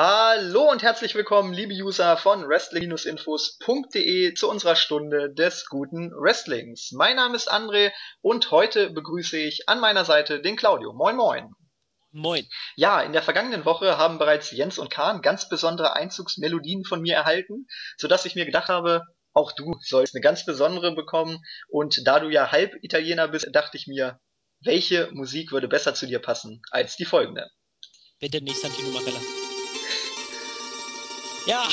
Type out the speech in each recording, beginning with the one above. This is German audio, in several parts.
Hallo und herzlich willkommen, liebe User von Wrestling-Infos.de zu unserer Stunde des guten Wrestlings. Mein Name ist André und heute begrüße ich an meiner Seite den Claudio. Moin, moin. Moin. Ja, in der vergangenen Woche haben bereits Jens und Kahn ganz besondere Einzugsmelodien von mir erhalten, sodass ich mir gedacht habe, auch du sollst eine ganz besondere bekommen. Und da du ja halb Italiener bist, dachte ich mir, welche Musik würde besser zu dir passen als die folgende? Bitte nicht Santino Marella. Ja.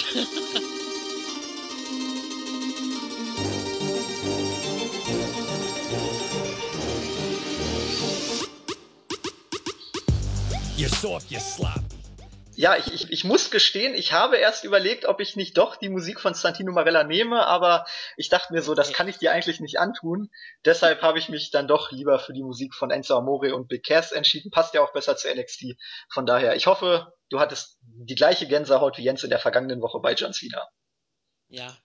You're soft, you're slop. Ja, ich, ich, ich muss gestehen, ich habe erst überlegt, ob ich nicht doch die Musik von Santino Marella nehme, aber ich dachte mir so, das kann ich dir eigentlich nicht antun. Deshalb habe ich mich dann doch lieber für die Musik von Enzo Amore und Big Cass entschieden. Passt ja auch besser zu NXT. Von daher, ich hoffe, du hattest die gleiche Gänsehaut wie Jens in der vergangenen Woche bei John Cena. Ja,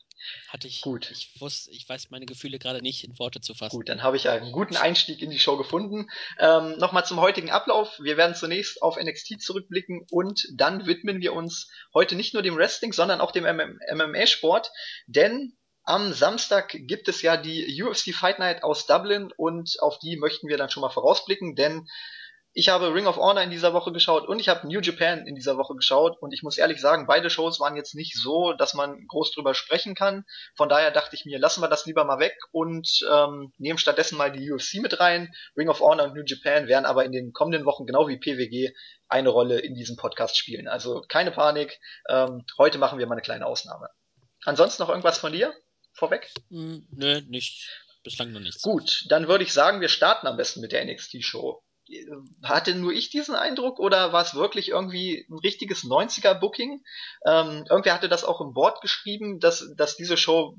hatte ich. Gut. Ich wusste, ich weiß meine Gefühle gerade nicht in Worte zu fassen. Gut, dann habe ich einen guten Einstieg in die Show gefunden. Ähm, Nochmal zum heutigen Ablauf. Wir werden zunächst auf NXT zurückblicken und dann widmen wir uns heute nicht nur dem Wrestling, sondern auch dem MMA-Sport, denn am Samstag gibt es ja die UFC Fight Night aus Dublin und auf die möchten wir dann schon mal vorausblicken, denn ich habe Ring of Honor in dieser Woche geschaut und ich habe New Japan in dieser Woche geschaut und ich muss ehrlich sagen, beide Shows waren jetzt nicht so, dass man groß drüber sprechen kann. Von daher dachte ich mir, lassen wir das lieber mal weg und ähm, nehmen stattdessen mal die UFC mit rein. Ring of Honor und New Japan werden aber in den kommenden Wochen genau wie PWG eine Rolle in diesem Podcast spielen. Also keine Panik. Ähm, heute machen wir mal eine kleine Ausnahme. Ansonsten noch irgendwas von dir vorweg? Mm, nö, nicht. Bislang noch nichts. Gut, dann würde ich sagen, wir starten am besten mit der NXT-Show hatte nur ich diesen Eindruck oder war es wirklich irgendwie ein richtiges 90er-Booking? Ähm, irgendwer hatte das auch im Board geschrieben, dass, dass diese Show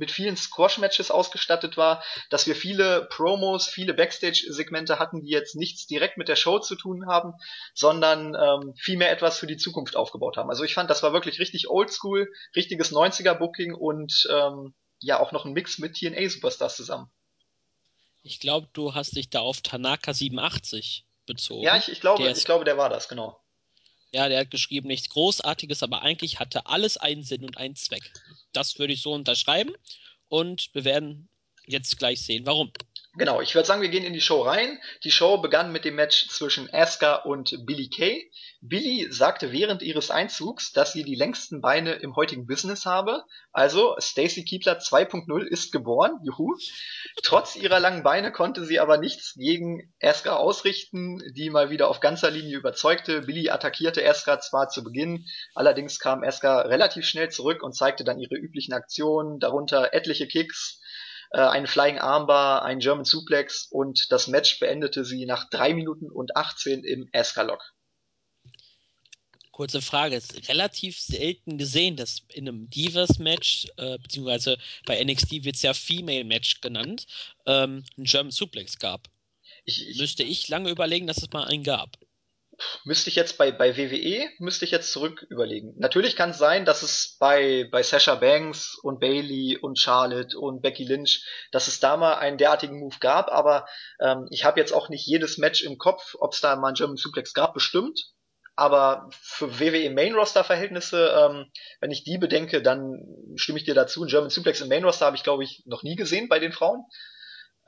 mit vielen Squash-Matches ausgestattet war, dass wir viele Promos, viele Backstage-Segmente hatten, die jetzt nichts direkt mit der Show zu tun haben, sondern ähm, vielmehr etwas für die Zukunft aufgebaut haben. Also ich fand, das war wirklich richtig oldschool, richtiges 90er-Booking und ähm, ja auch noch ein Mix mit TNA-Superstars zusammen. Ich glaube, du hast dich da auf Tanaka 87 bezogen. Ja, ich, ich glaube, ich glaube, der war das, genau. Ja, der hat geschrieben, nichts Großartiges, aber eigentlich hatte alles einen Sinn und einen Zweck. Das würde ich so unterschreiben und wir werden jetzt gleich sehen, warum. Genau, ich würde sagen, wir gehen in die Show rein. Die Show begann mit dem Match zwischen Asuka und Billy Kay. Billy sagte während ihres Einzugs, dass sie die längsten Beine im heutigen Business habe. Also Stacy Keebler 2.0 ist geboren. Juhu. Trotz ihrer langen Beine konnte sie aber nichts gegen Asuka ausrichten, die mal wieder auf ganzer Linie überzeugte. Billy attackierte Asuka zwar zu Beginn, allerdings kam Asuka relativ schnell zurück und zeigte dann ihre üblichen Aktionen, darunter etliche Kicks, äh, einen Flying Armbar, einen German Suplex und das Match beendete sie nach 3 Minuten und 18 im Asuka-Lock. Kurze Frage, es ist relativ selten gesehen, dass in einem Divas-Match, äh, beziehungsweise bei NXT wird es ja Female-Match genannt, ähm, einen German Suplex gab. Ich, ich, Müsste ich lange überlegen, dass es mal einen gab müsste ich jetzt bei, bei WWE, müsste ich jetzt zurück überlegen. Natürlich kann es sein, dass es bei, bei Sasha Banks und Bailey und Charlotte und Becky Lynch, dass es da mal einen derartigen Move gab, aber ähm, ich habe jetzt auch nicht jedes Match im Kopf, ob es da mal einen German Suplex gab, bestimmt. Aber für WWE Main Roster Verhältnisse, ähm, wenn ich die bedenke, dann stimme ich dir dazu. Ein German Suplex im Main Roster habe ich glaube ich noch nie gesehen bei den Frauen.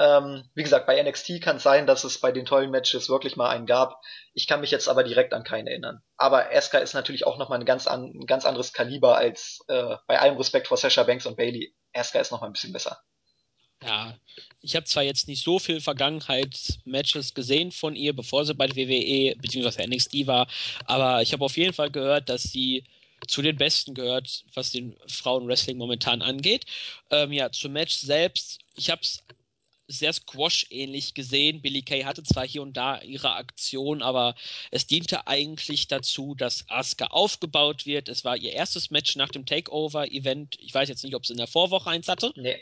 Ähm, wie gesagt, bei NXT kann es sein, dass es bei den tollen Matches wirklich mal einen gab. Ich kann mich jetzt aber direkt an keinen erinnern. Aber Asuka ist natürlich auch nochmal ein ganz, an, ein ganz anderes Kaliber als äh, bei allem Respekt vor Sasha Banks und Bailey. Asuka ist nochmal ein bisschen besser. Ja, ich habe zwar jetzt nicht so viel Vergangenheit-Matches gesehen von ihr, bevor sie bei WWE bzw. NXT war, aber ich habe auf jeden Fall gehört, dass sie zu den Besten gehört, was den Frauenwrestling momentan angeht. Ähm, ja, zum Match selbst, ich habe es sehr Squash-ähnlich gesehen. Billy Kay hatte zwar hier und da ihre Aktion, aber es diente eigentlich dazu, dass Asuka aufgebaut wird. Es war ihr erstes Match nach dem Takeover-Event. Ich weiß jetzt nicht, ob sie in der Vorwoche eins hatte. Nee.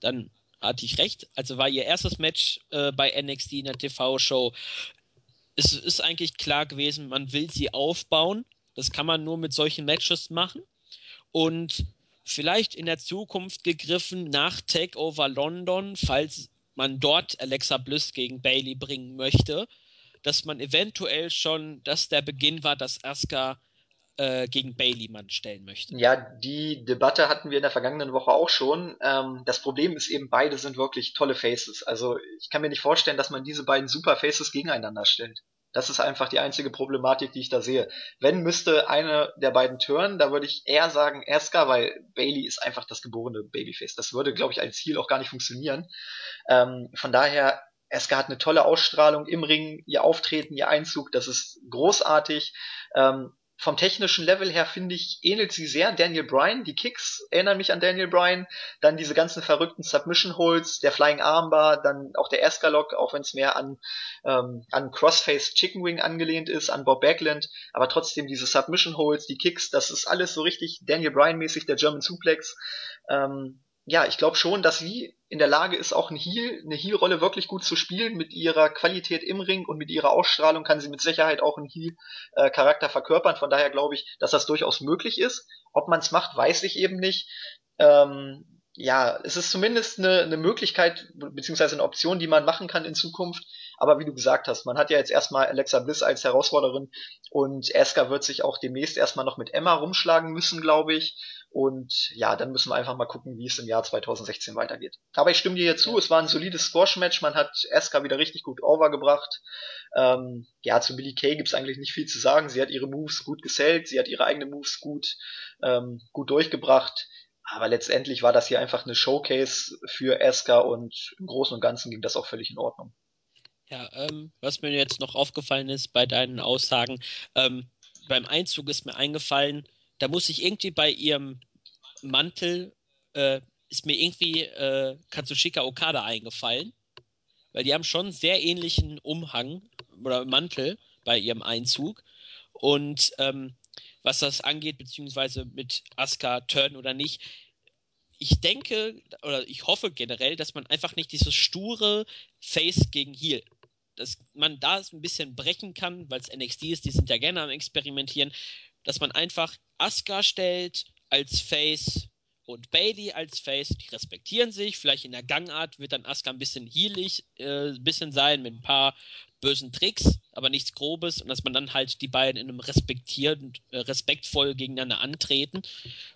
Dann hatte ich recht. Also war ihr erstes Match äh, bei NXT in der TV-Show. Es ist eigentlich klar gewesen, man will sie aufbauen. Das kann man nur mit solchen Matches machen. Und vielleicht in der Zukunft gegriffen nach Takeover London, falls man dort Alexa Bliss gegen Bailey bringen möchte, dass man eventuell schon, dass der Beginn war, dass Asuka äh, gegen Bailey man stellen möchte. Ja, die Debatte hatten wir in der vergangenen Woche auch schon. Ähm, das Problem ist eben, beide sind wirklich tolle Faces. Also ich kann mir nicht vorstellen, dass man diese beiden Super Faces gegeneinander stellt. Das ist einfach die einzige Problematik, die ich da sehe. Wenn müsste eine der beiden turnen, da würde ich eher sagen Eska, weil Bailey ist einfach das geborene Babyface. Das würde, glaube ich, als Ziel auch gar nicht funktionieren. Ähm, von daher, Eska hat eine tolle Ausstrahlung im Ring, ihr Auftreten, ihr Einzug, das ist großartig. Ähm, vom technischen Level her finde ich, ähnelt sie sehr Daniel Bryan. Die Kicks erinnern mich an Daniel Bryan. Dann diese ganzen verrückten Submission Holds, der Flying Armbar, dann auch der Escalog, auch wenn es mehr an, ähm, an Crossface Chicken Wing angelehnt ist, an Bob Backlund. Aber trotzdem diese Submission Holds, die Kicks, das ist alles so richtig Daniel Bryan mäßig, der German Suplex. Ähm, ja, ich glaube schon, dass sie in der Lage ist, auch eine Heel, eine Heel-Rolle wirklich gut zu spielen. Mit ihrer Qualität im Ring und mit ihrer Ausstrahlung kann sie mit Sicherheit auch einen Heel-Charakter verkörpern. Von daher glaube ich, dass das durchaus möglich ist. Ob man es macht, weiß ich eben nicht. Ähm, ja, es ist zumindest eine, eine Möglichkeit, beziehungsweise eine Option, die man machen kann in Zukunft. Aber wie du gesagt hast, man hat ja jetzt erstmal Alexa Bliss als Herausforderin und Asuka wird sich auch demnächst erstmal noch mit Emma rumschlagen müssen, glaube ich. Und ja, dann müssen wir einfach mal gucken, wie es im Jahr 2016 weitergeht. Aber ich stimme dir hier zu, es war ein solides Squash-Match, man hat Asuka wieder richtig gut overgebracht. Ähm, ja, zu Billy Kay gibt's eigentlich nicht viel zu sagen. Sie hat ihre Moves gut gesellt, sie hat ihre eigenen Moves gut, ähm, gut durchgebracht. Aber letztendlich war das hier einfach eine Showcase für Asuka und im Großen und Ganzen ging das auch völlig in Ordnung. Ja, ähm, was mir jetzt noch aufgefallen ist bei deinen Aussagen, ähm, beim Einzug ist mir eingefallen, da muss ich irgendwie bei ihrem Mantel, äh, ist mir irgendwie äh, Katsushika Okada eingefallen, weil die haben schon einen sehr ähnlichen Umhang oder Mantel bei ihrem Einzug. Und ähm, was das angeht, beziehungsweise mit Asuka Turn oder nicht, ich denke oder ich hoffe generell, dass man einfach nicht dieses sture Face gegen Heel dass man da ein bisschen brechen kann, weil es NXT ist, die sind ja gerne am Experimentieren, dass man einfach Asuka stellt als Face und Bailey als Face, die respektieren sich. Vielleicht in der Gangart wird dann Asuka ein bisschen heelig, äh, bisschen sein mit ein paar bösen Tricks, aber nichts Grobes und dass man dann halt die beiden in einem respektierend, äh, respektvoll gegeneinander antreten.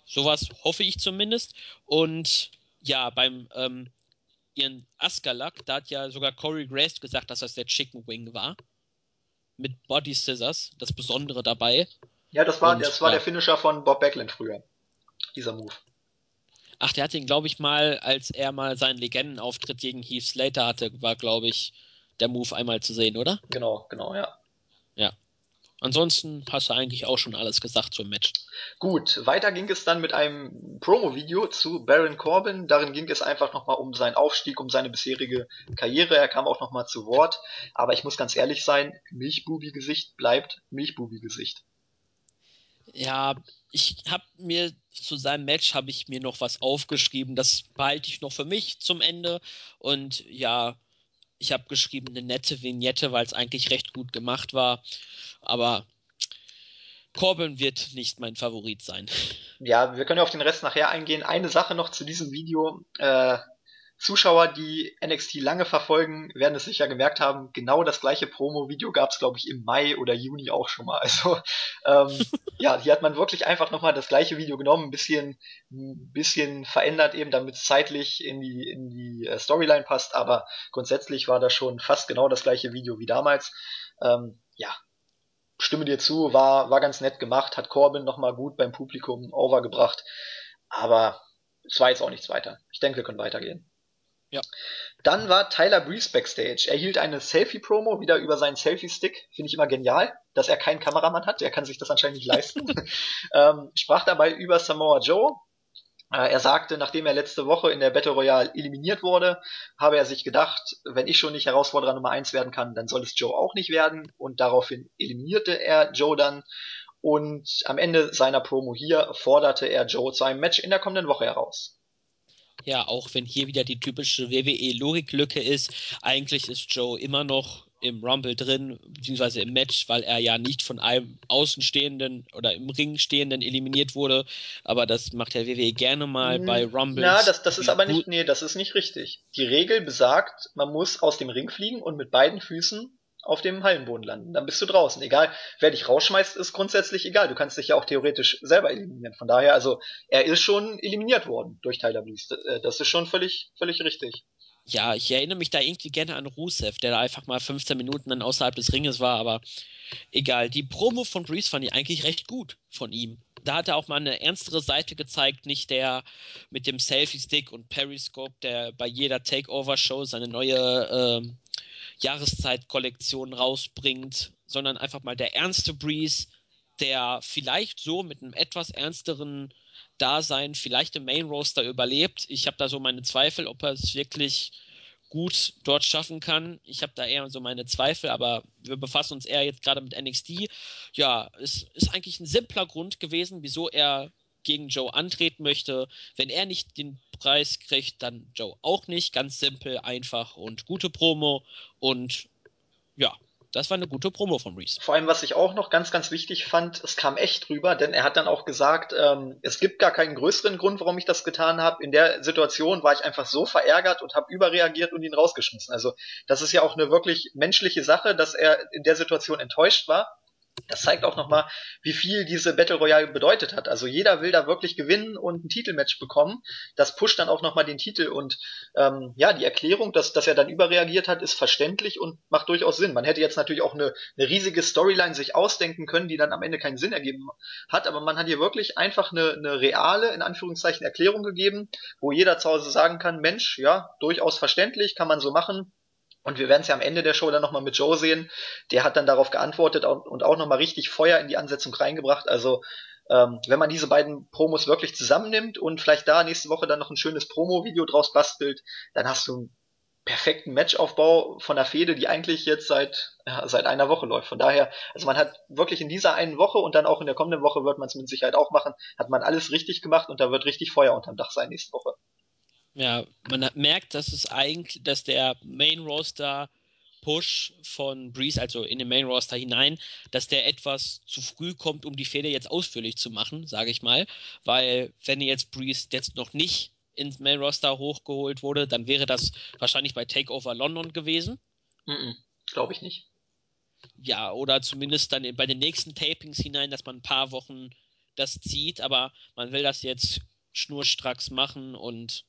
Sowas hoffe ich zumindest. Und ja, beim ähm, ihren Askalak, da hat ja sogar Corey Grace gesagt, dass das der Chicken Wing war. Mit Body Scissors, das Besondere dabei. Ja, das war, Und, das war ja. der Finisher von Bob Backlund früher. Dieser Move. Ach, der hat ihn, glaube ich, mal, als er mal seinen Legendenauftritt gegen Heath Slater hatte, war, glaube ich, der Move einmal zu sehen, oder? Genau, genau, ja. Ja. Ansonsten hast du eigentlich auch schon alles gesagt zum Match. Gut, weiter ging es dann mit einem Promo-Video zu Baron Corbin. Darin ging es einfach nochmal um seinen Aufstieg, um seine bisherige Karriere. Er kam auch nochmal zu Wort. Aber ich muss ganz ehrlich sein, Milchbubi-Gesicht bleibt Milchbubi-Gesicht. Ja, ich habe mir zu seinem Match habe ich mir noch was aufgeschrieben. Das behalte ich noch für mich zum Ende. Und ja, ich habe geschrieben eine nette Vignette, weil es eigentlich recht gut gemacht war. Aber Corbin wird nicht mein Favorit sein. Ja, wir können auf den Rest nachher eingehen. Eine Sache noch zu diesem Video. Äh, Zuschauer, die NXT lange verfolgen, werden es sicher gemerkt haben, genau das gleiche Promo-Video gab es, glaube ich, im Mai oder Juni auch schon mal. Also ähm, ja, hier hat man wirklich einfach nochmal das gleiche Video genommen, ein bisschen, ein bisschen verändert eben, damit es zeitlich in die, in die äh, Storyline passt, aber grundsätzlich war das schon fast genau das gleiche Video wie damals. Ähm, ja, stimme dir zu, war, war ganz nett gemacht, hat Corbin nochmal gut beim Publikum overgebracht, aber es war jetzt auch nichts weiter. Ich denke, wir können weitergehen. Ja. Dann war Tyler Breeze backstage. Er hielt eine Selfie-Promo wieder über seinen Selfie-Stick. Finde ich immer genial, dass er keinen Kameramann hat. Der kann sich das anscheinend nicht leisten. ähm, sprach dabei über Samoa Joe. Äh, er sagte, nachdem er letzte Woche in der Battle Royale eliminiert wurde, habe er sich gedacht, wenn ich schon nicht Herausforderer Nummer 1 werden kann, dann soll es Joe auch nicht werden. Und daraufhin eliminierte er Joe dann. Und am Ende seiner Promo hier forderte er Joe zu einem Match in der kommenden Woche heraus. Ja, auch wenn hier wieder die typische WWE-Logiklücke ist, eigentlich ist Joe immer noch im Rumble drin, beziehungsweise im Match, weil er ja nicht von einem Außenstehenden oder im Ring stehenden eliminiert wurde. Aber das macht der WWE gerne mal hm, bei Rumble. Ja, das, das ist aber nicht, nee, das ist nicht richtig. Die Regel besagt, man muss aus dem Ring fliegen und mit beiden Füßen auf dem Hallenboden landen. Dann bist du draußen. Egal, wer dich rausschmeißt, ist grundsätzlich egal. Du kannst dich ja auch theoretisch selber eliminieren. Von daher, also er ist schon eliminiert worden durch Tyler Breeze. Äh, das ist schon völlig, völlig richtig. Ja, ich erinnere mich da irgendwie gerne an Rusev, der da einfach mal 15 Minuten dann außerhalb des Ringes war, aber egal. Die Promo von Breeze fand ich eigentlich recht gut von ihm. Da hat er auch mal eine ernstere Seite gezeigt, nicht der mit dem Selfie-Stick und Periscope, der bei jeder Takeover-Show seine neue ähm, Jahreszeit-Kollektion rausbringt, sondern einfach mal der ernste Breeze, der vielleicht so mit einem etwas ernsteren Dasein vielleicht im Main Roster überlebt. Ich habe da so meine Zweifel, ob er es wirklich gut dort schaffen kann. Ich habe da eher so meine Zweifel, aber wir befassen uns eher jetzt gerade mit NXT. Ja, es ist eigentlich ein simpler Grund gewesen, wieso er gegen Joe antreten möchte. Wenn er nicht den Preis kriegt, dann Joe auch nicht. Ganz simpel, einfach und gute Promo. Und ja, das war eine gute Promo von Reese. Vor allem, was ich auch noch ganz, ganz wichtig fand, es kam echt rüber, denn er hat dann auch gesagt, ähm, es gibt gar keinen größeren Grund, warum ich das getan habe. In der Situation war ich einfach so verärgert und habe überreagiert und ihn rausgeschmissen. Also das ist ja auch eine wirklich menschliche Sache, dass er in der Situation enttäuscht war das zeigt auch nochmal, wie viel diese Battle Royale bedeutet hat. Also jeder will da wirklich gewinnen und ein Titelmatch bekommen. Das pusht dann auch nochmal den Titel und ähm, ja, die Erklärung, dass, dass er dann überreagiert hat, ist verständlich und macht durchaus Sinn. Man hätte jetzt natürlich auch eine, eine riesige Storyline sich ausdenken können, die dann am Ende keinen Sinn ergeben hat, aber man hat hier wirklich einfach eine, eine reale, in Anführungszeichen, Erklärung gegeben, wo jeder zu Hause sagen kann, Mensch, ja, durchaus verständlich, kann man so machen, und wir werden es ja am Ende der Show dann nochmal mit Joe sehen. Der hat dann darauf geantwortet und auch nochmal richtig Feuer in die Ansetzung reingebracht. Also ähm, wenn man diese beiden Promos wirklich zusammennimmt und vielleicht da nächste Woche dann noch ein schönes Promo-Video draus bastelt, dann hast du einen perfekten Matchaufbau von der Fehde, die eigentlich jetzt seit ja, seit einer Woche läuft. Von daher, also man hat wirklich in dieser einen Woche und dann auch in der kommenden Woche wird man es mit Sicherheit auch machen, hat man alles richtig gemacht und da wird richtig Feuer unterm Dach sein nächste Woche. Ja, man hat, merkt, dass es eigentlich, dass der Main Roster Push von Breeze, also in den Main Roster hinein, dass der etwas zu früh kommt, um die Fehde jetzt ausführlich zu machen, sage ich mal. Weil, wenn jetzt Breeze jetzt noch nicht ins Main Roster hochgeholt wurde, dann wäre das wahrscheinlich bei Takeover London gewesen. Mm -mm, Glaube ich nicht. Ja, oder zumindest dann bei den nächsten Tapings hinein, dass man ein paar Wochen das zieht, aber man will das jetzt schnurstracks machen und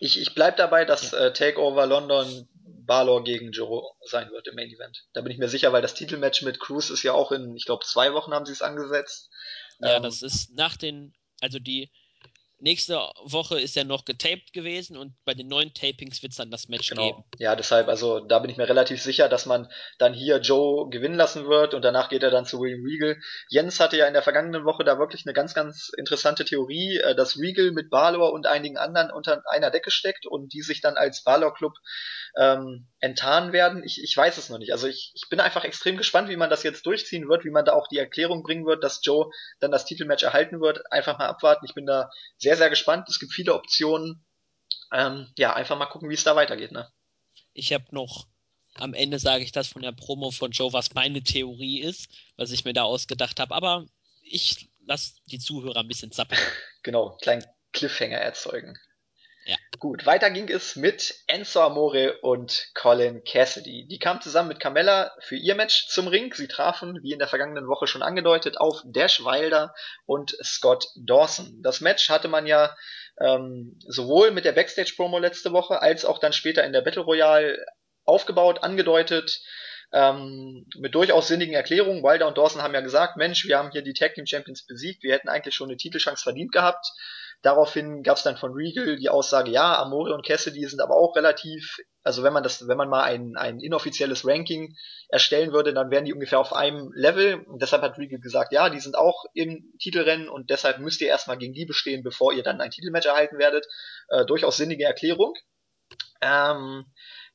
ich, ich bleib dabei, dass ja. äh, Takeover London Balor gegen Joe sein wird im Main Event. Da bin ich mir sicher, weil das Titelmatch mit Cruz ist ja auch in, ich glaube, zwei Wochen haben sie es angesetzt. Ja, ähm, das ist nach den, also die nächste Woche ist ja noch getaped gewesen und bei den neuen Tapings wird es dann das Match genau. geben. Ja, deshalb, also da bin ich mir relativ sicher, dass man dann hier Joe gewinnen lassen wird und danach geht er dann zu William Regal. Jens hatte ja in der vergangenen Woche da wirklich eine ganz, ganz interessante Theorie, äh, dass Regal mit Balor und einigen anderen unter einer Decke steckt und die sich dann als Balor Club ähm, enttarnen werden. Ich, ich weiß es noch nicht. Also ich, ich bin einfach extrem gespannt, wie man das jetzt durchziehen wird, wie man da auch die Erklärung bringen wird, dass Joe dann das Titelmatch erhalten wird. Einfach mal abwarten. Ich bin da sehr, sehr gespannt. Es gibt viele Optionen. Ähm, ja, einfach mal gucken, wie es da weitergeht. Ne? Ich habe noch am Ende sage ich das von der Promo von Joe, was meine Theorie ist, was ich mir da ausgedacht habe. Aber ich lasse die Zuhörer ein bisschen zappeln. genau, kleinen Cliffhanger erzeugen. Ja. Gut, weiter ging es mit Enzo Amore und Colin Cassidy. Die kamen zusammen mit Carmella für ihr Match zum Ring. Sie trafen, wie in der vergangenen Woche schon angedeutet, auf Dash Wilder und Scott Dawson. Das Match hatte man ja ähm, sowohl mit der Backstage-Promo letzte Woche als auch dann später in der Battle Royale aufgebaut, angedeutet. Ähm, mit durchaus sinnigen Erklärungen. Wilder und Dawson haben ja gesagt, Mensch, wir haben hier die Tag Team Champions besiegt, wir hätten eigentlich schon eine Titelchance verdient gehabt. Daraufhin gab es dann von Regal die Aussage, ja, Amore und Cassidy sind aber auch relativ, also wenn man das, wenn man mal ein, ein inoffizielles Ranking erstellen würde, dann wären die ungefähr auf einem Level. Und deshalb hat Regal gesagt, ja, die sind auch im Titelrennen und deshalb müsst ihr erstmal gegen die bestehen, bevor ihr dann ein Titelmatch erhalten werdet. Äh, durchaus sinnige Erklärung. Ähm,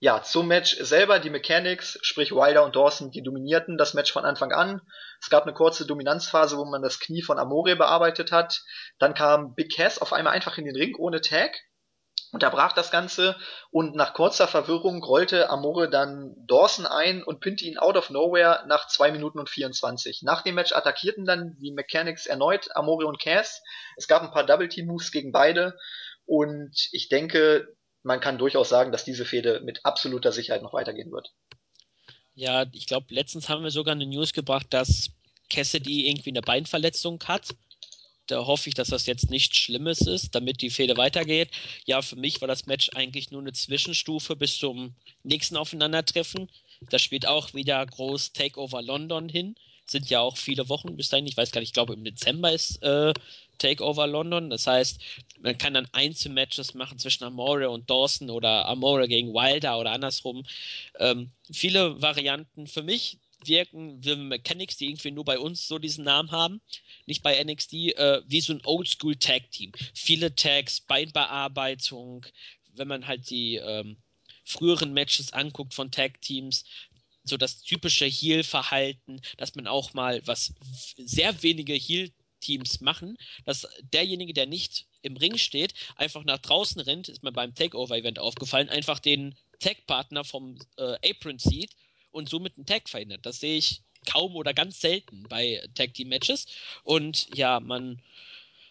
ja, zum Match selber, die Mechanics, sprich Wilder und Dawson, die dominierten das Match von Anfang an. Es gab eine kurze Dominanzphase, wo man das Knie von Amore bearbeitet hat. Dann kam Big Cass auf einmal einfach in den Ring ohne Tag, unterbrach das Ganze und nach kurzer Verwirrung rollte Amore dann Dawson ein und pinnte ihn out of nowhere nach 2 Minuten und 24. Nach dem Match attackierten dann die Mechanics erneut Amore und Cass. Es gab ein paar Double Team Moves gegen beide und ich denke, man kann durchaus sagen, dass diese Fehde mit absoluter Sicherheit noch weitergehen wird. Ja, ich glaube, letztens haben wir sogar eine News gebracht, dass Cassidy irgendwie eine Beinverletzung hat. Da hoffe ich, dass das jetzt nichts Schlimmes ist, damit die Fehde weitergeht. Ja, für mich war das Match eigentlich nur eine Zwischenstufe bis zum nächsten Aufeinandertreffen. Da spielt auch wieder groß Takeover London hin. Sind ja auch viele Wochen bis dahin. Ich weiß gar nicht, ich glaube im Dezember ist äh, Takeover London. Das heißt, man kann dann Einzelmatches machen zwischen Amore und Dawson oder Amore gegen Wilder oder andersrum. Ähm, viele Varianten für mich wirken wie Mechanics, die irgendwie nur bei uns so diesen Namen haben, nicht bei NXT, äh, wie so ein Oldschool-Tag-Team. Viele Tags, Beinbearbeitung, wenn man halt die ähm, früheren Matches anguckt von Tag-Teams, so das typische Heel-Verhalten, dass man auch mal, was sehr wenige Heel-Teams machen, dass derjenige, der nicht im Ring steht, einfach nach draußen rennt, ist mir beim Takeover-Event aufgefallen, einfach den Tag-Partner vom äh, Apron zieht und somit einen Tag verhindert. Das sehe ich kaum oder ganz selten bei Tag Team Matches. Und ja, man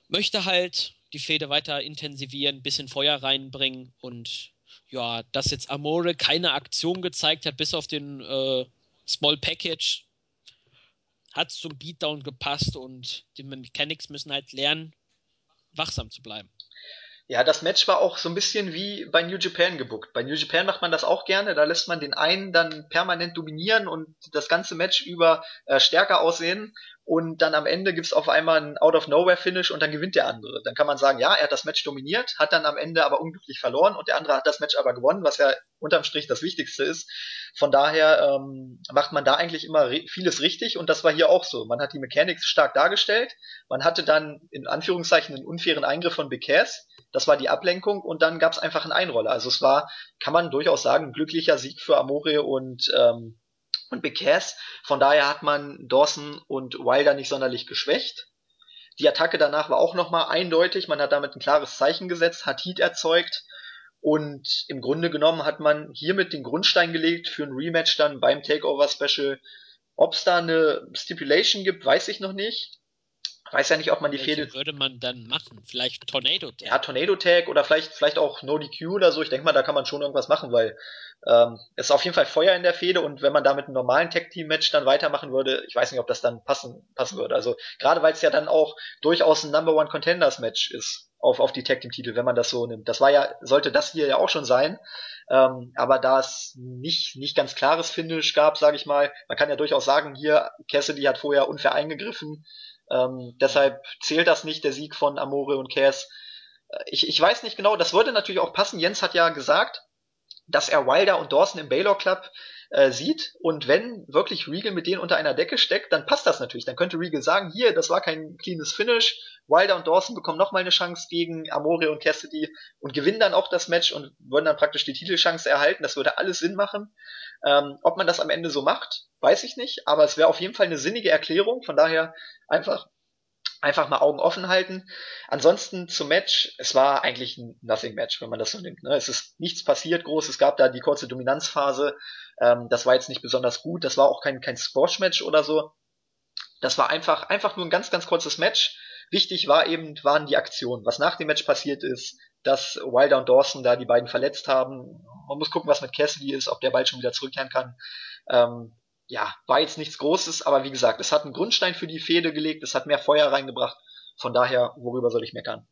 möchte halt die Fehde weiter intensivieren, ein bisschen Feuer reinbringen und ja, dass jetzt Amore keine Aktion gezeigt hat, bis auf den äh, Small Package, hat zum Beatdown gepasst und die Mechanics müssen halt lernen, wachsam zu bleiben. Ja, das Match war auch so ein bisschen wie bei New Japan gebuckt. Bei New Japan macht man das auch gerne, da lässt man den einen dann permanent dominieren und das ganze Match über äh, stärker aussehen und dann am Ende gibt's auf einmal ein Out-of-Nowhere-Finish und dann gewinnt der andere. Dann kann man sagen, ja, er hat das Match dominiert, hat dann am Ende aber unglücklich verloren und der andere hat das Match aber gewonnen, was ja unterm Strich das Wichtigste ist. Von daher ähm, macht man da eigentlich immer vieles richtig und das war hier auch so. Man hat die Mechanics stark dargestellt, man hatte dann in Anführungszeichen einen unfairen Eingriff von Cass, das war die Ablenkung und dann gab es einfach einen Einroller. Also es war, kann man durchaus sagen, glücklicher Sieg für Amore und ähm, und Big Cass. Von daher hat man Dawson und Wilder nicht sonderlich geschwächt. Die Attacke danach war auch nochmal eindeutig. Man hat damit ein klares Zeichen gesetzt, hat Heat erzeugt. Und im Grunde genommen hat man hiermit den Grundstein gelegt für ein Rematch dann beim Takeover Special. Ob es da eine Stipulation gibt, weiß ich noch nicht. Weiß ja nicht, ob man die Fehde. würde man dann machen? Vielleicht Tornado Tag? Ja, Tornado Tag oder vielleicht, vielleicht auch No DQ oder so. Ich denke mal, da kann man schon irgendwas machen, weil ähm, es ist auf jeden Fall Feuer in der Fehde und wenn man da mit einem normalen Tag-Team-Match dann weitermachen würde, ich weiß nicht, ob das dann passen, passen würde. Also gerade weil es ja dann auch durchaus ein Number One Contenders-Match ist auf, auf die Tag-Team-Titel, wenn man das so nimmt. Das war ja, sollte das hier ja auch schon sein. Ähm, aber da es nicht, nicht ganz klares Finish gab, sage ich mal, man kann ja durchaus sagen, hier, Cassidy hat vorher unfair eingegriffen, ähm, deshalb zählt das nicht, der Sieg von Amore und Cass. Äh, ich, ich weiß nicht genau, das würde natürlich auch passen. Jens hat ja gesagt, dass er Wilder und Dawson im Baylor Club äh, sieht und wenn wirklich Regal mit denen unter einer Decke steckt, dann passt das natürlich. Dann könnte Regal sagen, hier, das war kein cleanes Finish, Wilder und Dawson bekommen nochmal eine Chance gegen Amore und Cassidy und gewinnen dann auch das Match und würden dann praktisch die Titelchance erhalten. Das würde alles Sinn machen. Ähm, ob man das am Ende so macht, weiß ich nicht, aber es wäre auf jeden Fall eine sinnige Erklärung. Von daher einfach einfach mal Augen offen halten. Ansonsten zum Match, es war eigentlich ein Nothing Match, wenn man das so nimmt. Ne? Es ist nichts passiert groß, es gab da die kurze Dominanzphase, ähm, das war jetzt nicht besonders gut, das war auch kein, kein Squash-Match oder so. Das war einfach, einfach nur ein ganz, ganz kurzes Match. Wichtig war eben, waren die Aktionen. Was nach dem Match passiert ist, dass Wilder und Dawson da die beiden verletzt haben. Man muss gucken, was mit Cassidy ist, ob der bald schon wieder zurückkehren kann. Ähm, ja, war jetzt nichts Großes, aber wie gesagt, es hat einen Grundstein für die Fehde gelegt, es hat mehr Feuer reingebracht. Von daher, worüber soll ich meckern?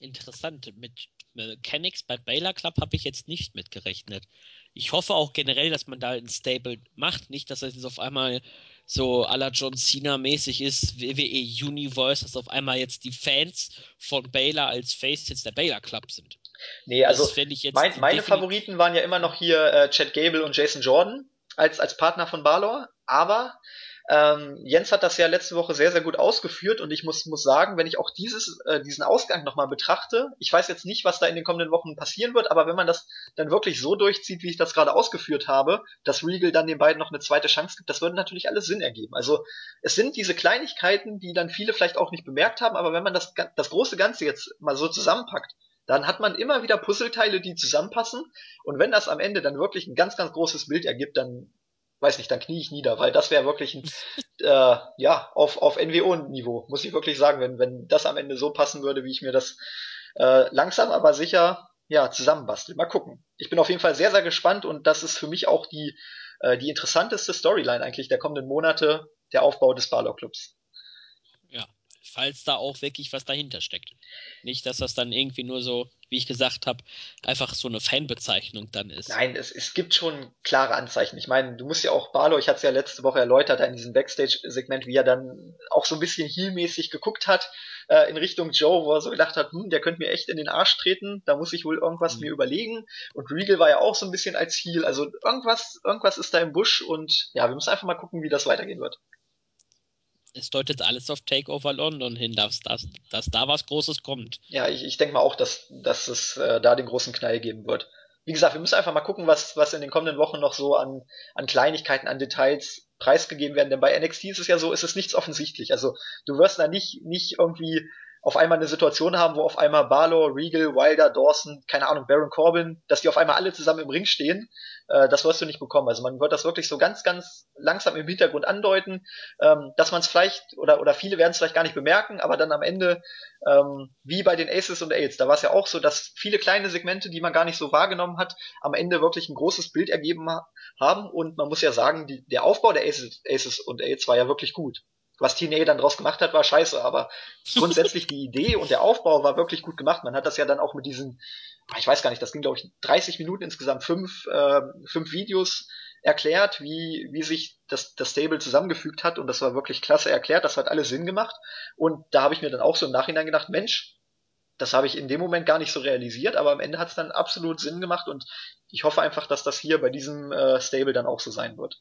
Interessant. Mit Mechanics bei Baylor Club habe ich jetzt nicht mitgerechnet. Ich hoffe auch generell, dass man da ein Stable macht, nicht, dass es jetzt auf einmal so à la John Cena mäßig ist, WWE Universe, dass auf einmal jetzt die Fans von Baylor als Face jetzt der Baylor Club sind. Nee, also mein, meine Favoriten waren ja immer noch hier äh, Chad Gable und Jason Jordan als, als Partner von Balor, aber ähm, Jens hat das ja letzte Woche sehr, sehr gut ausgeführt und ich muss, muss sagen, wenn ich auch dieses, äh, diesen Ausgang nochmal betrachte, ich weiß jetzt nicht, was da in den kommenden Wochen passieren wird, aber wenn man das dann wirklich so durchzieht, wie ich das gerade ausgeführt habe, dass Regal dann den beiden noch eine zweite Chance gibt, das würde natürlich alles Sinn ergeben. Also es sind diese Kleinigkeiten, die dann viele vielleicht auch nicht bemerkt haben, aber wenn man das, das große Ganze jetzt mal so zusammenpackt, dann hat man immer wieder Puzzleteile, die zusammenpassen. Und wenn das am Ende dann wirklich ein ganz, ganz großes Bild ergibt, dann weiß nicht, dann knie ich nieder, weil das wäre wirklich ein, äh, ja, auf, auf NWO-Niveau, muss ich wirklich sagen, wenn, wenn das am Ende so passen würde, wie ich mir das äh, langsam aber sicher ja, zusammenbastel. Mal gucken. Ich bin auf jeden Fall sehr, sehr gespannt und das ist für mich auch die äh, die interessanteste Storyline eigentlich der kommenden Monate, der Aufbau des Balor Clubs. Falls da auch wirklich was dahinter steckt. Nicht, dass das dann irgendwie nur so, wie ich gesagt habe, einfach so eine Fanbezeichnung dann ist. Nein, es, es gibt schon klare Anzeichen. Ich meine, du musst ja auch Barlow, ich hatte es ja letzte Woche erläutert in diesem Backstage-Segment, wie er dann auch so ein bisschen heelmäßig geguckt hat äh, in Richtung Joe, wo er so gedacht hat, hm, der könnte mir echt in den Arsch treten, da muss ich wohl irgendwas mhm. mir überlegen. Und Regal war ja auch so ein bisschen als Heel, also irgendwas, irgendwas ist da im Busch und ja, wir müssen einfach mal gucken, wie das weitergehen wird es deutet alles auf Takeover London hin, dass, dass, dass da was Großes kommt. Ja, ich, ich denke mal auch, dass, dass es äh, da den großen Knall geben wird. Wie gesagt, wir müssen einfach mal gucken, was, was in den kommenden Wochen noch so an, an Kleinigkeiten, an Details preisgegeben werden. Denn bei NXT ist es ja so, ist es nichts offensichtlich. Also du wirst da nicht, nicht irgendwie auf einmal eine Situation haben, wo auf einmal Barlow, Regal, Wilder, Dawson, keine Ahnung, Baron Corbin, dass die auf einmal alle zusammen im Ring stehen, äh, das wirst du nicht bekommen. Also man wird das wirklich so ganz, ganz langsam im Hintergrund andeuten, ähm, dass man es vielleicht, oder, oder viele werden es vielleicht gar nicht bemerken, aber dann am Ende, ähm, wie bei den Aces und Aids, da war es ja auch so, dass viele kleine Segmente, die man gar nicht so wahrgenommen hat, am Ende wirklich ein großes Bild ergeben ha haben und man muss ja sagen, die, der Aufbau der Aces, Aces und Aids war ja wirklich gut was TNA dann draus gemacht hat, war scheiße, aber grundsätzlich die Idee und der Aufbau war wirklich gut gemacht. Man hat das ja dann auch mit diesen, ah, ich weiß gar nicht, das ging glaube ich 30 Minuten insgesamt, fünf, äh, fünf Videos erklärt, wie, wie sich das, das Stable zusammengefügt hat. Und das war wirklich klasse erklärt, das hat alles Sinn gemacht. Und da habe ich mir dann auch so im Nachhinein gedacht, Mensch, das habe ich in dem Moment gar nicht so realisiert, aber am Ende hat es dann absolut Sinn gemacht. Und ich hoffe einfach, dass das hier bei diesem äh, Stable dann auch so sein wird.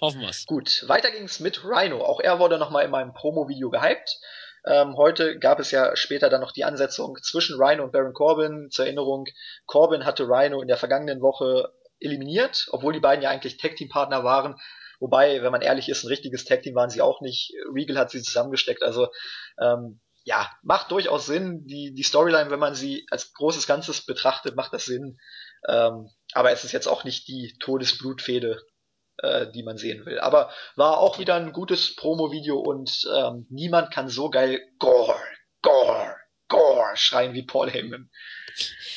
Hoffen wir's. Gut, weiter ging's mit Rhino. Auch er wurde nochmal in meinem Promo-Video gehypt. Ähm, heute gab es ja später dann noch die Ansetzung zwischen Rhino und Baron Corbin. Zur Erinnerung, Corbin hatte Rhino in der vergangenen Woche eliminiert, obwohl die beiden ja eigentlich Tag-Team-Partner waren. Wobei, wenn man ehrlich ist, ein richtiges Tag-Team waren sie auch nicht. Regal hat sie zusammengesteckt. Also ähm, ja, macht durchaus Sinn. Die, die Storyline, wenn man sie als großes Ganzes betrachtet, macht das Sinn. Ähm, aber es ist jetzt auch nicht die Todesblutfehde äh, die man sehen will. Aber war auch wieder ein gutes Promo-Video und ähm, niemand kann so geil Gore, Gore, Gore schreien wie Paul Heyman.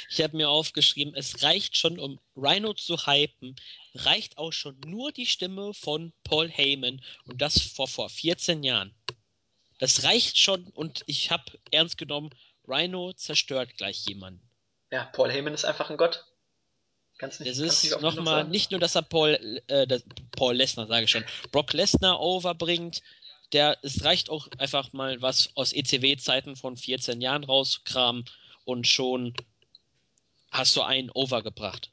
Ich habe mir aufgeschrieben, es reicht schon, um Rhino zu hypen, reicht auch schon nur die Stimme von Paul Heyman und das vor, vor 14 Jahren. Das reicht schon und ich habe ernst genommen, Rhino zerstört gleich jemanden. Ja, Paul Heyman ist einfach ein Gott. Kannst nicht, es ist nochmal nicht nur, dass er Paul, äh, das, Paul Lesnar, sage ich schon, Brock Lesnar overbringt, der, es reicht auch einfach mal was aus ECW-Zeiten von 14 Jahren rauskramen und schon hast du einen overgebracht.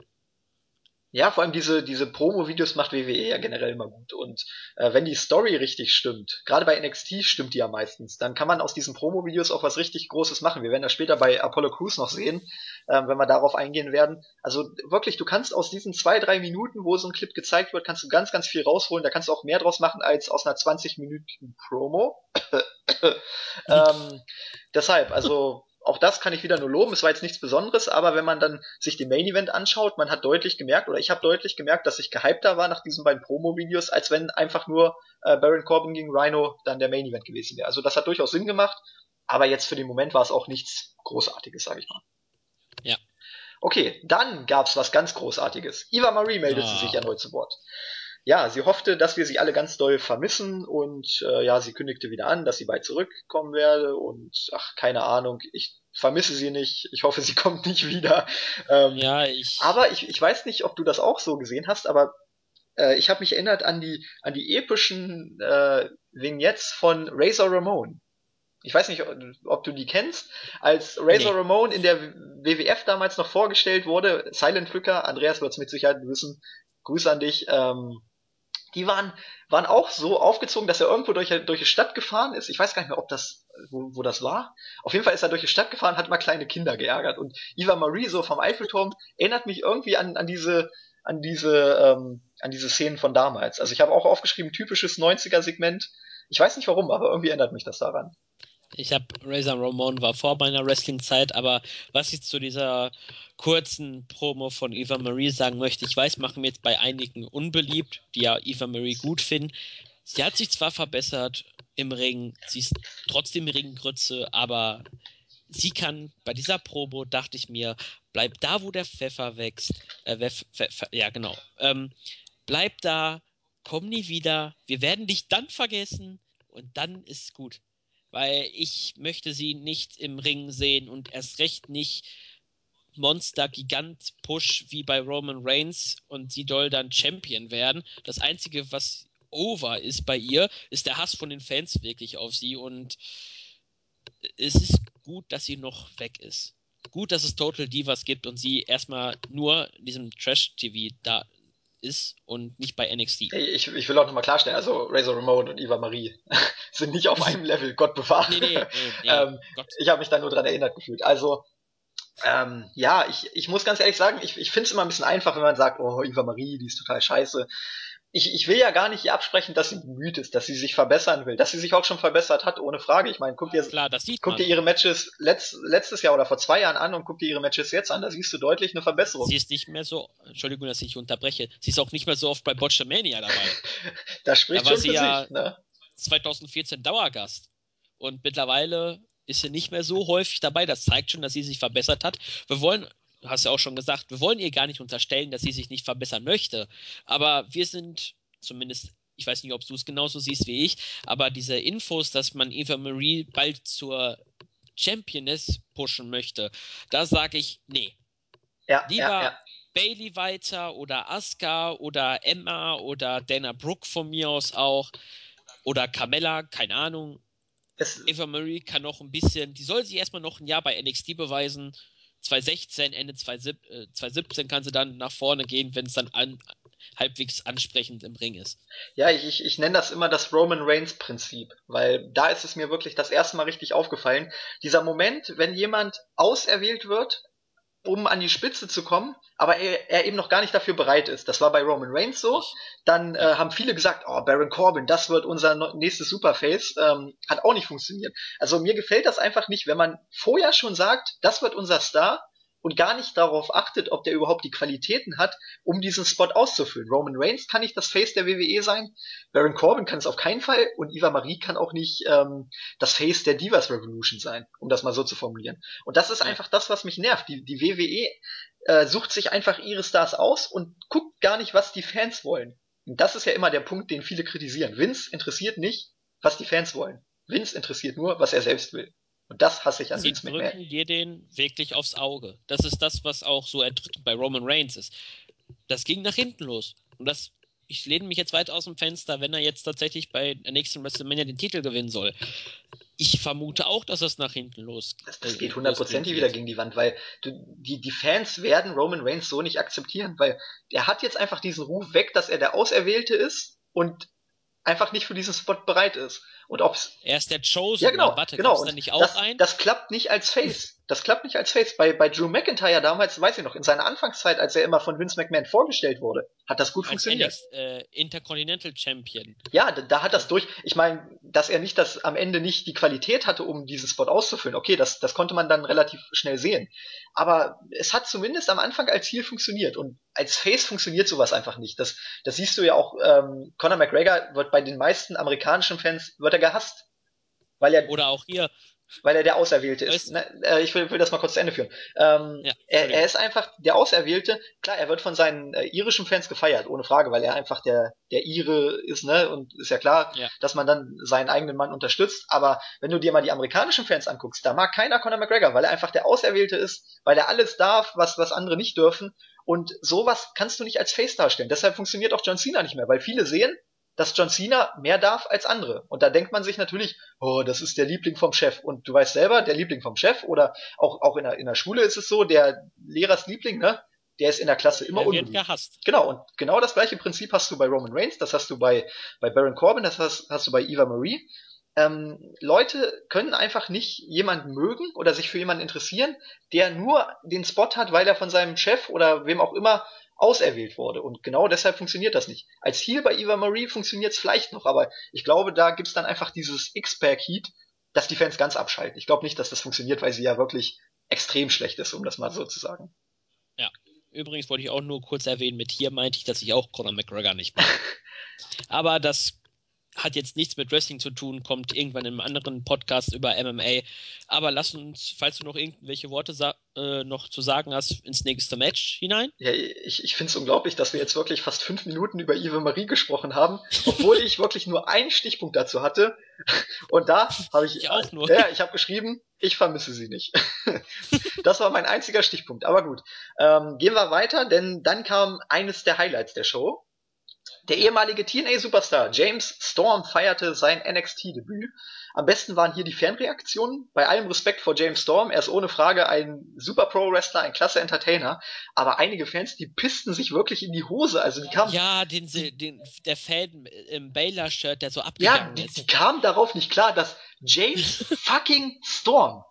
Ja, vor allem diese, diese Promo-Videos macht WWE ja generell immer gut. Und äh, wenn die Story richtig stimmt, gerade bei NXT stimmt die ja meistens, dann kann man aus diesen Promo-Videos auch was richtig Großes machen. Wir werden das später bei Apollo Crews noch sehen, äh, wenn wir darauf eingehen werden. Also wirklich, du kannst aus diesen zwei, drei Minuten, wo so ein Clip gezeigt wird, kannst du ganz, ganz viel rausholen. Da kannst du auch mehr draus machen als aus einer 20-minütigen Promo. ähm, deshalb, also auch das kann ich wieder nur loben. Es war jetzt nichts Besonderes, aber wenn man dann sich den Main Event anschaut, man hat deutlich gemerkt, oder ich habe deutlich gemerkt, dass ich gehypter war nach diesen beiden Promo-Videos, als wenn einfach nur äh, Baron Corbin gegen Rhino dann der Main Event gewesen wäre. Also das hat durchaus Sinn gemacht, aber jetzt für den Moment war es auch nichts Großartiges, sage ich mal. Ja. Okay, dann gab's was ganz Großartiges. Eva Marie meldete ah. sich erneut zu Wort ja, sie hoffte, dass wir sie alle ganz doll vermissen und äh, ja, sie kündigte wieder an, dass sie bald zurückkommen werde und ach, keine Ahnung, ich vermisse sie nicht, ich hoffe, sie kommt nicht wieder. Ähm, ja, ich. Aber ich, ich weiß nicht, ob du das auch so gesehen hast, aber äh, ich habe mich erinnert an die, an die epischen äh, Vignettes von Razor Ramon. Ich weiß nicht, ob du die kennst. Als Razor nee. Ramon in der WWF damals noch vorgestellt wurde, Silent Flicker, Andreas wird es mit Sicherheit wissen, Grüße an dich, ähm, die waren, waren auch so aufgezogen, dass er irgendwo durch, durch die Stadt gefahren ist. Ich weiß gar nicht mehr, ob das, wo, wo das war. Auf jeden Fall ist er durch die Stadt gefahren, hat mal kleine Kinder geärgert. Und Eva Marie so vom Eiffelturm erinnert mich irgendwie an, an diese, an diese, ähm, an diese Szenen von damals. Also ich habe auch aufgeschrieben, typisches 90er-Segment. Ich weiß nicht warum, aber irgendwie erinnert mich das daran. Ich habe Razor Ramon war vor meiner Wrestling-Zeit, aber was ich zu dieser kurzen Promo von Eva Marie sagen möchte, ich weiß, machen wir jetzt bei einigen unbeliebt, die ja Eva Marie gut finden. Sie hat sich zwar verbessert im Ring, sie ist trotzdem Ringgrütze, aber sie kann bei dieser Promo, dachte ich mir, bleib da, wo der Pfeffer wächst. Äh, Pfeffer, ja, genau. Ähm, bleib da, komm nie wieder, wir werden dich dann vergessen und dann ist gut. Weil ich möchte sie nicht im Ring sehen und erst recht nicht Monster Gigant Push wie bei Roman Reigns und sie soll dann Champion werden. Das einzige, was over ist bei ihr, ist der Hass von den Fans wirklich auf sie und es ist gut, dass sie noch weg ist. Gut, dass es Total Divas gibt und sie erstmal nur in diesem Trash-TV da ist und nicht bei NXT. Ich, ich will auch nochmal klarstellen, also Razor Ramon und Eva Marie sind nicht auf einem Level, Gott bewahre. Nee, nee, nee, nee ähm, ich habe mich da nur dran erinnert gefühlt. Also, ähm, ja, ich, ich muss ganz ehrlich sagen, ich, ich finde es immer ein bisschen einfach, wenn man sagt, oh, Eva Marie, die ist total scheiße ich, ich will ja gar nicht ihr absprechen, dass sie bemüht ist, dass sie sich verbessern will, dass sie sich auch schon verbessert hat, ohne Frage. Ich meine, guck dir, Klar, guck dir ihre Matches letzt, letztes Jahr oder vor zwei Jahren an und guck dir ihre Matches jetzt an, da siehst du deutlich eine Verbesserung. Sie ist nicht mehr so, Entschuldigung, dass ich unterbreche, sie ist auch nicht mehr so oft bei Botchamania dabei. das spricht da war schon sie für ja sich, ne? 2014 Dauergast. Und mittlerweile ist sie nicht mehr so häufig dabei. Das zeigt schon, dass sie sich verbessert hat. Wir wollen du hast ja auch schon gesagt, wir wollen ihr gar nicht unterstellen, dass sie sich nicht verbessern möchte. Aber wir sind zumindest, ich weiß nicht, ob du es genauso siehst wie ich, aber diese Infos, dass man Eva Marie bald zur Championess pushen möchte, da sage ich, nee. Ja, Lieber ja, ja. Bailey weiter oder Asuka oder Emma oder Dana Brooke von mir aus auch oder Carmella, keine Ahnung. Es Eva Marie kann noch ein bisschen, die soll sich erstmal noch ein Jahr bei NXT beweisen 2016, Ende 2017 kann sie dann nach vorne gehen, wenn es dann an, halbwegs ansprechend im Ring ist. Ja, ich, ich, ich nenne das immer das Roman Reigns Prinzip, weil da ist es mir wirklich das erste Mal richtig aufgefallen. Dieser Moment, wenn jemand auserwählt wird, um an die Spitze zu kommen, aber er, er eben noch gar nicht dafür bereit ist. Das war bei Roman Reigns so. Dann äh, haben viele gesagt, oh, Baron Corbin, das wird unser nächstes Superface. Ähm, hat auch nicht funktioniert. Also mir gefällt das einfach nicht, wenn man vorher schon sagt, das wird unser Star und gar nicht darauf achtet, ob der überhaupt die Qualitäten hat, um diesen Spot auszufüllen. Roman Reigns kann nicht das Face der WWE sein, Baron Corbin kann es auf keinen Fall und Eva Marie kann auch nicht ähm, das Face der Divas Revolution sein, um das mal so zu formulieren. Und das ist einfach das, was mich nervt. Die, die WWE äh, sucht sich einfach ihre Stars aus und guckt gar nicht, was die Fans wollen. Und das ist ja immer der Punkt, den viele kritisieren. Vince interessiert nicht, was die Fans wollen. Vince interessiert nur, was er selbst will. Und das hasse ich an Sie Vince McMahon. drücken dir den wirklich aufs Auge. Das ist das, was auch so erdrückend bei Roman Reigns ist. Das ging nach hinten los. Und das, ich lehne mich jetzt weit aus dem Fenster, wenn er jetzt tatsächlich bei der nächsten WrestleMania den Titel gewinnen soll. Ich vermute auch, dass das nach hinten los Das, das geht hundertprozentig wieder gegen die Wand, weil du, die, die Fans werden Roman Reigns so nicht akzeptieren, weil er hat jetzt einfach diesen Ruf weg, dass er der Auserwählte ist und einfach nicht für diesen Spot bereit ist. Und ob's. Er ist der Chosen. Ja, genau. Warte, genau. Da nicht auch das, ein? das klappt nicht als Face. Das klappt nicht als Face. Bei, bei Drew McIntyre damals, weiß ich noch, in seiner Anfangszeit, als er immer von Vince McMahon vorgestellt wurde, hat das gut als funktioniert. NXT, äh, Intercontinental Champion. Ja, da, da hat das durch. Ich meine, dass er nicht das am Ende nicht die Qualität hatte, um diesen Spot auszufüllen. Okay, das, das konnte man dann relativ schnell sehen. Aber es hat zumindest am Anfang als Ziel funktioniert. Und als Face funktioniert sowas einfach nicht. Das, das siehst du ja auch, ähm, Conor McGregor wird bei den meisten amerikanischen Fans, wird er gehasst. Weil er, Oder auch hier, weil er der Auserwählte ist. Na, äh, ich will, will, das mal kurz zu Ende führen. Ähm, ja, er, er, ist einfach der Auserwählte. Klar, er wird von seinen äh, irischen Fans gefeiert, ohne Frage, weil er einfach der, der Ire ist, ne? Und ist ja klar, ja. dass man dann seinen eigenen Mann unterstützt. Aber wenn du dir mal die amerikanischen Fans anguckst, da mag keiner Conor McGregor, weil er einfach der Auserwählte ist, weil er alles darf, was, was andere nicht dürfen. Und sowas kannst du nicht als Face darstellen. Deshalb funktioniert auch John Cena nicht mehr, weil viele sehen, dass John Cena mehr darf als andere. Und da denkt man sich natürlich, oh, das ist der Liebling vom Chef. Und du weißt selber, der Liebling vom Chef oder auch, auch in, der, in der Schule ist es so, der Lehrersliebling, ne? Der ist in der Klasse immer unbeliebt. gehasst. Genau, und genau das gleiche Prinzip hast du bei Roman Reigns, das hast du bei, bei Baron Corbin, das hast, hast du bei Eva Marie. Ähm, Leute können einfach nicht jemanden mögen oder sich für jemanden interessieren, der nur den Spot hat, weil er von seinem Chef oder wem auch immer auserwählt wurde. Und genau deshalb funktioniert das nicht. Als Heal bei Eva Marie funktioniert es vielleicht noch, aber ich glaube, da gibt's dann einfach dieses X-Pack-Heat, dass die Fans ganz abschalten. Ich glaube nicht, dass das funktioniert, weil sie ja wirklich extrem schlecht ist, um das mal so zu sagen. Ja, übrigens wollte ich auch nur kurz erwähnen, mit hier meinte ich, dass ich auch Conor McGregor nicht mag. aber das hat jetzt nichts mit Wrestling zu tun, kommt irgendwann in einem anderen Podcast über MMA. Aber lass uns, falls du noch irgendwelche Worte äh, noch zu sagen hast, ins nächste Match hinein. Ja, ich, ich finde es unglaublich, dass wir jetzt wirklich fast fünf Minuten über Eve Marie gesprochen haben, obwohl ich wirklich nur einen Stichpunkt dazu hatte. Und da habe ich, ich auch nur. Ja, ich habe geschrieben, ich vermisse sie nicht. das war mein einziger Stichpunkt. Aber gut, ähm, gehen wir weiter, denn dann kam eines der Highlights der Show. Der ehemalige TNA-Superstar James Storm feierte sein NXT-Debüt. Am besten waren hier die Fanreaktionen. Bei allem Respekt vor James Storm, er ist ohne Frage ein super Pro-Wrestler, ein klasse Entertainer. Aber einige Fans, die pissten sich wirklich in die Hose. Also die kamen. Ja, den, den, der Fan im Baylor-Shirt, der so abgegangen ja, die, ist. die kamen darauf nicht klar, dass James fucking Storm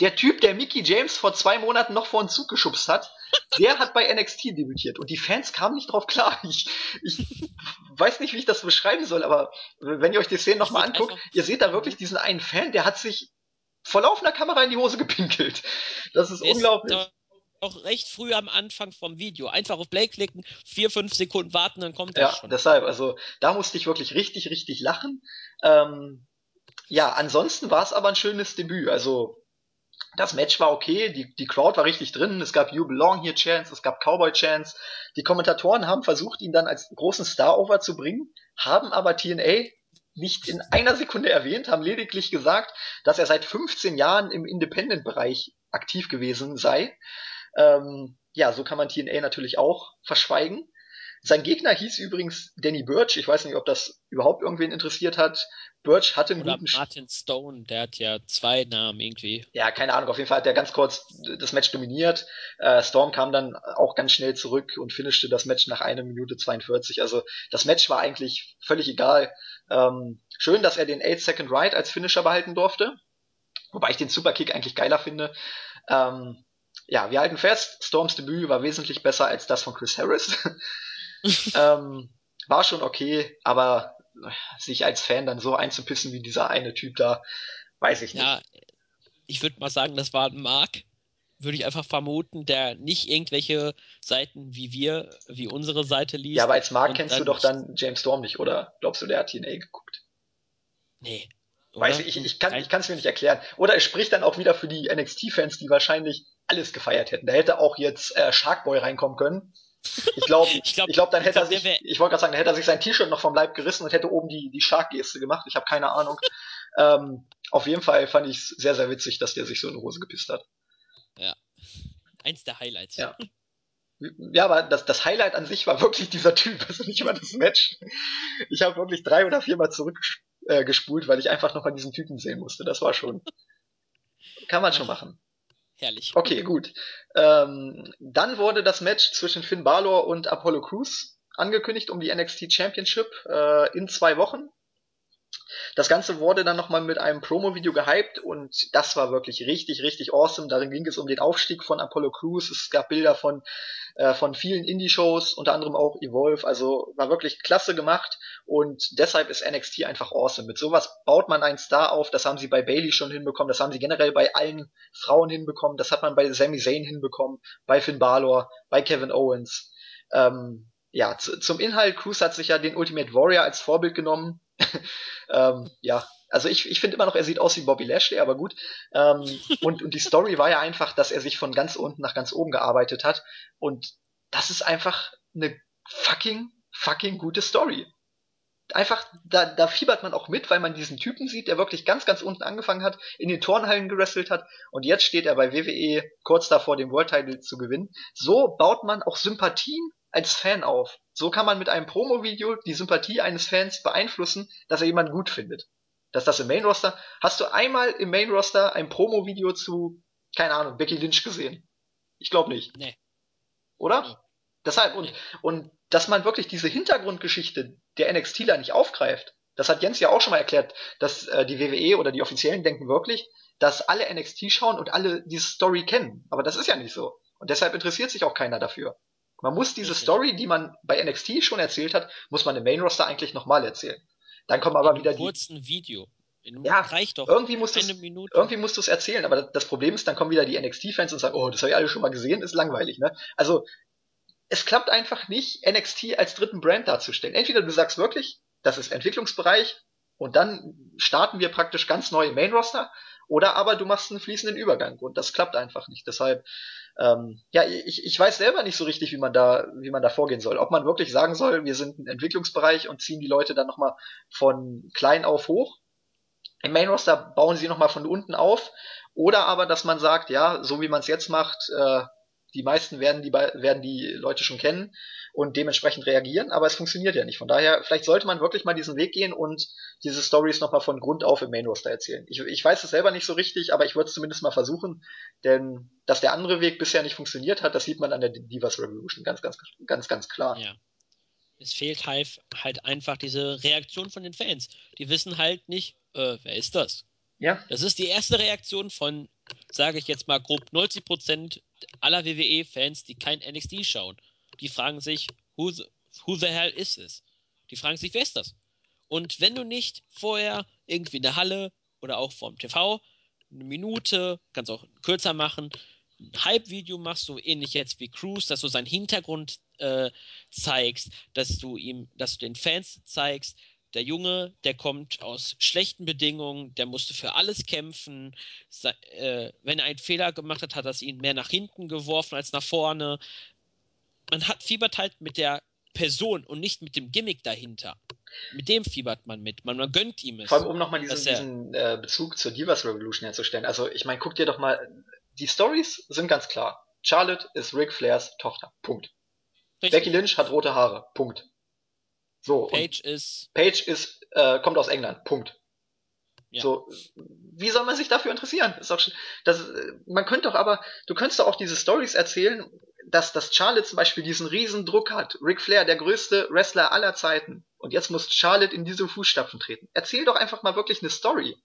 der Typ, der Mickey James vor zwei Monaten noch vor den Zug geschubst hat, der hat bei NXT debütiert und die Fans kamen nicht drauf klar. Ich, ich weiß nicht, wie ich das beschreiben soll, aber wenn ihr euch die Szene nochmal anguckt, ihr seht da wirklich diesen einen Fan, der hat sich vor laufender Kamera in die Hose gepinkelt. Das ist, ist unglaublich. Auch recht früh am Anfang vom Video. Einfach auf Play klicken, vier, fünf Sekunden warten, dann kommt das ja, schon. deshalb, also da musste ich wirklich richtig, richtig lachen. Ähm, ja, ansonsten war es aber ein schönes Debüt. Also das Match war okay, die, die Crowd war richtig drin, es gab You Belong Here Chance, es gab Cowboy Chance. Die Kommentatoren haben versucht, ihn dann als großen Star over zu bringen, haben aber TNA nicht in einer Sekunde erwähnt, haben lediglich gesagt, dass er seit 15 Jahren im Independent-Bereich aktiv gewesen sei. Ähm, ja, so kann man TNA natürlich auch verschweigen. Sein Gegner hieß übrigens Danny Birch. Ich weiß nicht, ob das überhaupt irgendwen interessiert hat. Birch hatte einen Oder guten Martin Stone, der hat ja zwei Namen irgendwie. Ja, keine Ahnung. Auf jeden Fall hat er ganz kurz das Match dominiert. Äh, Storm kam dann auch ganz schnell zurück und finishte das Match nach einer Minute 42. Also das Match war eigentlich völlig egal. Ähm, schön, dass er den 8 Second Ride als Finisher behalten durfte. Wobei ich den Superkick eigentlich geiler finde. Ähm, ja, wir halten fest, Storms Debüt war wesentlich besser als das von Chris Harris. ähm, war schon okay, aber sich als Fan dann so einzupissen wie dieser eine Typ da, weiß ich nicht. Ja, ich würde mal sagen, das war ein Mark, würde ich einfach vermuten, der nicht irgendwelche Seiten wie wir, wie unsere Seite liest. Ja, aber als Mark kennst du doch dann James Storm nicht, oder glaubst du, der hat TNA geguckt? Nee. Oder? Weiß ich, ich, ich kann es mir nicht erklären. Oder es spricht dann auch wieder für die NXT-Fans, die wahrscheinlich alles gefeiert hätten. Da hätte auch jetzt äh, Sharkboy reinkommen können. Ich glaube, ich glaube, glaub, dann hätte glaub, er sich, ich wollte gerade sagen, dann hätte er sich sein T-Shirt noch vom Leib gerissen und hätte oben die, die Shark-Geste gemacht. Ich habe keine Ahnung. ähm, auf jeden Fall fand ich es sehr, sehr witzig, dass der sich so in die Hose gepisst hat. Ja. Eins der Highlights. Ja. Ja, aber das, das Highlight an sich war wirklich dieser Typ, also nicht mal das Match. Ich habe wirklich drei oder viermal zurückgespult, äh, weil ich einfach noch mal diesen Typen sehen musste. Das war schon. Kann man schon machen. Herrlich. Okay, gut. Ähm, dann wurde das Match zwischen Finn Balor und Apollo Crews angekündigt um die NXT Championship äh, in zwei Wochen. Das Ganze wurde dann nochmal mit einem Promo-Video gehypt und das war wirklich richtig, richtig awesome. Darin ging es um den Aufstieg von Apollo Crews. Es gab Bilder von, äh, von vielen Indie-Shows, unter anderem auch Evolve. Also war wirklich klasse gemacht und deshalb ist NXT einfach awesome. Mit sowas baut man einen Star auf. Das haben sie bei Bailey schon hinbekommen. Das haben sie generell bei allen Frauen hinbekommen. Das hat man bei Sami Zayn hinbekommen, bei Finn Balor, bei Kevin Owens. Ähm, ja, zum Inhalt, Cruz hat sich ja den Ultimate Warrior als Vorbild genommen. ähm, ja, also ich, ich finde immer noch, er sieht aus wie Bobby Lashley, aber gut. Ähm, und, und die Story war ja einfach, dass er sich von ganz unten nach ganz oben gearbeitet hat. Und das ist einfach eine fucking, fucking gute Story. Einfach, da, da fiebert man auch mit, weil man diesen Typen sieht, der wirklich ganz, ganz unten angefangen hat, in den Turnhallen gewrestelt hat und jetzt steht er bei WWE kurz davor, den World Title zu gewinnen. So baut man auch Sympathien als Fan auf. So kann man mit einem Promo-Video die Sympathie eines Fans beeinflussen, dass er jemanden gut findet. Dass das im Main-Roster, hast du einmal im Main-Roster ein Promo-Video zu, keine Ahnung, Becky Lynch gesehen? Ich glaube nicht. Nee. Oder? Nee. Deshalb, und, nee. und dass man wirklich diese Hintergrundgeschichte der NXTler nicht aufgreift, das hat Jens ja auch schon mal erklärt, dass äh, die WWE oder die Offiziellen denken wirklich, dass alle NXT schauen und alle diese Story kennen. Aber das ist ja nicht so. Und deshalb interessiert sich auch keiner dafür. Man muss diese. Story, die man bei NXT schon erzählt hat, muss man im Main Roster eigentlich nochmal erzählen. Dann kommen aber in wieder die. kurzen Video. In ja, reicht doch. Irgendwie musst, irgendwie musst du es erzählen, aber das Problem ist, dann kommen wieder die NXT-Fans und sagen, oh, das habe ich alle schon mal gesehen, ist langweilig, ne? Also, es klappt einfach nicht, NXT als dritten Brand darzustellen. Entweder du sagst wirklich, das ist Entwicklungsbereich und dann starten wir praktisch ganz neu im Main Roster. Oder aber du machst einen fließenden Übergang und das klappt einfach nicht. Deshalb, ähm, ja, ich, ich weiß selber nicht so richtig, wie man da, wie man da vorgehen soll. Ob man wirklich sagen soll, wir sind ein Entwicklungsbereich und ziehen die Leute dann nochmal von klein auf hoch. Im Main Roster bauen sie nochmal von unten auf. Oder aber, dass man sagt, ja, so wie man es jetzt macht, äh, die meisten werden die, werden die Leute schon kennen und dementsprechend reagieren, aber es funktioniert ja nicht. Von daher, vielleicht sollte man wirklich mal diesen Weg gehen und diese Stories nochmal von Grund auf im Main Roster erzählen. Ich, ich weiß es selber nicht so richtig, aber ich würde es zumindest mal versuchen, denn dass der andere Weg bisher nicht funktioniert hat, das sieht man an der Divas Revolution ganz, ganz, ganz, ganz klar. Ja. Es fehlt halt, halt einfach diese Reaktion von den Fans. Die wissen halt nicht, äh, wer ist das? Ja. Das ist die erste Reaktion von, sage ich jetzt mal grob, 90 Prozent aller WWE-Fans, die kein NXT schauen. Die fragen sich, who the, who the hell is this? Die fragen sich, wer ist das? Und wenn du nicht vorher irgendwie in der Halle oder auch vorm TV eine Minute, kannst auch kürzer machen, ein Hype-Video machst, so ähnlich jetzt wie Cruz, dass du seinen Hintergrund äh, zeigst, dass du ihm, dass du den Fans zeigst, der Junge, der kommt aus schlechten Bedingungen, der musste für alles kämpfen. Äh, wenn er einen Fehler gemacht hat, hat er ihn mehr nach hinten geworfen als nach vorne. Man hat fiebert halt mit der Person und nicht mit dem Gimmick dahinter. Mit dem fiebert man mit. Man, man gönnt ihm es. Vor allem, um nochmal diesen, diesen äh, Bezug zur Divas Revolution herzustellen. Also, ich meine, guck dir doch mal, die Stories sind ganz klar. Charlotte ist Ric Flairs Tochter. Punkt. Richtig. Becky Lynch hat rote Haare. Punkt. So. Page ist. Page ist, äh, kommt aus England. Punkt. Ja. So, wie soll man sich dafür interessieren? Ist auch, das, man könnte doch aber, du könntest doch auch diese Stories erzählen, dass, dass Charlotte zum Beispiel diesen riesen Druck hat. Ric Flair, der größte Wrestler aller Zeiten. Und jetzt muss Charlotte in diese Fußstapfen treten. Erzähl doch einfach mal wirklich eine Story.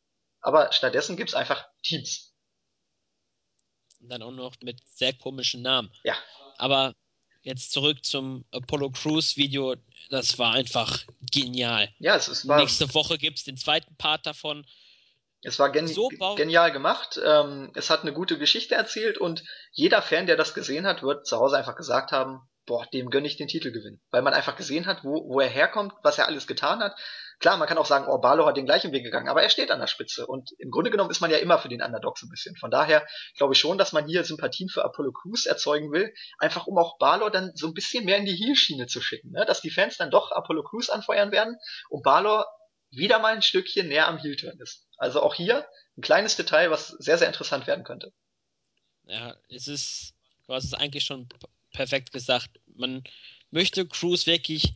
Aber stattdessen gibt's einfach Teams. Und dann auch noch mit sehr komischen Namen. Ja. Aber jetzt zurück zum Apollo Crews Video. Das war einfach genial. Ja, es, es war. Nächste Woche gibt es den zweiten Part davon. Es war gen so genial gemacht. Ähm, es hat eine gute Geschichte erzählt und jeder Fan, der das gesehen hat, wird zu Hause einfach gesagt haben, boah, dem gönne ich den Titelgewinn. Weil man einfach gesehen hat, wo, wo er herkommt, was er alles getan hat. Klar, man kann auch sagen, oh, Barlow hat den gleichen Weg gegangen, aber er steht an der Spitze. Und im Grunde genommen ist man ja immer für den Underdog so ein bisschen. Von daher glaube ich schon, dass man hier Sympathien für Apollo Crews erzeugen will, einfach um auch Barlow dann so ein bisschen mehr in die Heel-Schiene zu schicken. Ne? Dass die Fans dann doch Apollo Crews anfeuern werden und Barlow wieder mal ein Stückchen näher am Heel-Turn ist. Also auch hier ein kleines Detail, was sehr, sehr interessant werden könnte. Ja, es ist, du hast es eigentlich schon perfekt gesagt. Man möchte Cruz wirklich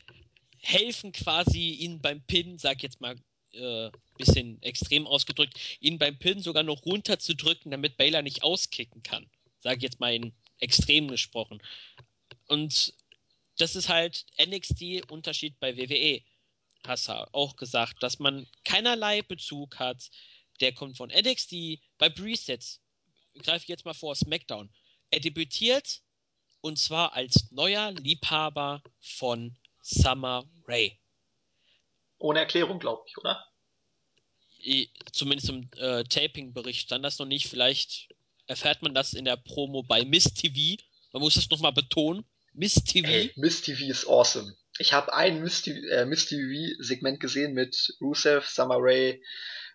helfen, quasi ihn beim Pin, sag jetzt mal äh, bisschen extrem ausgedrückt, ihn beim Pin sogar noch runterzudrücken, damit Baylor nicht auskicken kann. Sag jetzt mal in extrem gesprochen. Und das ist halt NXT-Unterschied bei WWE. Hast du auch gesagt, dass man keinerlei Bezug hat. Der kommt von NXT. Bei Presets, greife ich jetzt mal vor, SmackDown. Er debütiert und zwar als neuer Liebhaber von Summer Ray. Ohne Erklärung, glaube ich, oder? Zumindest im äh, Taping-Bericht stand das noch nicht. Vielleicht erfährt man das in der Promo bei Miss TV. Man muss es nochmal betonen. Miss TV. Hey, Miss TV ist awesome. Ich habe ein Miss TV-Segment äh, gesehen mit Rusev, Summer Ray,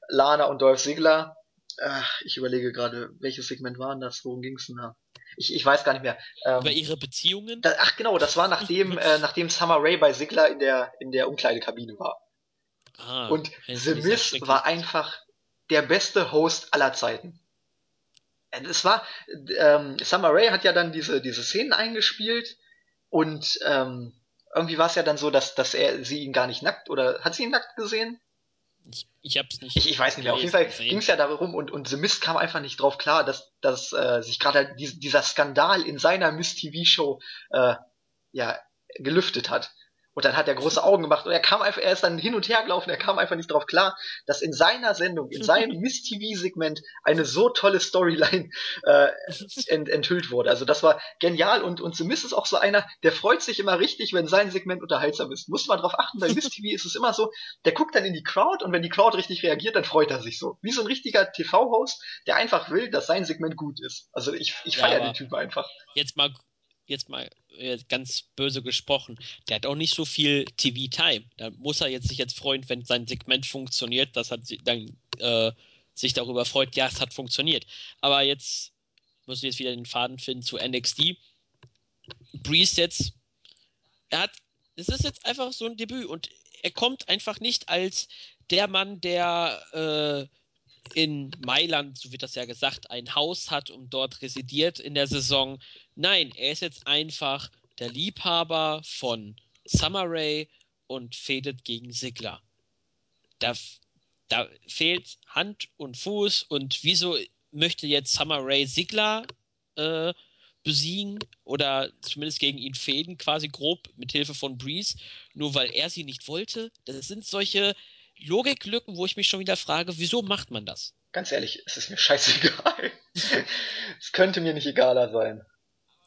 Lana und Dolph Ziggler. Ach, ich überlege gerade, welches Segment war das? Worum ging es denn da? Ich, ich weiß gar nicht mehr. Ähm, Über ihre Beziehungen? Da, ach genau, das war nachdem, äh, nachdem Summer Ray bei Ziggler in der, in der Umkleidekabine war. Ah, und The Miz war einfach der beste Host aller Zeiten. Es war, ähm, Summer Ray hat ja dann diese, diese Szenen eingespielt und ähm, irgendwie war es ja dann so, dass, dass er sie ihn gar nicht nackt oder hat sie ihn nackt gesehen? Ich, ich hab's nicht. Ich, ich weiß nicht mehr. Auf jeden Fall ging es ja darum und, und The Mist kam einfach nicht drauf klar, dass, dass äh, sich gerade dieser Skandal in seiner Mist TV-Show äh, ja, gelüftet hat. Und dann hat er große Augen gemacht und er kam einfach, er ist dann hin und her gelaufen, er kam einfach nicht drauf klar, dass in seiner Sendung, in seinem Miss TV-Segment eine so tolle Storyline äh, ent, enthüllt wurde. Also das war genial und, und The Miss ist auch so einer, der freut sich immer richtig, wenn sein Segment unterhaltsam ist. Muss man drauf achten, bei Miss TV ist es immer so, der guckt dann in die Crowd und wenn die Crowd richtig reagiert, dann freut er sich so. Wie so ein richtiger TV-Host, der einfach will, dass sein Segment gut ist. Also ich, ich ja, feiere den Typen einfach. Jetzt mal jetzt mal äh, ganz böse gesprochen, der hat auch nicht so viel TV-Time. Da muss er jetzt sich jetzt freuen, wenn sein Segment funktioniert, das hat dann äh, sich darüber freut, ja, es hat funktioniert. Aber jetzt muss ich jetzt wieder den Faden finden zu NXT. Breeze jetzt, er hat, es ist jetzt einfach so ein Debüt und er kommt einfach nicht als der Mann, der äh, in Mailand, so wird das ja gesagt, ein Haus hat und dort residiert in der Saison. Nein, er ist jetzt einfach der Liebhaber von Summer Rae und fädet gegen Sigler. Da, da fehlt Hand und Fuß und wieso möchte jetzt Summer Rae Sigler äh, besiegen oder zumindest gegen ihn fäden, quasi grob mit Hilfe von Breeze, nur weil er sie nicht wollte? Das sind solche Logiklücken, wo ich mich schon wieder frage, wieso macht man das? Ganz ehrlich, es ist mir scheißegal. es könnte mir nicht egaler sein.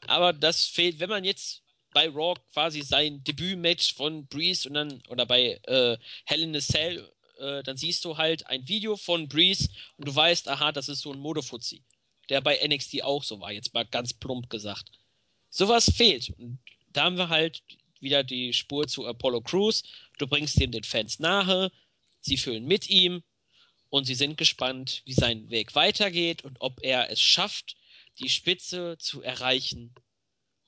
Aber das fehlt, wenn man jetzt bei Raw quasi sein Debütmatch von Breeze und dann, oder bei äh, Hell in a Cell, äh, dann siehst du halt ein Video von Breeze und du weißt, aha, das ist so ein Modefuzzi. Der bei NXT auch so war, jetzt mal ganz plump gesagt. Sowas fehlt. Und da haben wir halt wieder die Spur zu Apollo Crews. Du bringst dem den Fans nahe, Sie fühlen mit ihm und sie sind gespannt, wie sein Weg weitergeht und ob er es schafft, die Spitze zu erreichen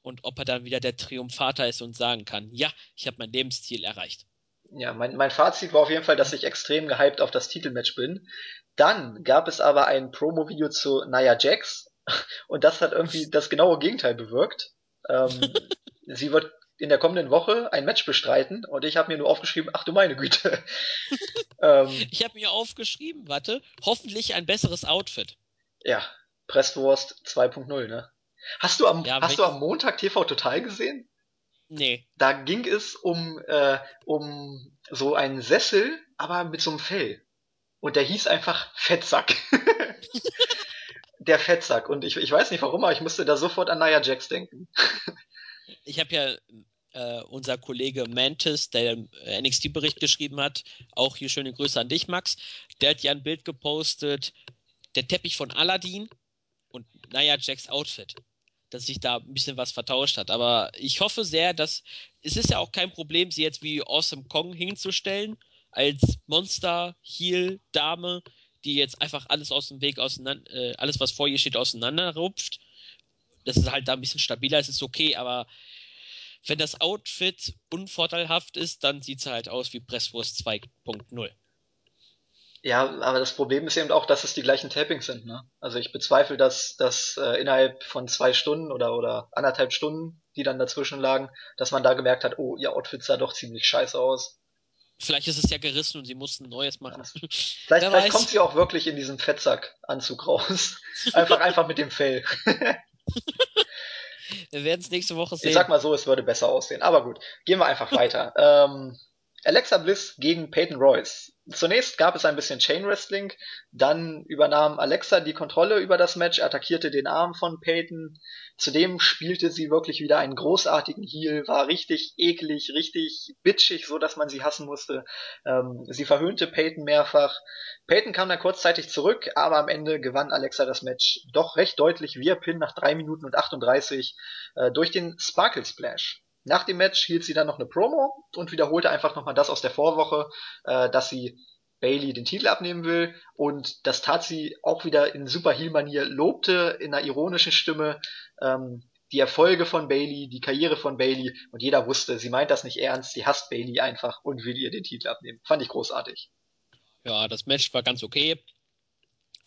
und ob er dann wieder der Triumphator ist und sagen kann, ja, ich habe mein Lebensziel erreicht. Ja, mein, mein Fazit war auf jeden Fall, dass ich extrem gehypt auf das Titelmatch bin. Dann gab es aber ein Promo-Video zu Nia Jax und das hat irgendwie das genaue Gegenteil bewirkt. Ähm, sie wird in der kommenden Woche ein Match bestreiten und ich habe mir nur aufgeschrieben, ach du meine Güte. ähm, ich habe mir aufgeschrieben, warte, hoffentlich ein besseres Outfit. Ja, Presswurst 2.0, ne? Hast du am, ja, hast du am Montag TV Total gesehen? Nee. Da ging es um, äh, um so einen Sessel, aber mit so einem Fell. Und der hieß einfach Fettsack. der Fettsack. Und ich, ich weiß nicht warum, aber ich musste da sofort an Nia Jax denken ich habe ja äh, unser Kollege Mantis, der NXT-Bericht geschrieben hat, auch hier schöne Grüße an dich, Max. Der hat ja ein Bild gepostet, der Teppich von Aladdin und Nia Jacks Outfit. Dass sich da ein bisschen was vertauscht hat. Aber ich hoffe sehr, dass es ist ja auch kein Problem, sie jetzt wie Awesome Kong hinzustellen, als Monster, Heel, Dame, die jetzt einfach alles aus dem Weg auseinander, äh, alles was vor ihr steht, auseinanderrupft dass es halt da ein bisschen stabiler ist, ist okay, aber wenn das Outfit unvorteilhaft ist, dann sieht es halt aus wie Presswurst 2.0. Ja, aber das Problem ist eben auch, dass es die gleichen Tapings sind. Ne? Also ich bezweifle, dass dass äh, innerhalb von zwei Stunden oder oder anderthalb Stunden, die dann dazwischen lagen, dass man da gemerkt hat, oh, ihr Outfit sah doch ziemlich scheiße aus. Vielleicht ist es ja gerissen und sie mussten ein neues machen. Vielleicht, vielleicht kommt sie auch wirklich in diesem Fettsack-Anzug raus. einfach, einfach mit dem Fell. wir werden es nächste Woche sehen. Ich sag mal so, es würde besser aussehen. Aber gut, gehen wir einfach weiter. ähm, Alexa Bliss gegen Peyton Royce. Zunächst gab es ein bisschen Chain Wrestling, dann übernahm Alexa die Kontrolle über das Match, attackierte den Arm von Peyton. Zudem spielte sie wirklich wieder einen großartigen Heel, war richtig eklig, richtig bitchig, so dass man sie hassen musste. Ähm, sie verhöhnte Peyton mehrfach. Peyton kam dann kurzzeitig zurück, aber am Ende gewann Alexa das Match doch recht deutlich via Pin nach 3 Minuten und 38 äh, durch den Sparkle Splash. Nach dem Match hielt sie dann noch eine Promo und wiederholte einfach nochmal das aus der Vorwoche, äh, dass sie Bailey den Titel abnehmen will. Und das tat sie auch wieder in super Heel-Manier, lobte in einer ironischen Stimme ähm, die Erfolge von Bailey, die Karriere von Bailey. Und jeder wusste, sie meint das nicht ernst, sie hasst Bailey einfach und will ihr den Titel abnehmen. Fand ich großartig. Ja, das Match war ganz okay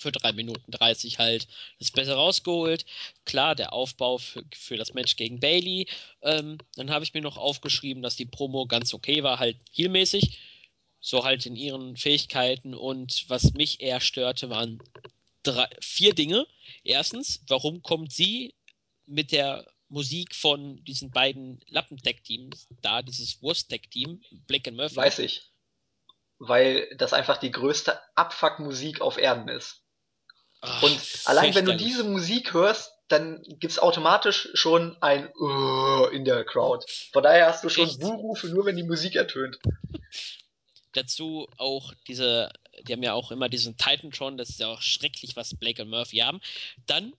für 3 Minuten 30 halt das Beste rausgeholt. Klar, der Aufbau für, für das Match gegen Bailey. Ähm, dann habe ich mir noch aufgeschrieben, dass die Promo ganz okay war, halt heelmäßig. So halt in ihren Fähigkeiten. Und was mich eher störte, waren drei, vier Dinge. Erstens, warum kommt sie mit der Musik von diesen beiden Lappendeck-Teams da, dieses Wurst-Deck-Team, Black and Murphy? Weiß ich weil das einfach die größte Abfuck-Musik auf Erden ist. Ach, und allein wenn du diese Musik hörst, dann gibt's automatisch schon ein uh in der Crowd. Von daher hast du schon Buhrufe, nur wenn die Musik ertönt. Dazu auch diese, die haben ja auch immer diesen Titantron, das ist ja auch schrecklich, was Blake und Murphy haben. Dann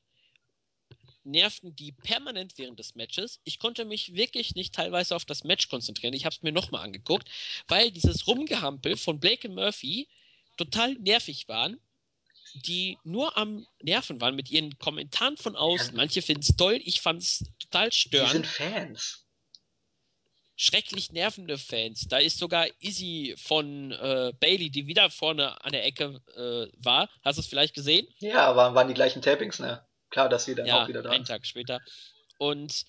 nervten die permanent während des Matches. Ich konnte mich wirklich nicht teilweise auf das Match konzentrieren. Ich habe es mir nochmal angeguckt, weil dieses Rumgehampel von Blake und Murphy total nervig waren, die nur am Nerven waren mit ihren Kommentaren von außen. Manche finden es toll, ich fand es total störend. Die sind Fans. Schrecklich nervende Fans. Da ist sogar Izzy von äh, Bailey, die wieder vorne an der Ecke äh, war. Hast du es vielleicht gesehen? Ja, waren, waren die gleichen Tapings, ne? Klar, dass sie dann ja, auch wieder da einen Tag später. Und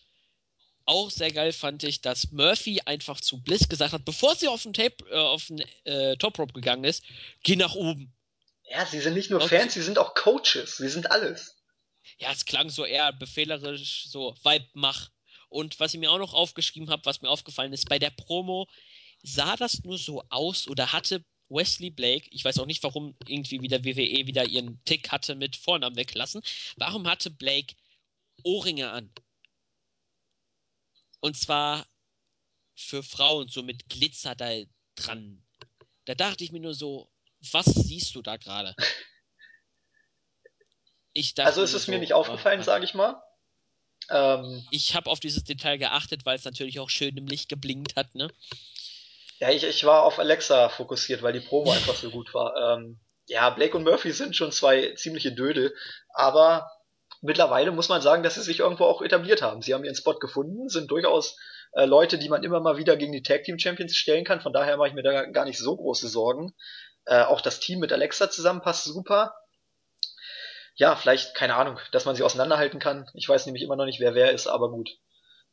auch sehr geil fand ich, dass Murphy einfach zu Bliss gesagt hat, bevor sie auf den, Tape, äh, auf den äh, Top Rope gegangen ist, geh nach oben. Ja, sie sind nicht nur. Fans, sie sind auch Coaches, sie sind alles. Ja, es klang so eher befehlerisch, so Vibe mach. Und was ich mir auch noch aufgeschrieben habe, was mir aufgefallen ist, bei der Promo sah das nur so aus oder hatte Wesley Blake, ich weiß auch nicht, warum irgendwie wieder WWE wieder ihren Tick hatte mit Vornamen weglassen. Warum hatte Blake Ohrringe an? Und zwar für Frauen, so mit Glitzer da dran. Da dachte ich mir nur so, was siehst du da gerade? also ist es so, mir nicht aufgefallen, oh, sage ich mal. Ähm, ich habe auf dieses Detail geachtet, weil es natürlich auch schön im Licht geblinkt hat, ne? Ja, ich, ich war auf Alexa fokussiert, weil die Promo einfach so gut war. Ähm, ja, Blake und Murphy sind schon zwei ziemliche Dödel, aber mittlerweile muss man sagen, dass sie sich irgendwo auch etabliert haben. Sie haben ihren Spot gefunden, sind durchaus äh, Leute, die man immer mal wieder gegen die Tag Team Champions stellen kann. Von daher mache ich mir da gar nicht so große Sorgen. Äh, auch das Team mit Alexa zusammenpasst super. Ja, vielleicht, keine Ahnung, dass man sie auseinanderhalten kann. Ich weiß nämlich immer noch nicht, wer wer ist, aber gut.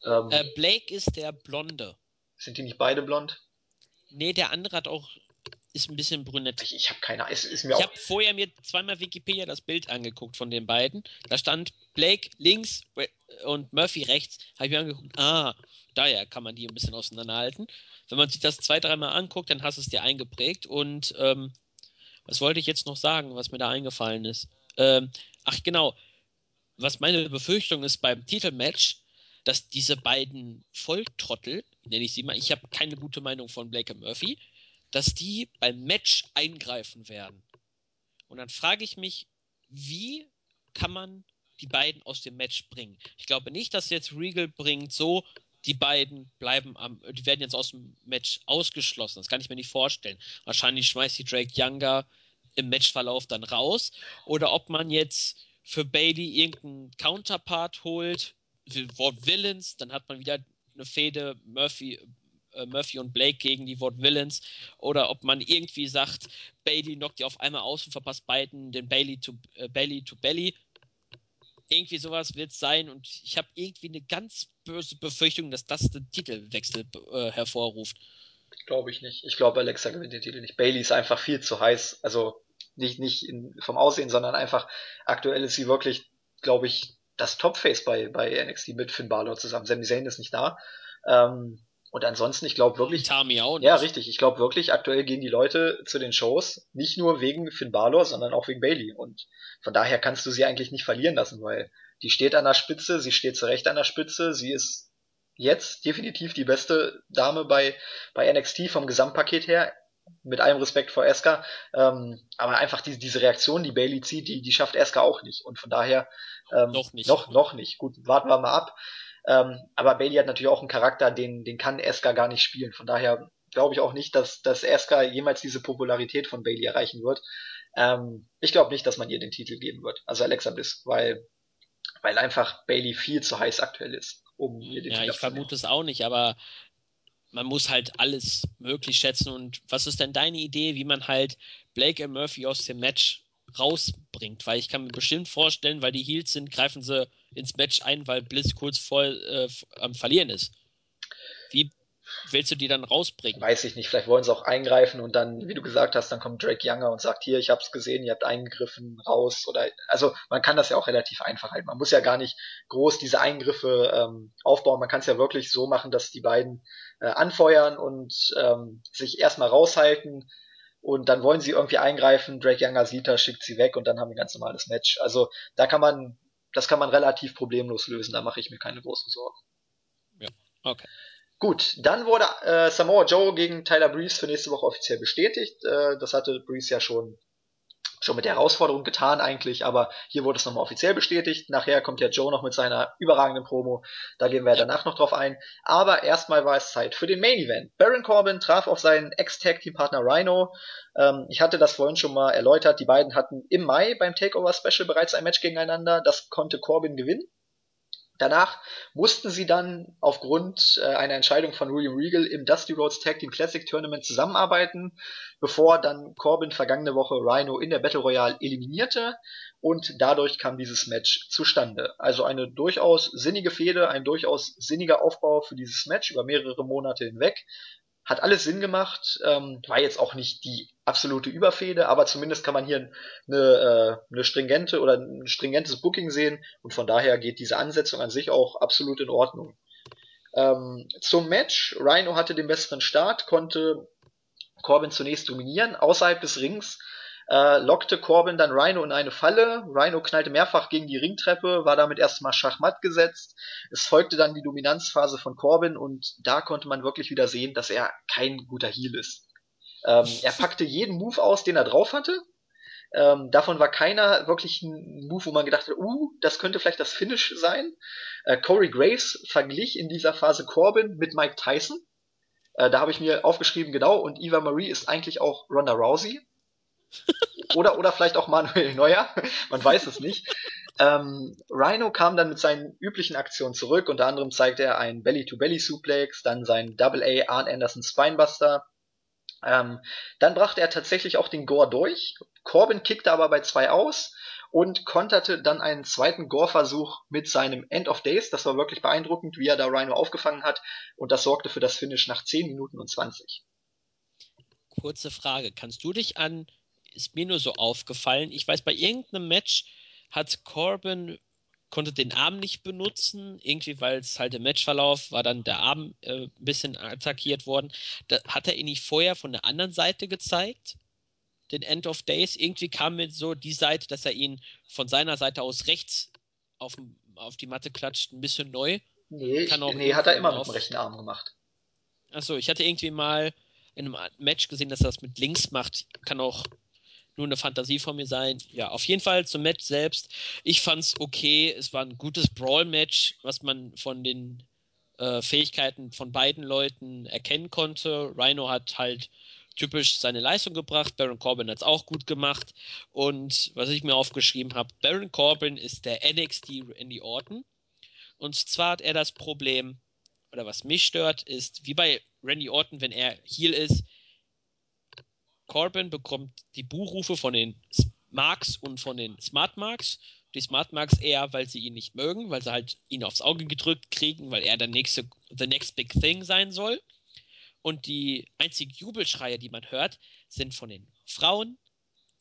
Ähm, äh, Blake ist der Blonde. Sind die nicht beide blond? Nee, der andere hat auch ist ein bisschen brünett. Ich, ich habe keine Ahnung. ich habe vorher mir zweimal Wikipedia das Bild angeguckt von den beiden. Da stand Blake links und Murphy rechts. Habe ich mir angeguckt, ah, daher kann man die ein bisschen auseinanderhalten. Wenn man sich das zwei, dreimal anguckt, dann hast du es dir eingeprägt. Und ähm, was wollte ich jetzt noch sagen, was mir da eingefallen ist? Ähm, ach genau, was meine Befürchtung ist beim Titelmatch, dass diese beiden Volltrottel, nenne ich sie mal, ich habe keine gute Meinung von Blake und Murphy, dass die beim Match eingreifen werden. Und dann frage ich mich, wie kann man die beiden aus dem Match bringen? Ich glaube nicht, dass jetzt Regal bringt, so, die beiden bleiben am, die werden jetzt aus dem Match ausgeschlossen. Das kann ich mir nicht vorstellen. Wahrscheinlich schmeißt die Drake Younger im Matchverlauf dann raus. Oder ob man jetzt für Bailey irgendeinen Counterpart holt, Wort Villains, dann hat man wieder eine Fehde Murphy, äh, Murphy und Blake gegen die Wort Villains. Oder ob man irgendwie sagt, Bailey knockt die auf einmal aus und verpasst beiden den Bailey to, äh, Bailey to Belly. Irgendwie sowas wird es sein und ich habe irgendwie eine ganz böse Befürchtung, dass das den Titelwechsel äh, hervorruft. Glaube ich nicht. Ich glaube, Alexa gewinnt den Titel nicht. Bailey ist einfach viel zu heiß. Also nicht, nicht in, vom Aussehen, sondern einfach aktuell ist sie wirklich, glaube ich, das Topface bei, bei NXT mit Finn Balor zusammen. Sami Zayn ist nicht da. Ähm, und ansonsten, ich glaube wirklich. Tami auch nicht. Ja, richtig. Ich glaube wirklich, aktuell gehen die Leute zu den Shows nicht nur wegen Finn Balor, sondern auch wegen Bailey. Und von daher kannst du sie eigentlich nicht verlieren lassen, weil die steht an der Spitze, sie steht zurecht an der Spitze, sie ist jetzt definitiv die beste Dame bei, bei NXT vom Gesamtpaket her mit allem Respekt vor Eska, ähm, aber einfach die, diese Reaktion, die Bailey zieht, die, die schafft Eska auch nicht. Und von daher ähm, noch nicht. Noch, noch nicht. Gut, warten wir mal ab. Ähm, aber Bailey hat natürlich auch einen Charakter, den, den kann Eska gar nicht spielen. Von daher glaube ich auch nicht, dass, dass Eska jemals diese Popularität von Bailey erreichen wird. Ähm, ich glaube nicht, dass man ihr den Titel geben wird, also Alexa Bliss, weil, weil einfach Bailey viel zu heiß aktuell ist, um ihr den ja, Titel Ja, ich vermute es auch nicht, aber man muss halt alles möglich schätzen. Und was ist denn deine Idee, wie man halt Blake und Murphy aus dem Match rausbringt? Weil ich kann mir bestimmt vorstellen, weil die Heels sind, greifen sie ins Match ein, weil Bliss kurz vor äh, am Verlieren ist. Wie willst du die dann rausbringen? Weiß ich nicht, vielleicht wollen sie auch eingreifen und dann, wie du gesagt hast, dann kommt Drake Younger und sagt, hier, ich hab's gesehen, ihr habt eingegriffen, raus oder also man kann das ja auch relativ einfach halten. Man muss ja gar nicht groß diese Eingriffe ähm, aufbauen, man kann es ja wirklich so machen, dass die beiden äh, anfeuern und ähm, sich erstmal raushalten und dann wollen sie irgendwie eingreifen, Drake Younger sieht das, schickt sie weg und dann haben wir ein ganz normales Match. Also da kann man, das kann man relativ problemlos lösen, da mache ich mir keine großen Sorgen. Ja, okay. Gut, dann wurde äh, Samoa Joe gegen Tyler Breeze für nächste Woche offiziell bestätigt. Äh, das hatte Breeze ja schon schon mit der Herausforderung getan eigentlich, aber hier wurde es nochmal offiziell bestätigt. Nachher kommt ja Joe noch mit seiner überragenden Promo. Da gehen wir ja danach noch drauf ein. Aber erstmal war es Zeit für den Main Event. Baron Corbin traf auf seinen Ex-Tag-Team-Partner Rhino. Ähm, ich hatte das vorhin schon mal erläutert. Die beiden hatten im Mai beim Takeover Special bereits ein Match gegeneinander. Das konnte Corbin gewinnen. Danach mussten sie dann aufgrund äh, einer Entscheidung von William Regal im Dusty Rhodes Tag Team Classic Tournament zusammenarbeiten, bevor dann Corbin vergangene Woche Rhino in der Battle Royale eliminierte und dadurch kam dieses Match zustande. Also eine durchaus sinnige Fehde, ein durchaus sinniger Aufbau für dieses Match über mehrere Monate hinweg. Hat alles Sinn gemacht, ähm, war jetzt auch nicht die absolute Überfehde, aber zumindest kann man hier eine, äh, eine stringente oder ein stringentes Booking sehen und von daher geht diese Ansetzung an sich auch absolut in Ordnung. Ähm, zum Match, Rhino hatte den besseren Start, konnte Corbin zunächst dominieren. Außerhalb des Rings äh, lockte Corbin dann Rhino in eine Falle. Rhino knallte mehrfach gegen die Ringtreppe, war damit erstmal schachmatt gesetzt. Es folgte dann die Dominanzphase von Corbin und da konnte man wirklich wieder sehen, dass er kein guter Heel ist. Ähm, er packte jeden Move aus, den er drauf hatte. Ähm, davon war keiner wirklich ein Move, wo man gedacht hat, uh, das könnte vielleicht das Finish sein. Äh, Corey Graves verglich in dieser Phase Corbin mit Mike Tyson. Äh, da habe ich mir aufgeschrieben, genau, und Eva Marie ist eigentlich auch Ronda Rousey. Oder, oder vielleicht auch Manuel Neuer, man weiß es nicht. Ähm, Rhino kam dann mit seinen üblichen Aktionen zurück, unter anderem zeigte er einen Belly-to-Belly-Suplex, dann seinen Double-A Arn Anderson Spinebuster. Ähm, dann brachte er tatsächlich auch den Gore durch. Corbin kickte aber bei zwei aus und konterte dann einen zweiten Gore-Versuch mit seinem End of Days. Das war wirklich beeindruckend, wie er da Rhino aufgefangen hat und das sorgte für das Finish nach 10 Minuten und 20. Kurze Frage, kannst du dich an ist mir nur so aufgefallen. Ich weiß, bei irgendeinem Match hat Corbin konnte den Arm nicht benutzen, irgendwie, weil es halt im Matchverlauf war dann der Arm äh, ein bisschen attackiert worden. Da hat er ihn nicht vorher von der anderen Seite gezeigt, den End of Days. Irgendwie kam mir so die Seite, dass er ihn von seiner Seite aus rechts auf, auf die Matte klatscht, ein bisschen neu. Nee, auch nee hat er immer mit dem rechten Arm gemacht. Achso, ich hatte irgendwie mal in einem Match gesehen, dass er das mit links macht. Kann auch nur eine Fantasie von mir sein. Ja, auf jeden Fall zum Match selbst. Ich fand es okay. Es war ein gutes Brawl-Match, was man von den äh, Fähigkeiten von beiden Leuten erkennen konnte. Rhino hat halt typisch seine Leistung gebracht. Baron Corbin hat es auch gut gemacht. Und was ich mir aufgeschrieben habe, Baron Corbin ist der NXT Randy Orton. Und zwar hat er das Problem, oder was mich stört, ist, wie bei Randy Orton, wenn er Heel ist, Corbin bekommt die Buchrufe von den Marks und von den Smart Marks. Die Smart Marks eher, weil sie ihn nicht mögen, weil sie halt ihn aufs Auge gedrückt kriegen, weil er der nächste, the next big thing sein soll. Und die einzigen Jubelschreie, die man hört, sind von den Frauen,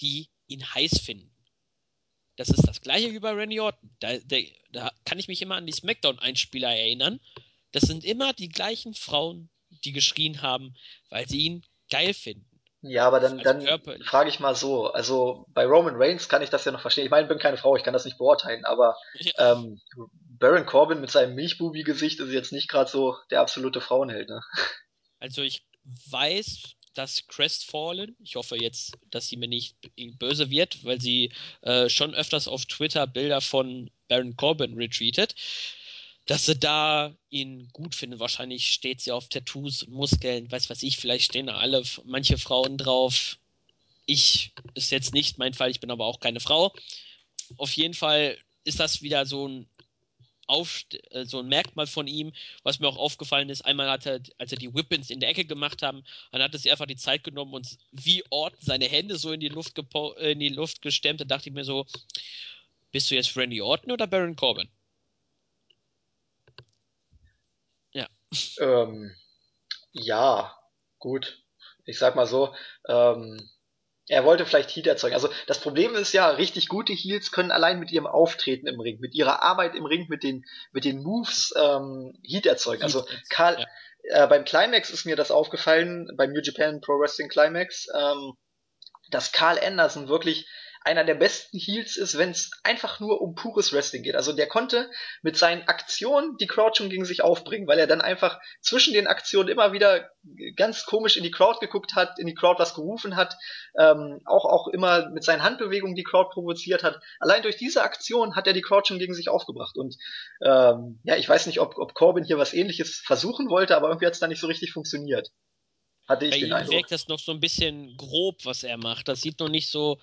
die ihn heiß finden. Das ist das gleiche wie bei Randy Orton. Da, da, da kann ich mich immer an die SmackDown-Einspieler erinnern. Das sind immer die gleichen Frauen, die geschrien haben, weil sie ihn geil finden. Ja, aber dann, dann frage ich mal so, also bei Roman Reigns kann ich das ja noch verstehen. Ich meine, ich bin keine Frau, ich kann das nicht beurteilen, aber ja. ähm, Baron Corbin mit seinem Milchbubi-Gesicht ist jetzt nicht gerade so der absolute Frauenheld, ne? Also ich weiß, dass Crestfallen, ich hoffe jetzt, dass sie mir nicht böse wird, weil sie äh, schon öfters auf Twitter Bilder von Baron Corbin retweetet, dass sie da ihn gut finden. Wahrscheinlich steht sie auf Tattoos und Muskeln, weiß was ich, vielleicht stehen da alle, manche Frauen drauf. Ich ist jetzt nicht mein Fall, ich bin aber auch keine Frau. Auf jeden Fall ist das wieder so ein auf, äh, so ein Merkmal von ihm, was mir auch aufgefallen ist. Einmal hat er, als er die Whippins in der Ecke gemacht haben, dann hat er sich einfach die Zeit genommen und wie Ort seine Hände so in die Luft, in die Luft gestemmt. Da dachte ich mir so, bist du jetzt Randy Orton oder Baron Corbin? Ähm, ja, gut. Ich sag mal so, ähm, er wollte vielleicht Heat erzeugen. Also das Problem ist ja, richtig gute Heals können allein mit ihrem Auftreten im Ring, mit ihrer Arbeit im Ring, mit den, mit den Moves ähm, Heat erzeugen. Also Karl, ja. äh, beim Climax ist mir das aufgefallen, beim New Japan Pro Wrestling Climax, ähm, dass Carl Anderson wirklich einer der besten Heals ist, wenn es einfach nur um pures Wrestling geht. Also der konnte mit seinen Aktionen die Crowd schon gegen sich aufbringen, weil er dann einfach zwischen den Aktionen immer wieder ganz komisch in die Crowd geguckt hat, in die Crowd was gerufen hat, ähm, auch auch immer mit seinen Handbewegungen die Crowd provoziert hat. Allein durch diese Aktion hat er die Crowd schon gegen sich aufgebracht. Und ähm, ja, ich weiß nicht, ob, ob Corbin hier was ähnliches versuchen wollte, aber irgendwie hat es da nicht so richtig funktioniert. Hatte ich Bei den ihm Eindruck. wirkt das noch so ein bisschen grob, was er macht. Das sieht noch nicht so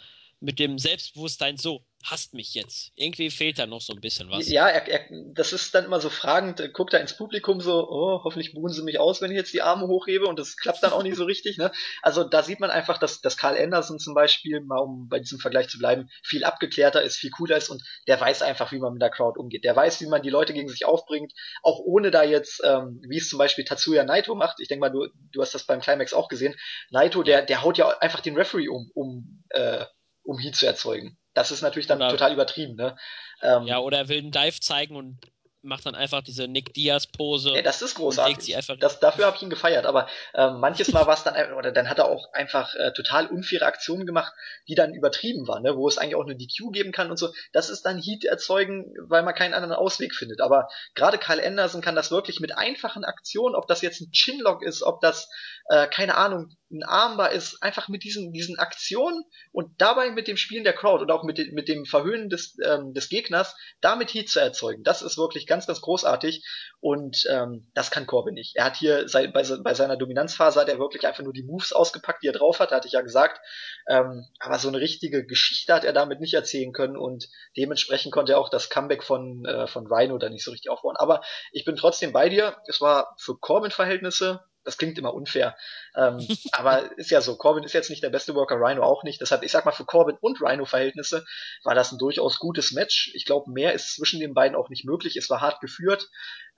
mit dem Selbstbewusstsein so, hasst mich jetzt. Irgendwie fehlt da noch so ein bisschen was. Ja, er, er, das ist dann immer so fragend, guckt er ins Publikum so, oh, hoffentlich buhen sie mich aus, wenn ich jetzt die Arme hochhebe und das klappt dann auch nicht so richtig. Ne? Also da sieht man einfach, dass, dass Karl Anderson zum Beispiel, mal um bei diesem Vergleich zu bleiben, viel abgeklärter ist, viel cooler ist und der weiß einfach, wie man mit der Crowd umgeht. Der weiß, wie man die Leute gegen sich aufbringt, auch ohne da jetzt, ähm, wie es zum Beispiel Tatsuya Naito macht. Ich denke mal, du, du hast das beim Climax auch gesehen. Naito, der, der haut ja einfach den Referee um, um äh, um Heat zu erzeugen. Das ist natürlich dann oder, total übertrieben, ne? Ähm, ja, oder er will einen Dive zeigen und macht dann einfach diese Nick Diaz Pose. Ja, das ist großartig. Das, dafür habe ich ihn gefeiert. Aber äh, manches Mal war es dann oder dann hat er auch einfach äh, total unfaire Aktionen gemacht, die dann übertrieben waren, ne? wo es eigentlich auch eine DQ geben kann und so. Das ist dann Heat erzeugen, weil man keinen anderen Ausweg findet. Aber gerade Kyle Anderson kann das wirklich mit einfachen Aktionen, ob das jetzt ein Chinlock ist, ob das äh, keine Ahnung ein Armbar ist, einfach mit diesen diesen Aktionen und dabei mit dem Spielen der Crowd und auch mit, de mit dem Verhöhnen des ähm, des Gegners damit Heat zu erzeugen. Das ist wirklich ganz, ganz großartig und ähm, das kann Corbin nicht. Er hat hier sei, bei, bei seiner Dominanzphase hat er wirklich einfach nur die Moves ausgepackt, die er drauf hat, hatte ich ja gesagt. Ähm, aber so eine richtige Geschichte hat er damit nicht erzählen können und dementsprechend konnte er auch das Comeback von, äh, von Rhino da nicht so richtig aufbauen. Aber ich bin trotzdem bei dir. Es war für Corbin-Verhältnisse das klingt immer unfair. Ähm, aber ist ja so, Corbin ist jetzt nicht der beste Worker, Rhino auch nicht. Deshalb, ich sag mal, für Corbin und Rhino-Verhältnisse war das ein durchaus gutes Match. Ich glaube, mehr ist zwischen den beiden auch nicht möglich. Es war hart geführt.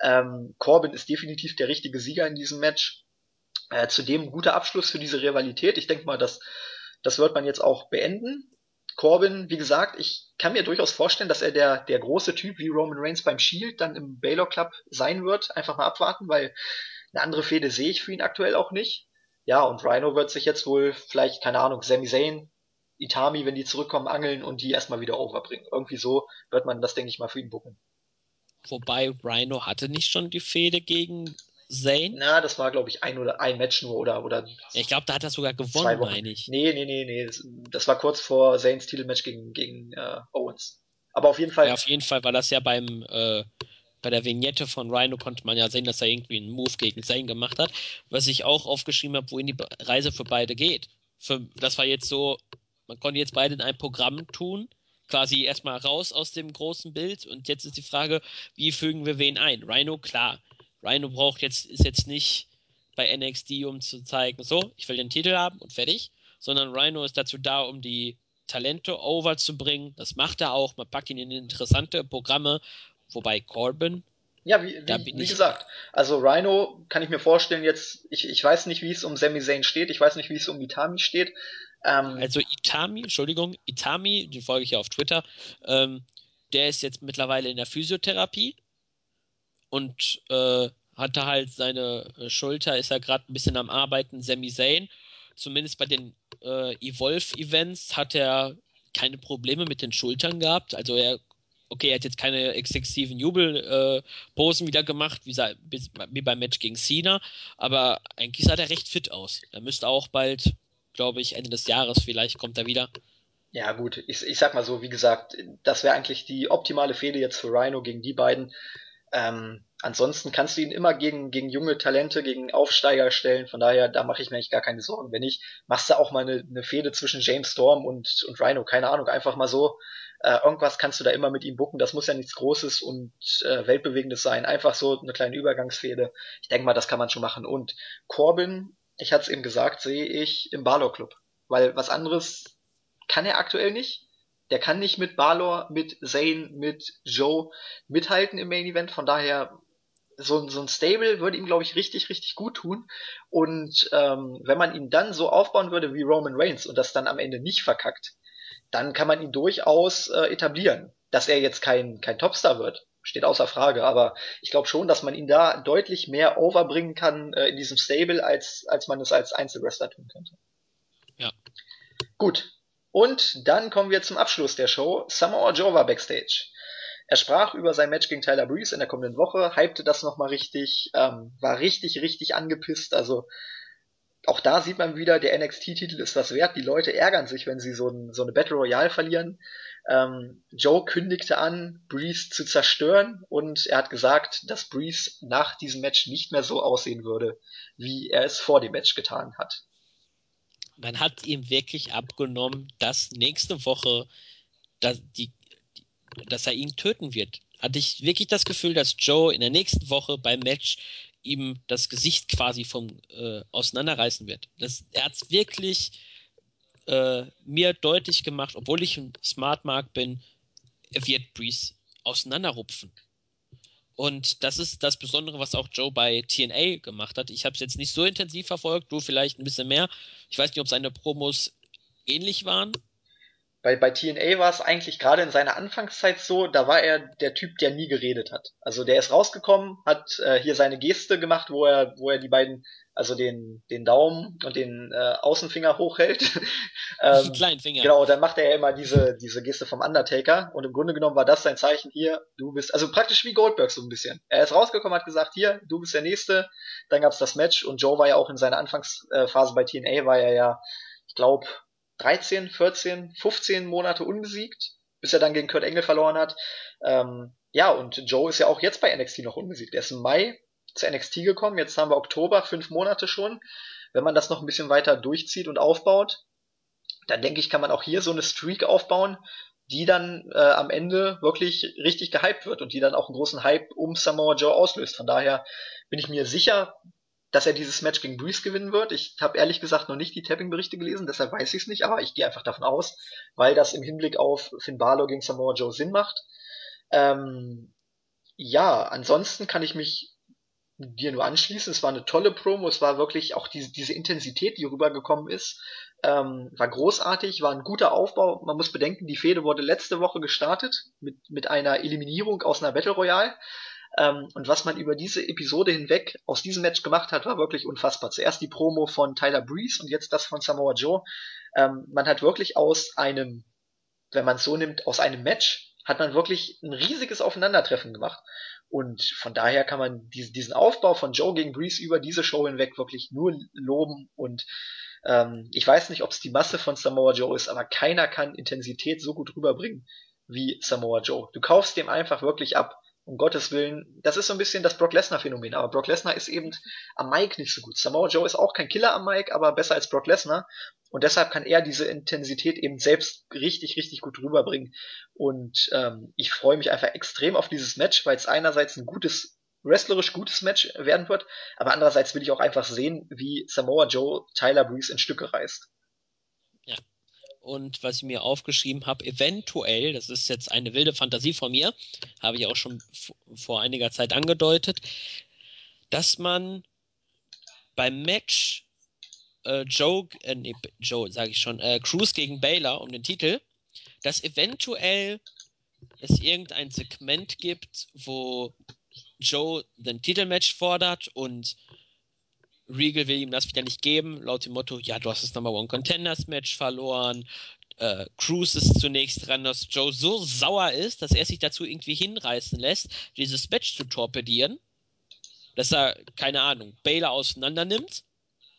Ähm, Corbin ist definitiv der richtige Sieger in diesem Match. Äh, zudem ein guter Abschluss für diese Rivalität. Ich denke mal, das, das wird man jetzt auch beenden. Corbin, wie gesagt, ich kann mir durchaus vorstellen, dass er der, der große Typ wie Roman Reigns beim Shield dann im Baylor Club sein wird. Einfach mal abwarten, weil eine andere Fehde sehe ich für ihn aktuell auch nicht. Ja, und Rhino wird sich jetzt wohl vielleicht, keine Ahnung, Sami Zayn, Itami, wenn die zurückkommen, angeln und die erstmal wieder overbringen. Irgendwie so wird man das, denke ich mal, für ihn bucken. Wobei Rhino hatte nicht schon die Fehde gegen Zayn? Na, das war, glaube ich, ein oder ein Match nur oder. oder ich glaube, da hat er sogar gewonnen, meine ich. Nee, nee, nee, nee. Das, das war kurz vor Zayns Titelmatch gegen, gegen äh, Owens. Aber auf jeden Fall. Ja, auf jeden Fall war das ja beim äh, bei der Vignette von Rhino konnte man ja sehen, dass er irgendwie einen Move gegen Zane gemacht hat. Was ich auch aufgeschrieben habe, wohin die Reise für beide geht. Für, das war jetzt so, man konnte jetzt beide in ein Programm tun, quasi erstmal raus aus dem großen Bild und jetzt ist die Frage, wie fügen wir wen ein? Rhino, klar. Rhino braucht jetzt, ist jetzt nicht bei NXT, um zu zeigen, so, ich will den Titel haben und fertig, sondern Rhino ist dazu da, um die Talente overzubringen. Das macht er auch. Man packt ihn in interessante Programme, Wobei Corbin. Ja, wie, wie, wie gesagt, also Rhino kann ich mir vorstellen, jetzt, ich, ich weiß nicht, wie es um Sami Zayn steht, ich weiß nicht, wie es um Itami steht. Ähm, also Itami, Entschuldigung, Itami, den folge ich ja auf Twitter, ähm, der ist jetzt mittlerweile in der Physiotherapie und äh, hatte halt seine äh, Schulter, ist er gerade ein bisschen am Arbeiten, Sami Zayn. Zumindest bei den äh, Evolve-Events hat er keine Probleme mit den Schultern gehabt. Also er okay, er hat jetzt keine exzessiven Jubelposen äh, wieder gemacht, wie, wie beim Match gegen Cena, aber eigentlich sah der recht fit aus. Er müsste auch bald, glaube ich, Ende des Jahres vielleicht kommt er wieder. Ja, gut, ich, ich sag mal so, wie gesagt, das wäre eigentlich die optimale Fehde jetzt für Rhino gegen die beiden. Ähm, ansonsten kannst du ihn immer gegen, gegen junge Talente, gegen Aufsteiger stellen. Von daher, da mache ich mir eigentlich gar keine Sorgen. Wenn nicht, machst du auch mal eine, eine Fehde zwischen James Storm und, und Rhino. Keine Ahnung, einfach mal so äh, irgendwas kannst du da immer mit ihm bucken. Das muss ja nichts Großes und äh, Weltbewegendes sein. Einfach so eine kleine Übergangsfehde. Ich denke mal, das kann man schon machen. Und Corbin, ich hatte es eben gesagt, sehe ich im Balor Club. Weil was anderes kann er aktuell nicht. Der kann nicht mit Balor, mit Zane, mit Joe mithalten im Main Event. Von daher so, so ein Stable würde ihm, glaube ich, richtig, richtig gut tun. Und ähm, wenn man ihn dann so aufbauen würde wie Roman Reigns und das dann am Ende nicht verkackt, dann kann man ihn durchaus äh, etablieren. Dass er jetzt kein, kein Topstar wird, steht außer Frage, aber ich glaube schon, dass man ihn da deutlich mehr overbringen kann äh, in diesem Stable, als, als man es als Einzelwrestler tun könnte. Ja. Gut, Und dann kommen wir zum Abschluss der Show. Samoa Joe war backstage. Er sprach über sein Match gegen Tyler Breeze in der kommenden Woche, hypte das nochmal richtig, ähm, war richtig, richtig angepisst. Also auch da sieht man wieder, der NXT-Titel ist was wert. Die Leute ärgern sich, wenn sie so, ein, so eine Battle Royale verlieren. Ähm, Joe kündigte an, Breeze zu zerstören und er hat gesagt, dass Breeze nach diesem Match nicht mehr so aussehen würde, wie er es vor dem Match getan hat. Man hat ihm wirklich abgenommen, dass nächste Woche dass, die, dass er ihn töten wird. Hatte ich wirklich das Gefühl, dass Joe in der nächsten Woche beim Match ihm das Gesicht quasi vom äh, auseinanderreißen wird. Das, er hat es wirklich äh, mir deutlich gemacht, obwohl ich ein Smart Mark bin, er wird Breeze auseinanderrupfen. Und das ist das Besondere, was auch Joe bei TNA gemacht hat. Ich habe es jetzt nicht so intensiv verfolgt, du vielleicht ein bisschen mehr. Ich weiß nicht, ob seine Promos ähnlich waren bei, bei TNA war es eigentlich gerade in seiner Anfangszeit so, da war er der Typ, der nie geredet hat. Also der ist rausgekommen, hat äh, hier seine Geste gemacht, wo er, wo er die beiden, also den, den Daumen und den äh, Außenfinger hochhält. ähm, kleinen Finger. Genau, dann macht er ja immer diese, diese Geste vom Undertaker und im Grunde genommen war das sein Zeichen hier, du bist, also praktisch wie Goldberg so ein bisschen. Er ist rausgekommen, hat gesagt, hier, du bist der Nächste, dann gab's das Match und Joe war ja auch in seiner Anfangsphase bei TNA, war er ja, ich glaube, 13, 14, 15 Monate unbesiegt, bis er dann gegen Kurt Engel verloren hat. Ähm, ja, und Joe ist ja auch jetzt bei NXT noch unbesiegt. Er ist im Mai zu NXT gekommen, jetzt haben wir Oktober, fünf Monate schon. Wenn man das noch ein bisschen weiter durchzieht und aufbaut, dann denke ich, kann man auch hier so eine Streak aufbauen, die dann äh, am Ende wirklich richtig gehypt wird und die dann auch einen großen Hype um Samoa Joe auslöst. Von daher bin ich mir sicher, dass er dieses Match gegen Breeze gewinnen wird. Ich habe ehrlich gesagt noch nicht die Tapping-Berichte gelesen, deshalb weiß ich es nicht, aber ich gehe einfach davon aus, weil das im Hinblick auf Finn Balor gegen Samoa Joe Sinn macht. Ähm, ja, ansonsten kann ich mich dir nur anschließen. Es war eine tolle Promo, es war wirklich auch diese, diese Intensität, die rübergekommen ist, ähm, war großartig, war ein guter Aufbau. Man muss bedenken, die Fehde wurde letzte Woche gestartet mit, mit einer Eliminierung aus einer Battle Royale. Ähm, und was man über diese Episode hinweg aus diesem Match gemacht hat, war wirklich unfassbar. Zuerst die Promo von Tyler Breeze und jetzt das von Samoa Joe. Ähm, man hat wirklich aus einem, wenn man es so nimmt, aus einem Match, hat man wirklich ein riesiges Aufeinandertreffen gemacht. Und von daher kann man diesen Aufbau von Joe gegen Breeze über diese Show hinweg wirklich nur loben und ähm, ich weiß nicht, ob es die Masse von Samoa Joe ist, aber keiner kann Intensität so gut rüberbringen wie Samoa Joe. Du kaufst dem einfach wirklich ab um Gottes Willen, das ist so ein bisschen das Brock Lesnar-Phänomen, aber Brock Lesnar ist eben am Mic nicht so gut. Samoa Joe ist auch kein Killer am Mic, aber besser als Brock Lesnar. Und deshalb kann er diese Intensität eben selbst richtig, richtig gut rüberbringen. Und ähm, ich freue mich einfach extrem auf dieses Match, weil es einerseits ein gutes, wrestlerisch gutes Match werden wird, aber andererseits will ich auch einfach sehen, wie Samoa Joe Tyler Breeze in Stücke reißt und was ich mir aufgeschrieben habe, eventuell, das ist jetzt eine wilde Fantasie von mir, habe ich auch schon vor einiger Zeit angedeutet, dass man beim Match äh, Joe, äh, nee, Joe sage ich schon, äh, Cruz gegen Baylor um den Titel, dass eventuell es irgendein Segment gibt, wo Joe den Titelmatch fordert und Regal will ihm das wieder nicht geben, laut dem Motto, ja, du hast das Number One Contenders Match verloren. Äh, Cruz ist zunächst dran, dass Joe so sauer ist, dass er sich dazu irgendwie hinreißen lässt, dieses Match zu torpedieren, dass er, keine Ahnung, Baylor auseinander nimmt,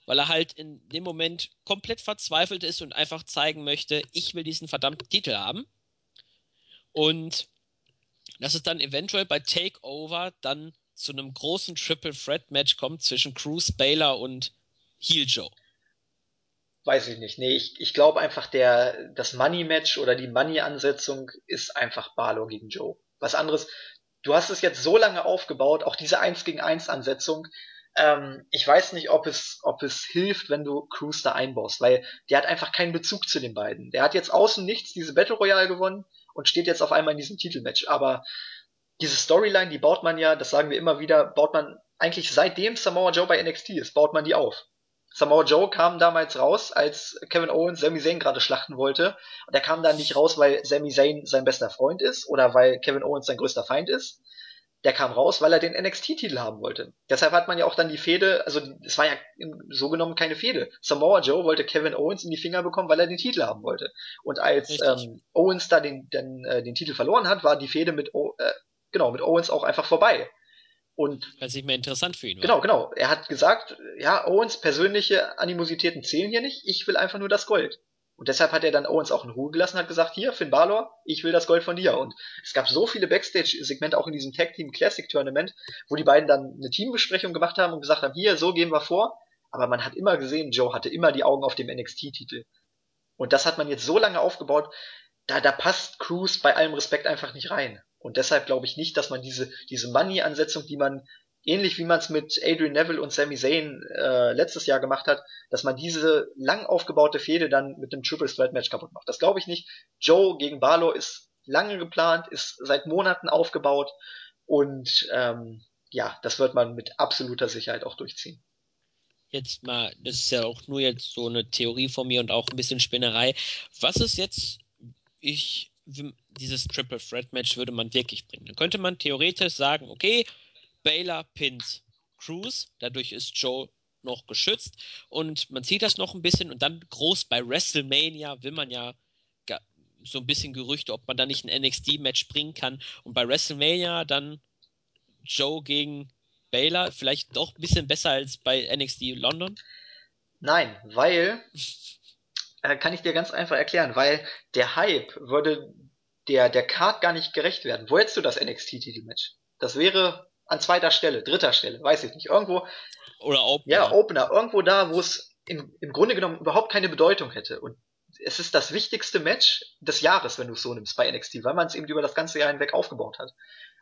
weil er halt in dem Moment komplett verzweifelt ist und einfach zeigen möchte, ich will diesen verdammten Titel haben. Und dass es dann eventuell bei Takeover dann zu einem großen Triple Threat Match kommt zwischen Cruz, Baylor und Heel Joe. Weiß ich nicht. Nee, ich, ich glaube einfach, der, das Money Match oder die Money Ansetzung ist einfach Barlow gegen Joe. Was anderes, du hast es jetzt so lange aufgebaut, auch diese 1 gegen 1 Ansetzung, ähm, ich weiß nicht, ob es, ob es hilft, wenn du Cruz da einbaust, weil der hat einfach keinen Bezug zu den beiden. Der hat jetzt außen nichts diese Battle Royale gewonnen und steht jetzt auf einmal in diesem Titelmatch. Aber diese Storyline, die baut man ja, das sagen wir immer wieder, baut man eigentlich seitdem Samoa Joe bei NXT ist, baut man die auf. Samoa Joe kam damals raus, als Kevin Owens Sami Zayn gerade schlachten wollte. Und er kam da nicht raus, weil Sami Zayn sein bester Freund ist oder weil Kevin Owens sein größter Feind ist. der kam raus, weil er den NXT-Titel haben wollte. Deshalb hat man ja auch dann die Fehde, also es war ja so genommen keine Fehde. Samoa Joe wollte Kevin Owens in die Finger bekommen, weil er den Titel haben wollte. Und als ähm, Owens da den, den, äh, den Titel verloren hat, war die Fehde mit, o äh, genau, mit Owens auch einfach vorbei. Und weil es nicht mehr interessant für ihn war. Genau, genau. Er hat gesagt, ja, Owens persönliche Animositäten zählen hier nicht, ich will einfach nur das Gold. Und deshalb hat er dann Owens auch in Ruhe gelassen, hat gesagt, hier, Finn Balor, ich will das Gold von dir. Und es gab so viele Backstage-Segmente auch in diesem Tag Team Classic Tournament, wo die beiden dann eine Teambesprechung gemacht haben und gesagt haben, hier, so gehen wir vor. Aber man hat immer gesehen, Joe hatte immer die Augen auf dem NXT-Titel. Und das hat man jetzt so lange aufgebaut, da, da passt Cruz bei allem Respekt einfach nicht rein. Und deshalb glaube ich nicht, dass man diese, diese Money-Ansetzung, die man ähnlich wie man es mit Adrian Neville und Sami Zayn äh, letztes Jahr gemacht hat, dass man diese lang aufgebaute Fehde dann mit einem Triple Threat Match kaputt macht. Das glaube ich nicht. Joe gegen Balor ist lange geplant, ist seit Monaten aufgebaut und ähm, ja, das wird man mit absoluter Sicherheit auch durchziehen. Jetzt mal, das ist ja auch nur jetzt so eine Theorie von mir und auch ein bisschen Spinnerei. Was ist jetzt, ich, dieses Triple Threat Match würde man wirklich bringen? Dann könnte man theoretisch sagen, okay, Baylor pins Cruz, dadurch ist Joe noch geschützt und man sieht das noch ein bisschen und dann groß bei WrestleMania will man ja so ein bisschen Gerüchte, ob man da nicht ein NXT-Match bringen kann und bei WrestleMania dann Joe gegen Baylor vielleicht doch ein bisschen besser als bei NXT London? Nein, weil äh, kann ich dir ganz einfach erklären, weil der Hype würde der der Card gar nicht gerecht werden. Wo hättest du das NXT-Titelmatch? Das wäre an zweiter Stelle, dritter Stelle, weiß ich nicht. Irgendwo. Oder Opener. Ja, Opener. Irgendwo da, wo es im, im Grunde genommen überhaupt keine Bedeutung hätte. Und es ist das wichtigste Match des Jahres, wenn du es so nimmst bei NXT, weil man es eben über das ganze Jahr hinweg aufgebaut hat.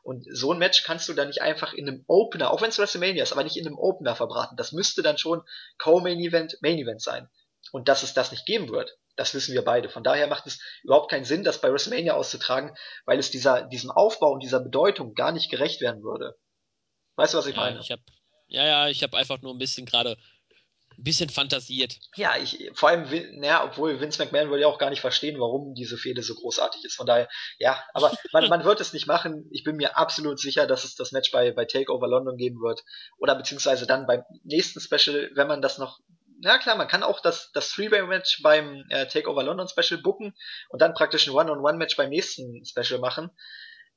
Und so ein Match kannst du dann nicht einfach in einem Opener, auch wenn es WrestleMania ist, aber nicht in einem Opener verbraten. Das müsste dann schon Co-Main Event, Main Event sein. Und dass es das nicht geben wird, das wissen wir beide. Von daher macht es überhaupt keinen Sinn, das bei WrestleMania auszutragen, weil es dieser, diesem Aufbau und dieser Bedeutung gar nicht gerecht werden würde. Weißt du, was ich ja, meine? Ich hab, ja, ja, ich habe einfach nur ein bisschen gerade ein bisschen fantasiert. Ja, ich, vor allem, naja, obwohl Vince McMahon würde ja auch gar nicht verstehen, warum diese Fehde so großartig ist. Von daher, ja, aber man, man wird es nicht machen. Ich bin mir absolut sicher, dass es das Match bei, bei Takeover London geben wird. Oder beziehungsweise dann beim nächsten Special, wenn man das noch ja klar, man kann auch das, das Three-Way-Match beim äh, Takeover London Special booken und dann praktisch ein One-on-One-Match beim nächsten Special machen.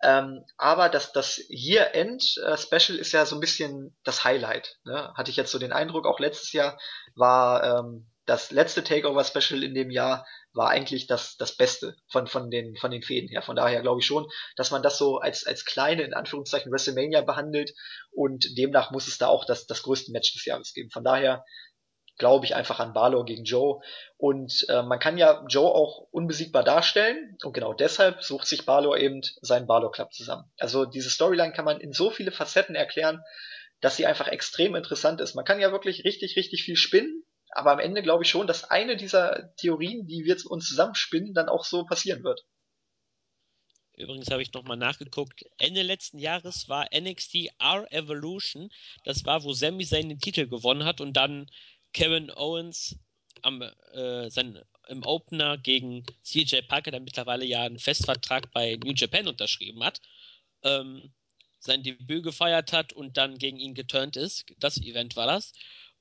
Ähm, aber das, das Year-End-Special ist ja so ein bisschen das Highlight. Ne? Hatte ich jetzt so den Eindruck, auch letztes Jahr war ähm, das letzte Takeover-Special in dem Jahr war eigentlich das, das Beste von, von, den, von den Fäden her. Von daher glaube ich schon, dass man das so als, als kleine, in Anführungszeichen, WrestleMania behandelt und demnach muss es da auch das, das größte Match des Jahres geben. Von daher glaube ich einfach an Balor gegen Joe. Und äh, man kann ja Joe auch unbesiegbar darstellen. Und genau deshalb sucht sich Balor eben seinen Balor Club zusammen. Also diese Storyline kann man in so viele Facetten erklären, dass sie einfach extrem interessant ist. Man kann ja wirklich richtig, richtig viel spinnen. Aber am Ende glaube ich schon, dass eine dieser Theorien, die wir uns zusammenspinnen, dann auch so passieren wird. Übrigens habe ich nochmal nachgeguckt. Ende letzten Jahres war NXT R Evolution. Das war, wo Sami seinen Titel gewonnen hat und dann Kevin Owens am, äh, sein, im Opener gegen CJ Parker, der mittlerweile ja einen Festvertrag bei New Japan unterschrieben hat, ähm, sein Debüt gefeiert hat und dann gegen ihn geturnt ist. Das Event war das.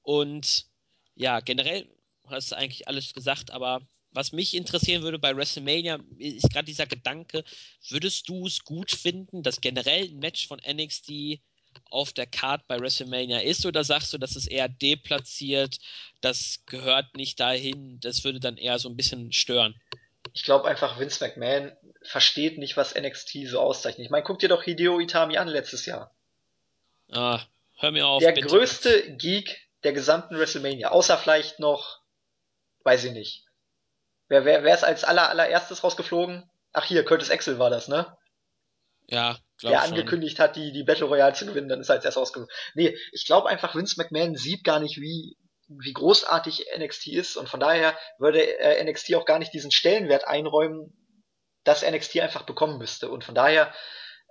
Und ja, generell hast du eigentlich alles gesagt, aber was mich interessieren würde bei WrestleMania ist gerade dieser Gedanke, würdest du es gut finden, dass generell ein Match von NXT auf der Card bei WrestleMania ist oder sagst du, das ist eher deplatziert, das gehört nicht dahin, das würde dann eher so ein bisschen stören? Ich glaube einfach, Vince McMahon versteht nicht, was NXT so auszeichnet. Ich meine, guck dir doch Hideo Itami an letztes Jahr. Ah, hör mir auf. Der bitte. größte Geek der gesamten WrestleMania, außer vielleicht noch, weiß ich nicht. Wer, wer, wer ist als aller, allererstes rausgeflogen? Ach hier, Curtis Axel war das, ne? Ja, der angekündigt schon. hat, die, die Battle Royale zu gewinnen, dann ist er als erst rausgekommen. Nee, ich glaube einfach, Vince McMahon sieht gar nicht, wie, wie großartig NXT ist und von daher würde äh, NXT auch gar nicht diesen Stellenwert einräumen, dass NXT einfach bekommen müsste. Und von daher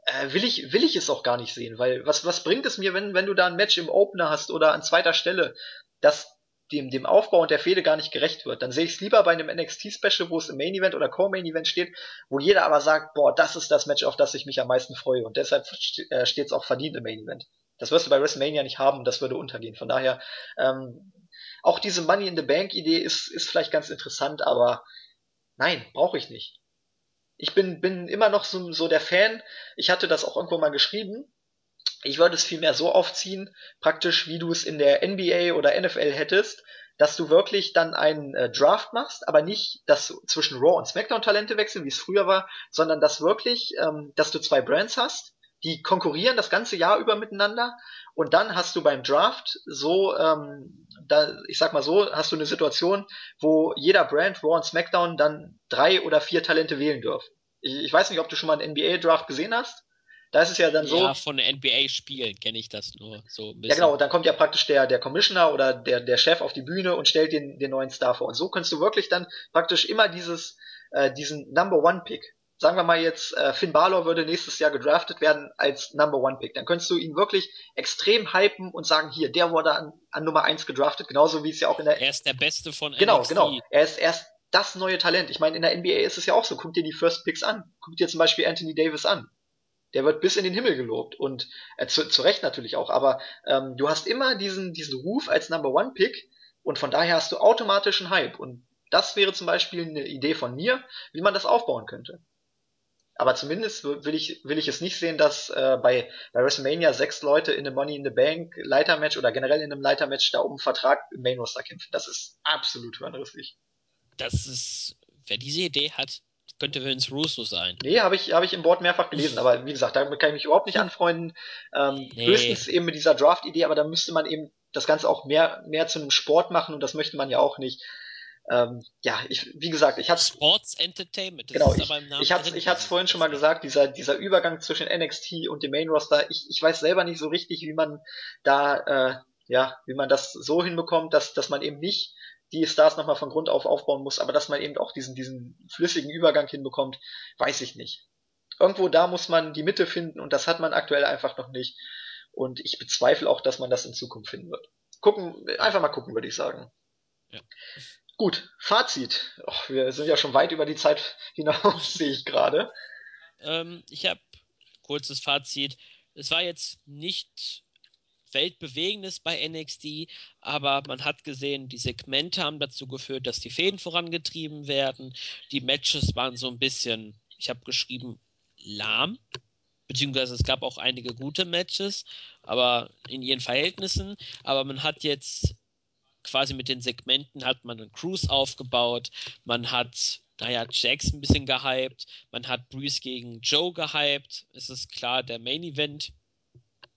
äh, will ich will ich es auch gar nicht sehen, weil was was bringt es mir, wenn wenn du da ein Match im Opener hast oder an zweiter Stelle, das dem, dem Aufbau und der Fehde gar nicht gerecht wird. Dann sehe ich es lieber bei einem NXT-Special, wo es im Main Event oder Co-Main Event steht, wo jeder aber sagt, boah, das ist das Match, auf das ich mich am meisten freue. Und deshalb äh, steht es auch verdient im Main Event. Das wirst du bei WrestleMania nicht haben, das würde untergehen. Von daher, ähm, auch diese Money in the Bank Idee ist, ist vielleicht ganz interessant, aber nein, brauche ich nicht. Ich bin, bin immer noch so, so der Fan. Ich hatte das auch irgendwo mal geschrieben. Ich würde es vielmehr so aufziehen, praktisch wie du es in der NBA oder NFL hättest, dass du wirklich dann einen äh, Draft machst, aber nicht, dass zwischen Raw und SmackDown Talente wechseln, wie es früher war, sondern dass wirklich, ähm, dass du zwei Brands hast, die konkurrieren das ganze Jahr über miteinander und dann hast du beim Draft so, ähm, da, ich sag mal so, hast du eine Situation, wo jeder Brand, Raw und SmackDown, dann drei oder vier Talente wählen dürfen. Ich, ich weiß nicht, ob du schon mal einen NBA-Draft gesehen hast. Da ist es ja dann so. Ja, von NBA-Spielen kenne ich das nur so ein bisschen. Ja, genau, dann kommt ja praktisch der, der Commissioner oder der, der Chef auf die Bühne und stellt den, den neuen Star vor. Und so kannst du wirklich dann praktisch immer dieses, äh, diesen Number One Pick sagen wir mal jetzt, äh, Finn Balor würde nächstes Jahr gedraftet werden als Number One Pick, dann könntest du ihn wirklich extrem hypen und sagen, hier, der wurde an, an Nummer eins gedraftet, genauso wie es ja auch in der... Er ist der Beste von Genau, NXT. genau. Er ist erst das neue Talent. Ich meine, in der NBA ist es ja auch so. Guck dir die First Picks an. Guck dir zum Beispiel Anthony Davis an. Der wird bis in den Himmel gelobt und äh, zu, zu Recht natürlich auch. Aber ähm, du hast immer diesen, diesen Ruf als Number One Pick und von daher hast du automatisch einen Hype. Und das wäre zum Beispiel eine Idee von mir, wie man das aufbauen könnte. Aber zumindest will ich, will ich es nicht sehen, dass äh, bei, bei WrestleMania sechs Leute in einem Money in the Bank Leitermatch oder generell in einem Leitermatch da um Vertrag im Main Roster kämpfen. Das ist absolut hirnrissig. Das ist, wer diese Idee hat, könnte Vince Russo sein. Nee, habe ich, hab ich im Board mehrfach gelesen, aber wie gesagt, damit kann ich mich überhaupt nicht anfreunden. Ähm, nee. Höchstens eben mit dieser Draft-Idee, aber da müsste man eben das Ganze auch mehr, mehr zu einem Sport machen und das möchte man ja auch nicht ähm, ja, ich, wie gesagt, ich hatte Sports Entertainment. genau, ich, ich hatte ich hatte es vorhin schon mal gesagt, dieser dieser Übergang zwischen NXT und dem Main Roster. Ich, ich weiß selber nicht so richtig, wie man da äh, ja, wie man das so hinbekommt, dass dass man eben nicht die Stars nochmal von Grund auf aufbauen muss, aber dass man eben auch diesen diesen flüssigen Übergang hinbekommt, weiß ich nicht. Irgendwo da muss man die Mitte finden und das hat man aktuell einfach noch nicht. Und ich bezweifle auch, dass man das in Zukunft finden wird. Gucken, einfach mal gucken, würde ich sagen. Ja. Gut, Fazit. Och, wir sind ja schon weit über die Zeit hinaus, sehe ich gerade. Ähm, ich habe kurzes Fazit. Es war jetzt nicht weltbewegendes bei NXT, aber man hat gesehen, die Segmente haben dazu geführt, dass die Fäden vorangetrieben werden. Die Matches waren so ein bisschen, ich habe geschrieben, lahm. Beziehungsweise es gab auch einige gute Matches, aber in ihren Verhältnissen. Aber man hat jetzt quasi mit den Segmenten hat man einen Cruise aufgebaut, man hat naja, Jax ein bisschen gehypt, man hat Bruce gegen Joe gehypt. Es ist klar, der Main Event,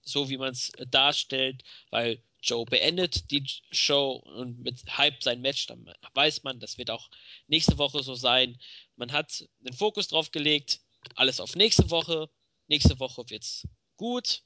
so wie man es darstellt, weil Joe beendet die Show und mit Hype sein Match, dann weiß man, das wird auch nächste Woche so sein. Man hat den Fokus drauf gelegt, alles auf nächste Woche. Nächste Woche wird's gut.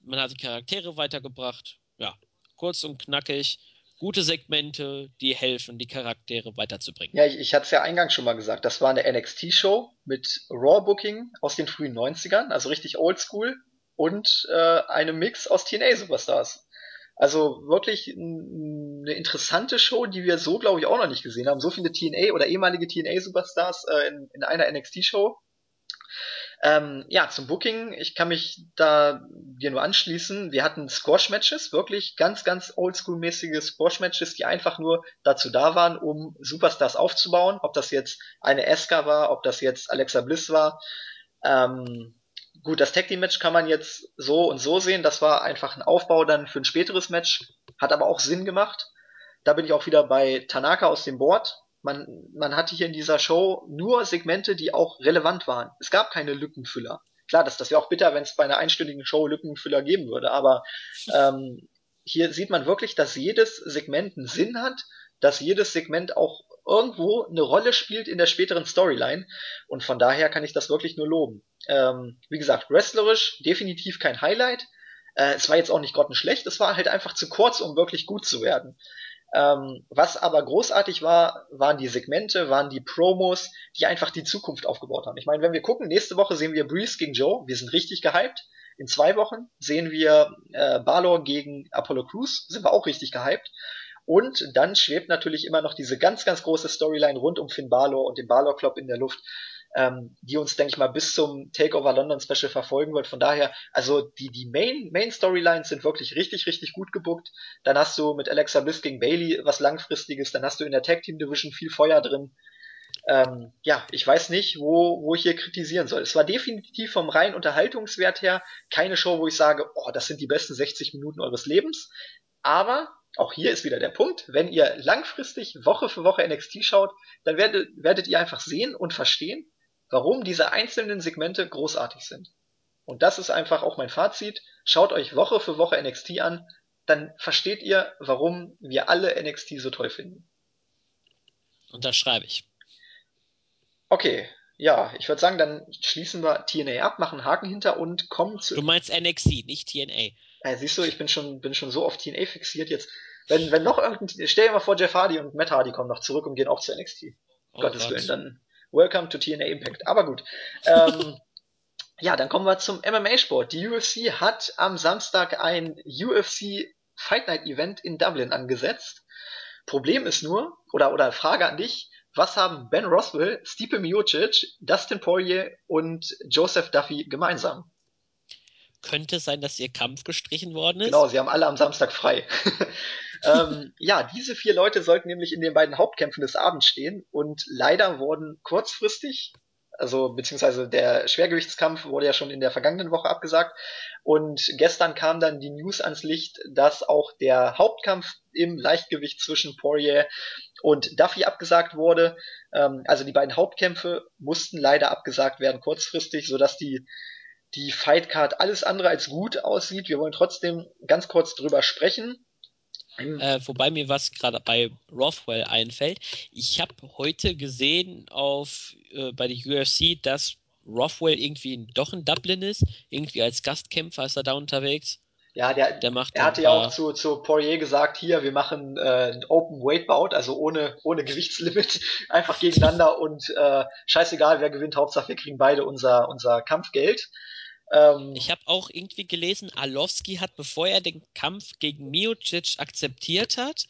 Man hat die Charaktere weitergebracht. Ja, kurz und knackig gute Segmente, die helfen, die Charaktere weiterzubringen. Ja, ich, ich hatte es ja eingangs schon mal gesagt, das war eine NXT-Show mit Raw-Booking aus den frühen 90ern, also richtig oldschool, und äh, einem Mix aus TNA-Superstars. Also wirklich eine interessante Show, die wir so, glaube ich, auch noch nicht gesehen haben. So viele TNA oder ehemalige TNA-Superstars äh, in, in einer NXT-Show. Ähm, ja, zum Booking, ich kann mich da dir nur anschließen. Wir hatten Squash-Matches, wirklich ganz, ganz oldschool-mäßige Squash-Matches, die einfach nur dazu da waren, um Superstars aufzubauen. Ob das jetzt eine Eska war, ob das jetzt Alexa Bliss war. Ähm, gut, das Tag Team Match kann man jetzt so und so sehen. Das war einfach ein Aufbau dann für ein späteres Match, hat aber auch Sinn gemacht. Da bin ich auch wieder bei Tanaka aus dem Board. Man, man hatte hier in dieser Show nur Segmente, die auch relevant waren. Es gab keine Lückenfüller. Klar, das, das wäre auch bitter, wenn es bei einer einstündigen Show Lückenfüller geben würde, aber ähm, hier sieht man wirklich, dass jedes Segment einen Sinn hat, dass jedes Segment auch irgendwo eine Rolle spielt in der späteren Storyline und von daher kann ich das wirklich nur loben. Ähm, wie gesagt, wrestlerisch definitiv kein Highlight. Äh, es war jetzt auch nicht grottenschlecht, es war halt einfach zu kurz, um wirklich gut zu werden. Ähm, was aber großartig war, waren die Segmente, waren die Promos, die einfach die Zukunft aufgebaut haben. Ich meine, wenn wir gucken, nächste Woche sehen wir Breeze gegen Joe, wir sind richtig gehypt. In zwei Wochen sehen wir äh, Balor gegen Apollo Crews, sind wir auch richtig gehypt. Und dann schwebt natürlich immer noch diese ganz, ganz große Storyline rund um Finn Balor und den Balor Club in der Luft, ähm, die uns, denke ich mal, bis zum Takeover London Special verfolgen wird. Von daher, also die, die Main, Main Storylines sind wirklich richtig, richtig gut gebuckt. Dann hast du mit Alexa Bliss gegen Bailey was langfristiges, dann hast du in der Tag Team Division viel Feuer drin. Ähm, ja, ich weiß nicht, wo, wo ich hier kritisieren soll. Es war definitiv vom reinen Unterhaltungswert her keine Show, wo ich sage, oh, das sind die besten 60 Minuten eures Lebens. Aber auch hier ist wieder der Punkt, wenn ihr langfristig Woche für Woche NXT schaut, dann werdet, werdet ihr einfach sehen und verstehen, warum diese einzelnen Segmente großartig sind. Und das ist einfach auch mein Fazit. Schaut euch Woche für Woche NXT an, dann versteht ihr, warum wir alle NXT so toll finden. Und das schreibe ich. Okay, ja, ich würde sagen, dann schließen wir TNA ab, machen Haken hinter und kommen zu. Du meinst NXT, nicht TNA. Ja, siehst du, ich bin schon, bin schon so auf TNA fixiert jetzt. Wenn, wenn noch irgendein, stell dir mal vor, Jeff Hardy und Matt Hardy kommen noch zurück und gehen auch zu NXT. Oh Gottes Gott. Willen, dann Welcome to TNA Impact. Aber gut. Ähm, ja, dann kommen wir zum MMA-Sport. Die UFC hat am Samstag ein UFC Fight Night Event in Dublin angesetzt. Problem ist nur, oder, oder Frage an dich, was haben Ben Roswell, Stipe Miocic, Dustin Poirier und Joseph Duffy gemeinsam? Könnte sein, dass ihr Kampf gestrichen worden ist. Genau, sie haben alle am Samstag frei. ähm, ja, diese vier Leute sollten nämlich in den beiden Hauptkämpfen des Abends stehen und leider wurden kurzfristig also beziehungsweise der Schwergewichtskampf wurde ja schon in der vergangenen Woche abgesagt. Und gestern kam dann die News ans Licht, dass auch der Hauptkampf im Leichtgewicht zwischen Poirier und Duffy abgesagt wurde. Ähm, also die beiden Hauptkämpfe mussten leider abgesagt werden kurzfristig, sodass die die Fightcard alles andere als gut aussieht. Wir wollen trotzdem ganz kurz drüber sprechen. Äh, wobei mir was gerade bei Rothwell einfällt. Ich habe heute gesehen auf äh, bei der UFC, dass Rothwell irgendwie doch in Dublin ist. Irgendwie als Gastkämpfer ist er da unterwegs. Ja, der, der macht er hatte ja auch zu, zu Poirier gesagt, hier, wir machen äh, ein Open Weight Bout, also ohne, ohne Gewichtslimit, einfach gegeneinander und äh, scheißegal, wer gewinnt, Hauptsache wir kriegen beide unser, unser Kampfgeld. Ähm, ich habe auch irgendwie gelesen, Alowski hat, bevor er den Kampf gegen Miocic akzeptiert hat,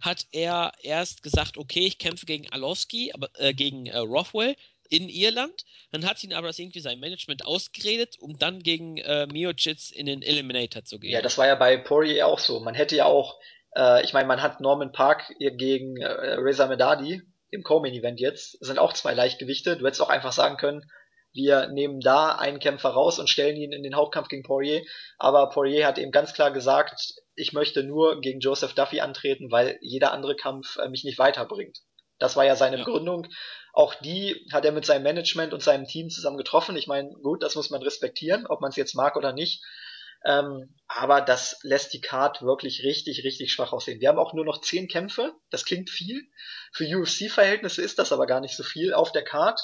hat er erst gesagt, okay, ich kämpfe gegen Alowski, aber äh, gegen äh, Rothwell in Irland. Dann hat ihn aber das irgendwie sein Management ausgeredet, um dann gegen äh, Miocic in den Eliminator zu gehen. Ja, das war ja bei Poirier auch so. Man hätte ja auch, äh, ich meine, man hat Norman Park gegen äh, Reza Medadi im Co-Main-Event jetzt, das sind auch zwei Leichtgewichte. Du hättest auch einfach sagen können, wir nehmen da einen Kämpfer raus und stellen ihn in den Hauptkampf gegen Poirier. Aber Poirier hat eben ganz klar gesagt, ich möchte nur gegen Joseph Duffy antreten, weil jeder andere Kampf äh, mich nicht weiterbringt. Das war ja seine ja. Begründung. Auch die hat er mit seinem Management und seinem Team zusammen getroffen. Ich meine, gut, das muss man respektieren, ob man es jetzt mag oder nicht. Ähm, aber das lässt die Card wirklich richtig, richtig schwach aussehen. Wir haben auch nur noch zehn Kämpfe. Das klingt viel. Für UFC-Verhältnisse ist das aber gar nicht so viel auf der Card.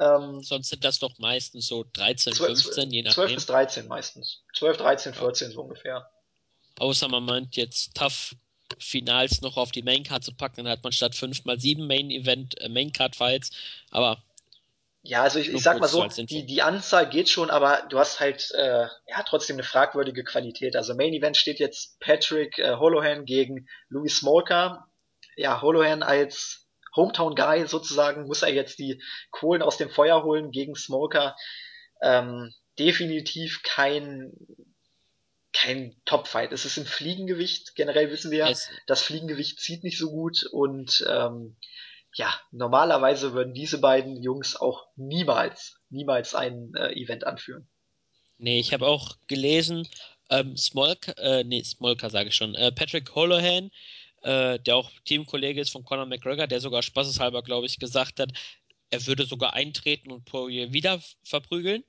Ähm, Sonst sind das doch meistens so 13, 12, 15, je nachdem. 12 bis 13 meistens. 12, 13, 14 so ungefähr. Außer man meint jetzt tough Finals noch auf die Maincard zu packen, dann hat man statt 5 mal 7 Main Event, äh, Maincard Fights, aber ja, also ich, ich sag mal so, die, die Anzahl geht schon, aber du hast halt äh, ja trotzdem eine fragwürdige Qualität. Also Main Event steht jetzt Patrick äh, Holohan gegen Louis Smolka. Ja, Holohan als Hometown Guy sozusagen, muss er jetzt die Kohlen aus dem Feuer holen gegen Smoker. Ähm, definitiv kein kein Top-Fight. Es ist im Fliegengewicht. Generell wissen wir, yes. das Fliegengewicht zieht nicht so gut und ähm, ja, normalerweise würden diese beiden Jungs auch niemals, niemals ein äh, Event anführen. Nee, ich habe auch gelesen, ähm, Smolka, äh, nee, Smolka sage ich schon, äh, Patrick Holohan äh, der auch Teamkollege ist von Conor McGregor, der sogar spaßeshalber, glaube ich, gesagt hat, er würde sogar eintreten und Poirier wieder verprügeln.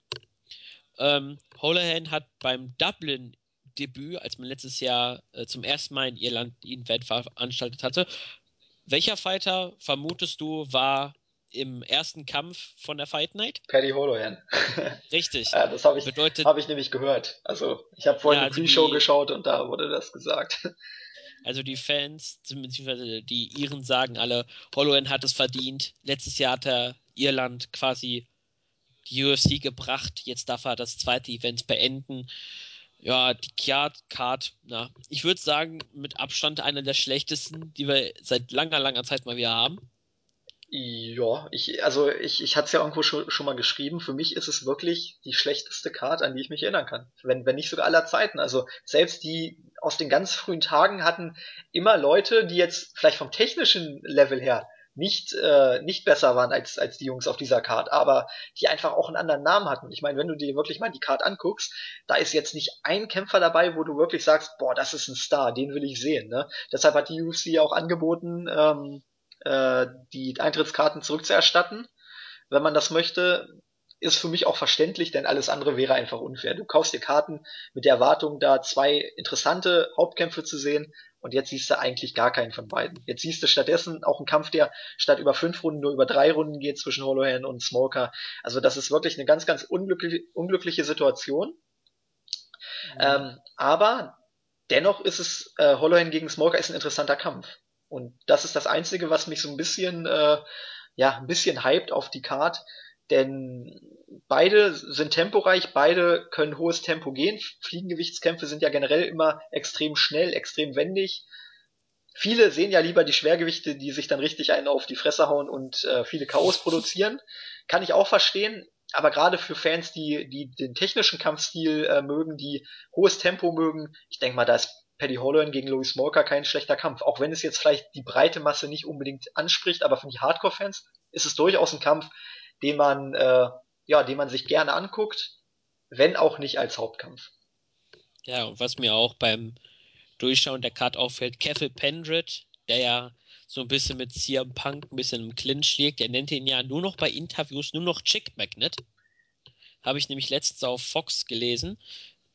Ähm, Holohan hat beim Dublin-Debüt, als man letztes Jahr äh, zum ersten Mal in Irland ihn veranstaltet hatte, welcher Fighter vermutest du war im ersten Kampf von der Fight Night? Paddy Holohan. Richtig. ja, das habe ich, hab ich nämlich gehört. Also ich habe vorhin ja, also die Pre-Show geschaut und da wurde das gesagt. Also die Fans, beziehungsweise die Iren sagen alle, Holloway hat es verdient. Letztes Jahr hat er Irland quasi die UFC gebracht. Jetzt darf er das zweite Event beenden. Ja, die Card, na, ich würde sagen, mit Abstand einer der schlechtesten, die wir seit langer, langer Zeit mal wieder haben. Ja, ich, also ich, ich hatte es ja irgendwo schon, schon mal geschrieben, für mich ist es wirklich die schlechteste Card, an die ich mich erinnern kann. Wenn, wenn nicht sogar aller Zeiten. Also selbst die aus den ganz frühen Tagen hatten immer Leute, die jetzt vielleicht vom technischen Level her nicht, äh, nicht besser waren als, als die Jungs auf dieser Card, aber die einfach auch einen anderen Namen hatten. Ich meine, wenn du dir wirklich mal die Card anguckst, da ist jetzt nicht ein Kämpfer dabei, wo du wirklich sagst, boah, das ist ein Star, den will ich sehen. Ne? Deshalb hat die UFC auch angeboten, ähm, äh, die Eintrittskarten zurückzuerstatten, wenn man das möchte. Ist für mich auch verständlich, denn alles andere wäre einfach unfair. Du kaufst dir Karten mit der Erwartung, da zwei interessante Hauptkämpfe zu sehen und jetzt siehst du eigentlich gar keinen von beiden. Jetzt siehst du stattdessen auch einen Kampf, der statt über fünf Runden nur über drei Runden geht zwischen Holohan und Smoker. Also das ist wirklich eine ganz, ganz unglückliche, unglückliche Situation. Mhm. Ähm, aber dennoch ist es, äh, Holohan gegen Smoker ist ein interessanter Kampf. Und das ist das Einzige, was mich so ein bisschen, äh, ja, ein bisschen hypt auf die Card. Denn beide sind temporeich, beide können hohes Tempo gehen. Fliegengewichtskämpfe sind ja generell immer extrem schnell, extrem wendig. Viele sehen ja lieber die Schwergewichte, die sich dann richtig einen auf die Fresse hauen und äh, viele Chaos produzieren. Kann ich auch verstehen. Aber gerade für Fans, die, die den technischen Kampfstil äh, mögen, die hohes Tempo mögen, ich denke mal, da ist Paddy Holland gegen Louis Smoker kein schlechter Kampf. Auch wenn es jetzt vielleicht die breite Masse nicht unbedingt anspricht, aber für die Hardcore-Fans ist es durchaus ein Kampf, den man, äh, ja, den man sich gerne anguckt, wenn auch nicht als Hauptkampf. Ja, und was mir auch beim Durchschauen der Card auffällt, Kevin Pendred, der ja so ein bisschen mit CM Punk ein bisschen im Clinch liegt, der nennt ihn ja nur noch bei Interviews nur noch Chick Magnet. Habe ich nämlich letztens auf Fox gelesen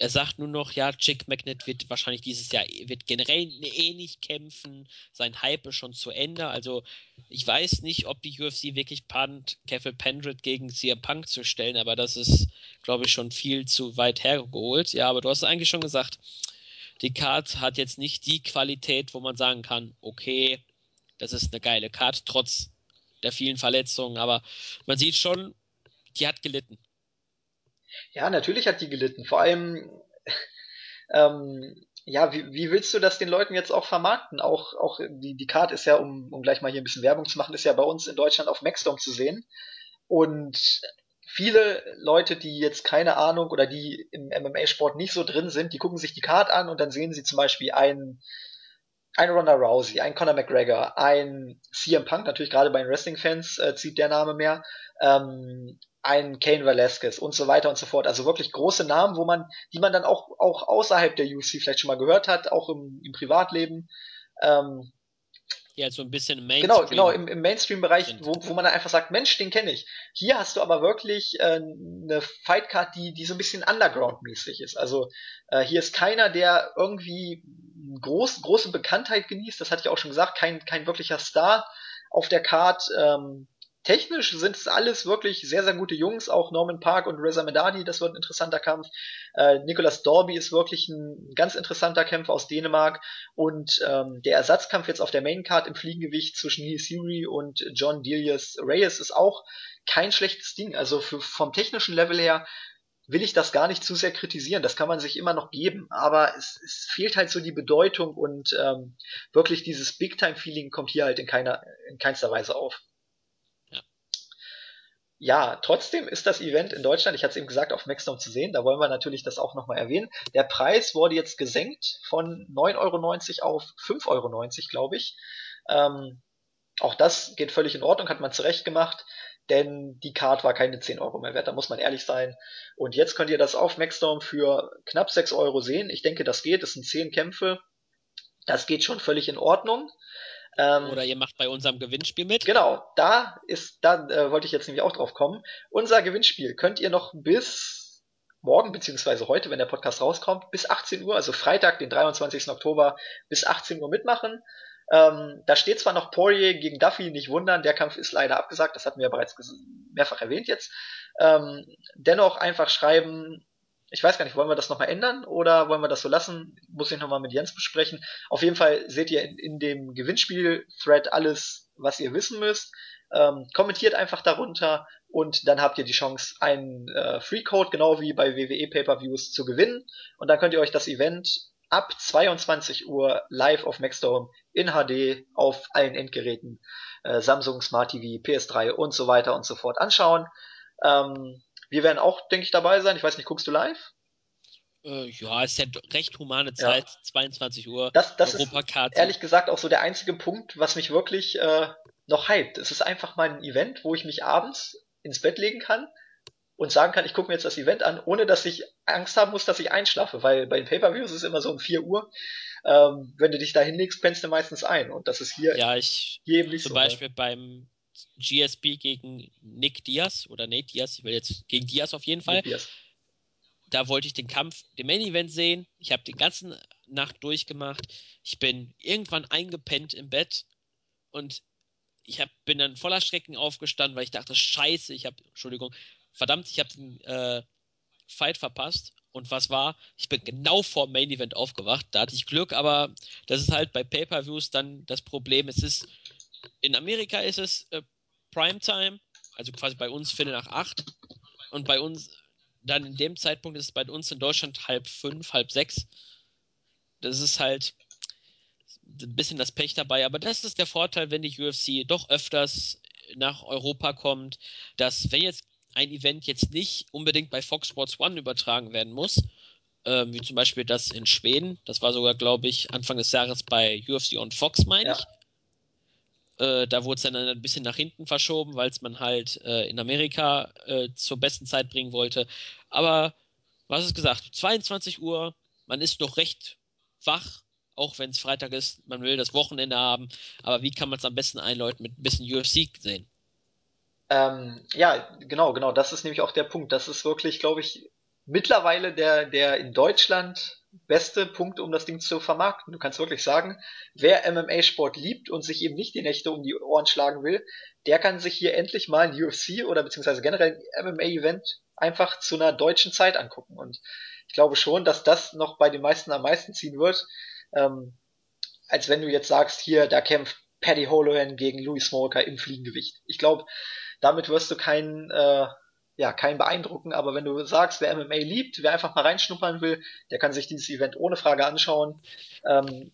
er sagt nur noch, ja, Chick Magnet wird wahrscheinlich dieses Jahr, wird generell eh nicht kämpfen, sein Hype ist schon zu Ende, also ich weiß nicht, ob die UFC wirklich plant, Kevin Pendred gegen CM Punk zu stellen, aber das ist, glaube ich, schon viel zu weit hergeholt. Ja, aber du hast eigentlich schon gesagt, die Card hat jetzt nicht die Qualität, wo man sagen kann, okay, das ist eine geile Card, trotz der vielen Verletzungen, aber man sieht schon, die hat gelitten. Ja, natürlich hat die gelitten. Vor allem, ähm, ja, wie, wie willst du das den Leuten jetzt auch vermarkten? Auch, auch die, die Card ist ja, um, um gleich mal hier ein bisschen Werbung zu machen, ist ja bei uns in Deutschland auf Maxdome zu sehen. Und viele Leute, die jetzt keine Ahnung oder die im MMA-Sport nicht so drin sind, die gucken sich die Card an und dann sehen sie zum Beispiel einen, ein Ronda Rousey, ein Conor McGregor, ein CM Punk, natürlich gerade bei den Wrestling-Fans äh, zieht der Name mehr, ähm, ein Kane Velasquez und so weiter und so fort. Also wirklich große Namen, wo man, die man dann auch, auch außerhalb der UFC vielleicht schon mal gehört hat, auch im, im Privatleben. Ähm, ja, so ein bisschen im Mainstream. Genau, genau, im, im Mainstream-Bereich, wo, wo man dann einfach sagt, Mensch, den kenne ich. Hier hast du aber wirklich äh, eine Fightcard, die, die so ein bisschen Underground-mäßig ist. Also äh, hier ist keiner, der irgendwie groß, große Bekanntheit genießt. Das hatte ich auch schon gesagt, kein, kein wirklicher Star auf der Card. Ähm, technisch sind es alles wirklich sehr, sehr gute Jungs, auch Norman Park und Reza Medadi, das wird ein interessanter Kampf. Äh, Nicholas Dorby ist wirklich ein ganz interessanter Kämpfer aus Dänemark und ähm, der Ersatzkampf jetzt auf der Maincard im Fliegengewicht zwischen Neil Siri und John Delius Reyes ist auch kein schlechtes Ding. Also für, vom technischen Level her will ich das gar nicht zu sehr kritisieren. Das kann man sich immer noch geben, aber es, es fehlt halt so die Bedeutung und ähm, wirklich dieses Big-Time-Feeling kommt hier halt in keiner, in keinster Weise auf ja, trotzdem ist das Event in Deutschland, ich hatte es eben gesagt, auf Maxdome zu sehen. Da wollen wir natürlich das auch nochmal erwähnen. Der Preis wurde jetzt gesenkt von 9,90 Euro auf 5,90 Euro, glaube ich. Ähm, auch das geht völlig in Ordnung, hat man zurecht gemacht, denn die Card war keine 10 Euro mehr wert, da muss man ehrlich sein. Und jetzt könnt ihr das auf Maxdome für knapp 6 Euro sehen. Ich denke, das geht, das sind 10 Kämpfe. Das geht schon völlig in Ordnung. Ähm, Oder ihr macht bei unserem Gewinnspiel mit. Genau, da ist, da äh, wollte ich jetzt nämlich auch drauf kommen. Unser Gewinnspiel könnt ihr noch bis morgen, beziehungsweise heute, wenn der Podcast rauskommt, bis 18 Uhr, also Freitag, den 23. Oktober, bis 18 Uhr mitmachen. Ähm, da steht zwar noch Poirier gegen Duffy, nicht wundern, der Kampf ist leider abgesagt, das hatten wir ja bereits mehrfach erwähnt jetzt. Ähm, dennoch einfach schreiben, ich weiß gar nicht, wollen wir das nochmal ändern oder wollen wir das so lassen? Muss ich nochmal mit Jens besprechen. Auf jeden Fall seht ihr in, in dem Gewinnspiel-Thread alles, was ihr wissen müsst. Ähm, kommentiert einfach darunter und dann habt ihr die Chance, einen äh, Free Code, genau wie bei WWE Pay-Per-Views, zu gewinnen. Und dann könnt ihr euch das Event ab 22 Uhr live auf Maxdome in HD auf allen Endgeräten, äh, Samsung, Smart TV, PS3 und so weiter und so fort anschauen. Ähm, wir werden auch, denke ich, dabei sein. Ich weiß nicht, guckst du live? Äh, ja, ist ja recht humane Zeit, ja. 22 Uhr. Das, das ist ehrlich gesagt auch so der einzige Punkt, was mich wirklich äh, noch hypt. Es ist einfach mal ein Event, wo ich mich abends ins Bett legen kann und sagen kann, ich gucke mir jetzt das Event an, ohne dass ich Angst haben muss, dass ich einschlafe, weil bei den Pay-Per-Views ist es immer so um 4 Uhr. Ähm, wenn du dich da hinlegst, pennst du meistens ein. Und das ist hier, ja, ich, hier eben nicht zum so. Zum Beispiel ne? beim GSP gegen Nick Diaz oder Nate Diaz, ich will jetzt gegen Diaz auf jeden Fall. Da wollte ich den Kampf, den Main Event sehen. Ich habe die ganze Nacht durchgemacht. Ich bin irgendwann eingepennt im Bett und ich hab, bin dann voller Schrecken aufgestanden, weil ich dachte, scheiße, ich habe, Entschuldigung, verdammt, ich habe den äh, Fight verpasst. Und was war? Ich bin genau vor dem Main Event aufgewacht. Da hatte ich Glück, aber das ist halt bei Pay-Per-Views dann das Problem. Es ist, in Amerika ist es äh, Primetime, also quasi bei uns Viertel nach acht. Und bei uns, dann in dem Zeitpunkt ist es bei uns in Deutschland halb fünf, halb sechs. Das ist halt ein bisschen das Pech dabei, aber das ist der Vorteil, wenn die UFC doch öfters nach Europa kommt, dass wenn jetzt ein Event jetzt nicht unbedingt bei Fox Sports One übertragen werden muss, äh, wie zum Beispiel das in Schweden. Das war sogar, glaube ich, Anfang des Jahres bei UFC on Fox, meine ja. ich. Äh, da wurde es dann ein bisschen nach hinten verschoben, weil es man halt äh, in Amerika äh, zur besten Zeit bringen wollte. Aber was ist gesagt? 22 Uhr, man ist noch recht wach, auch wenn es Freitag ist. Man will das Wochenende haben. Aber wie kann man es am besten einläuten mit ein bisschen UFC sehen? Ähm, ja, genau, genau. Das ist nämlich auch der Punkt. Das ist wirklich, glaube ich, mittlerweile der, der in Deutschland beste Punkt, um das Ding zu vermarkten. Du kannst wirklich sagen, wer MMA-Sport liebt und sich eben nicht die Nächte um die Ohren schlagen will, der kann sich hier endlich mal ein UFC oder beziehungsweise generell ein MMA-Event einfach zu einer deutschen Zeit angucken. Und ich glaube schon, dass das noch bei den meisten am meisten ziehen wird, ähm, als wenn du jetzt sagst, hier, da kämpft Paddy Holohan gegen Louis Smolka im Fliegengewicht. Ich glaube, damit wirst du keinen, äh, ja, keinen beeindrucken, aber wenn du sagst, wer MMA liebt, wer einfach mal reinschnuppern will, der kann sich dieses Event ohne Frage anschauen. Ähm,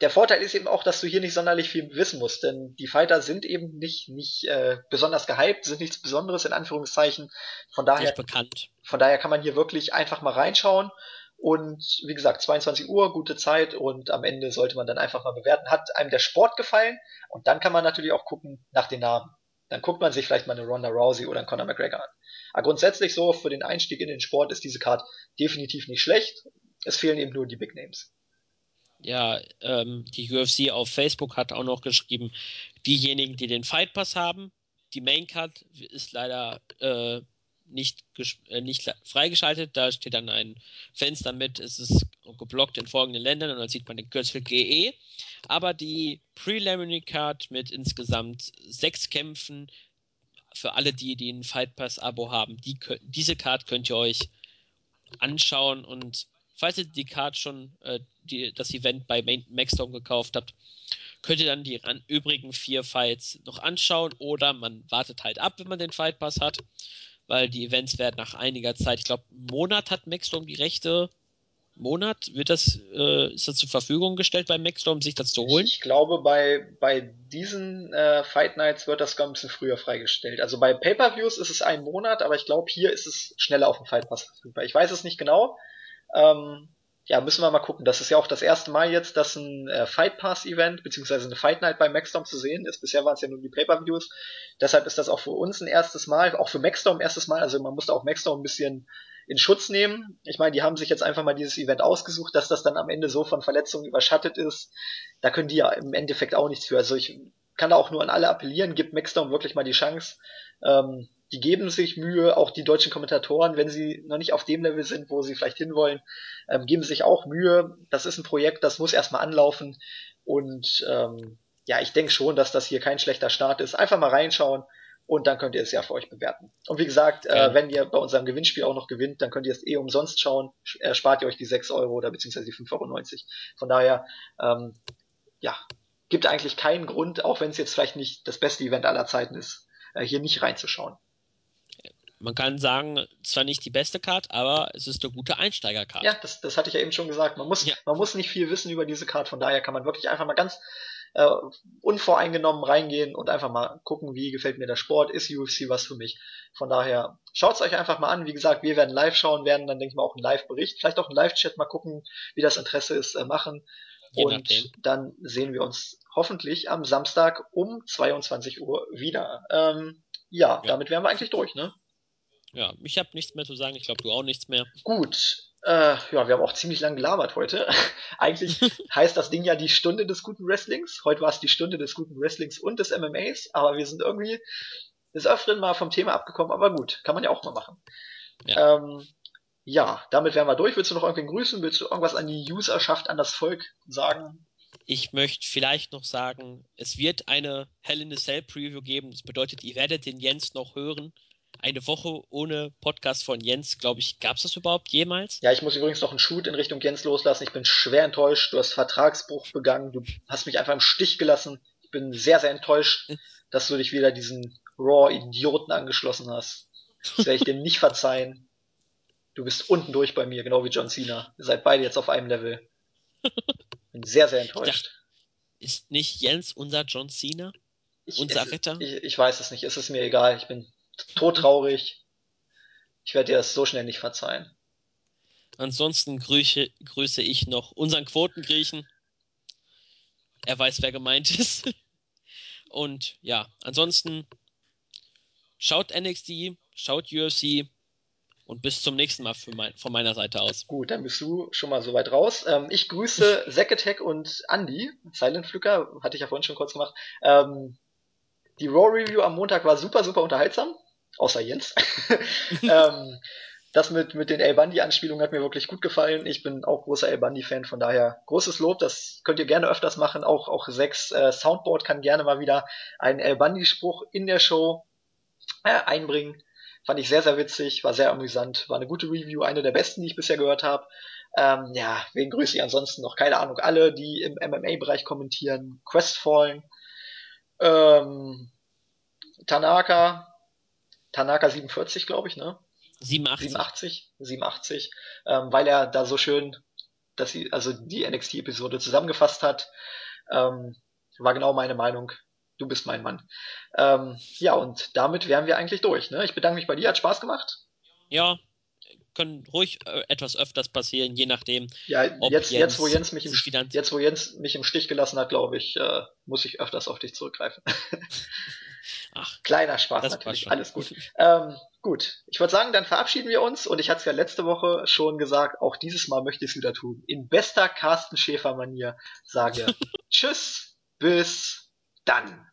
der Vorteil ist eben auch, dass du hier nicht sonderlich viel wissen musst, denn die Fighter sind eben nicht, nicht äh, besonders gehypt, sind nichts Besonderes in Anführungszeichen. Von daher, bekannt. von daher kann man hier wirklich einfach mal reinschauen. Und wie gesagt, 22 Uhr, gute Zeit und am Ende sollte man dann einfach mal bewerten, hat einem der Sport gefallen? Und dann kann man natürlich auch gucken nach den Namen dann guckt man sich vielleicht mal eine Ronda Rousey oder einen Conor McGregor an. Aber grundsätzlich so, für den Einstieg in den Sport ist diese Card definitiv nicht schlecht. Es fehlen eben nur die Big Names. Ja, ähm, die UFC auf Facebook hat auch noch geschrieben, diejenigen, die den Fight Pass haben, die Main Card ist leider äh, nicht, äh, nicht freigeschaltet. Da steht dann ein Fenster mit, es ist geblockt in folgenden Ländern und dann sieht man den Kürzel GE. Aber die Preliminary Card mit insgesamt sechs Kämpfen für alle die, die ein Fight Pass Abo haben, die, diese Card könnt ihr euch anschauen und falls ihr die Card schon, äh, die, das Event bei Maxdome gekauft habt, könnt ihr dann die übrigen vier Fights noch anschauen oder man wartet halt ab, wenn man den Fight Pass hat weil die Events werden nach einiger Zeit, ich glaube, Monat hat Maxstorm die Rechte. Monat wird das, äh, ist das zur Verfügung gestellt bei Maxstorm, sich das zu holen? Ich glaube, bei, bei diesen äh, Fight Nights wird das gar ein bisschen früher freigestellt. Also bei Pay-Per-Views ist es ein Monat, aber ich glaube, hier ist es schneller auf dem Fight Pass. Ich weiß es nicht genau. Ähm, ja, müssen wir mal gucken. Das ist ja auch das erste Mal jetzt, dass ein äh, Fight Pass Event beziehungsweise eine Fight Night bei Maxdom zu sehen ist. Bisher waren es ja nur die Pay-per-Views. Deshalb ist das auch für uns ein erstes Mal, auch für Maxdom ein erstes Mal. Also man musste auch Maxdom ein bisschen in Schutz nehmen. Ich meine, die haben sich jetzt einfach mal dieses Event ausgesucht, dass das dann am Ende so von Verletzungen überschattet ist. Da können die ja im Endeffekt auch nichts für. Also ich kann da auch nur an alle appellieren, gibt Maxdom wirklich mal die Chance. Ähm, die geben sich Mühe, auch die deutschen Kommentatoren, wenn sie noch nicht auf dem Level sind, wo sie vielleicht hinwollen, ähm, geben sich auch Mühe. Das ist ein Projekt, das muss erstmal anlaufen. Und ähm, ja, ich denke schon, dass das hier kein schlechter Start ist. Einfach mal reinschauen und dann könnt ihr es ja für euch bewerten. Und wie gesagt, äh, wenn ihr bei unserem Gewinnspiel auch noch gewinnt, dann könnt ihr es eh umsonst schauen. Spart ihr euch die 6 Euro oder beziehungsweise die 5,90 Euro. Von daher, ähm, ja, gibt eigentlich keinen Grund, auch wenn es jetzt vielleicht nicht das beste Event aller Zeiten ist, äh, hier nicht reinzuschauen. Man kann sagen, zwar nicht die beste Card, aber es ist eine gute Einsteigercard. Ja, das, das hatte ich ja eben schon gesagt. Man muss, ja. man muss nicht viel wissen über diese Card, von daher kann man wirklich einfach mal ganz äh, unvoreingenommen reingehen und einfach mal gucken, wie gefällt mir der Sport, ist UFC was für mich. Von daher schaut es euch einfach mal an. Wie gesagt, wir werden live schauen, werden dann denke ich mal auch einen Live-Bericht, vielleicht auch einen Live-Chat mal gucken, wie das Interesse ist, äh, machen. Je und nachdem. dann sehen wir uns hoffentlich am Samstag um 22 Uhr wieder. Ähm, ja, ja, damit wären wir eigentlich durch, ne? Ja, ich habe nichts mehr zu sagen. Ich glaube, du auch nichts mehr. Gut. Äh, ja, wir haben auch ziemlich lang gelabert heute. Eigentlich heißt das Ding ja die Stunde des guten Wrestlings. Heute war es die Stunde des guten Wrestlings und des MMAs, aber wir sind irgendwie des Öfteren mal vom Thema abgekommen, aber gut, kann man ja auch mal machen. Ja. Ähm, ja, damit wären wir durch. Willst du noch irgendwen grüßen? Willst du irgendwas an die Userschaft, an das Volk sagen? Ich möchte vielleicht noch sagen, es wird eine Hell in a Cell Preview geben. Das bedeutet, ihr werdet den Jens noch hören. Eine Woche ohne Podcast von Jens, glaube ich, gab es das überhaupt jemals? Ja, ich muss übrigens noch einen Shoot in Richtung Jens loslassen. Ich bin schwer enttäuscht. Du hast Vertragsbruch begangen. Du hast mich einfach im Stich gelassen. Ich bin sehr, sehr enttäuscht, dass du dich wieder diesen Raw-Idioten angeschlossen hast. Das werde ich dir nicht verzeihen. Du bist unten durch bei mir, genau wie John Cena. Ihr seid beide jetzt auf einem Level. Bin sehr, sehr enttäuscht. ist nicht Jens unser John Cena? Ich, unser es, Retter? Ich, ich, weiß es nicht. Es ist mir egal. Ich bin todtraurig. Ich werde dir das so schnell nicht verzeihen. Ansonsten grüße, grüße ich noch unseren Quotengriechen. Er weiß, wer gemeint ist. Und ja, ansonsten schaut NXT, schaut UFC, und bis zum nächsten Mal mein, von meiner Seite aus. Gut, dann bist du schon mal soweit raus. Ähm, ich grüße Zack und Andy, Silent Pflücker, hatte ich ja vorhin schon kurz gemacht. Ähm, die Raw Review am Montag war super, super unterhaltsam, außer Jens. ähm, das mit, mit den El Bundy-Anspielungen hat mir wirklich gut gefallen. Ich bin auch großer El Bundy-Fan, von daher großes Lob. Das könnt ihr gerne öfters machen. Auch, auch sechs äh, Soundboard kann gerne mal wieder einen El Bundy-Spruch in der Show äh, einbringen. Fand ich sehr, sehr witzig, war sehr amüsant, war eine gute Review, eine der besten, die ich bisher gehört habe. Ähm, ja, wen grüße ich ansonsten noch? Keine Ahnung, alle, die im MMA-Bereich kommentieren. Questfallen, ähm, Tanaka, Tanaka 47, glaube ich, ne? 87. 87, 87, ähm, weil er da so schön, dass sie, also die NXT-Episode zusammengefasst hat. Ähm, war genau meine Meinung du bist mein Mann. Ähm, ja, und damit wären wir eigentlich durch. Ne? Ich bedanke mich bei dir, hat Spaß gemacht. Ja, können ruhig äh, etwas öfters passieren, je nachdem. Ja, jetzt, jetzt, wo Jens mich im, jetzt, wo Jens mich im Stich gelassen hat, glaube ich, äh, muss ich öfters auf dich zurückgreifen. Ach, Kleiner Spaß natürlich, alles gut. ähm, gut, ich würde sagen, dann verabschieden wir uns und ich hatte es ja letzte Woche schon gesagt, auch dieses Mal möchte ich es wieder tun. In bester Carsten Schäfer-Manier sage Tschüss, bis dann.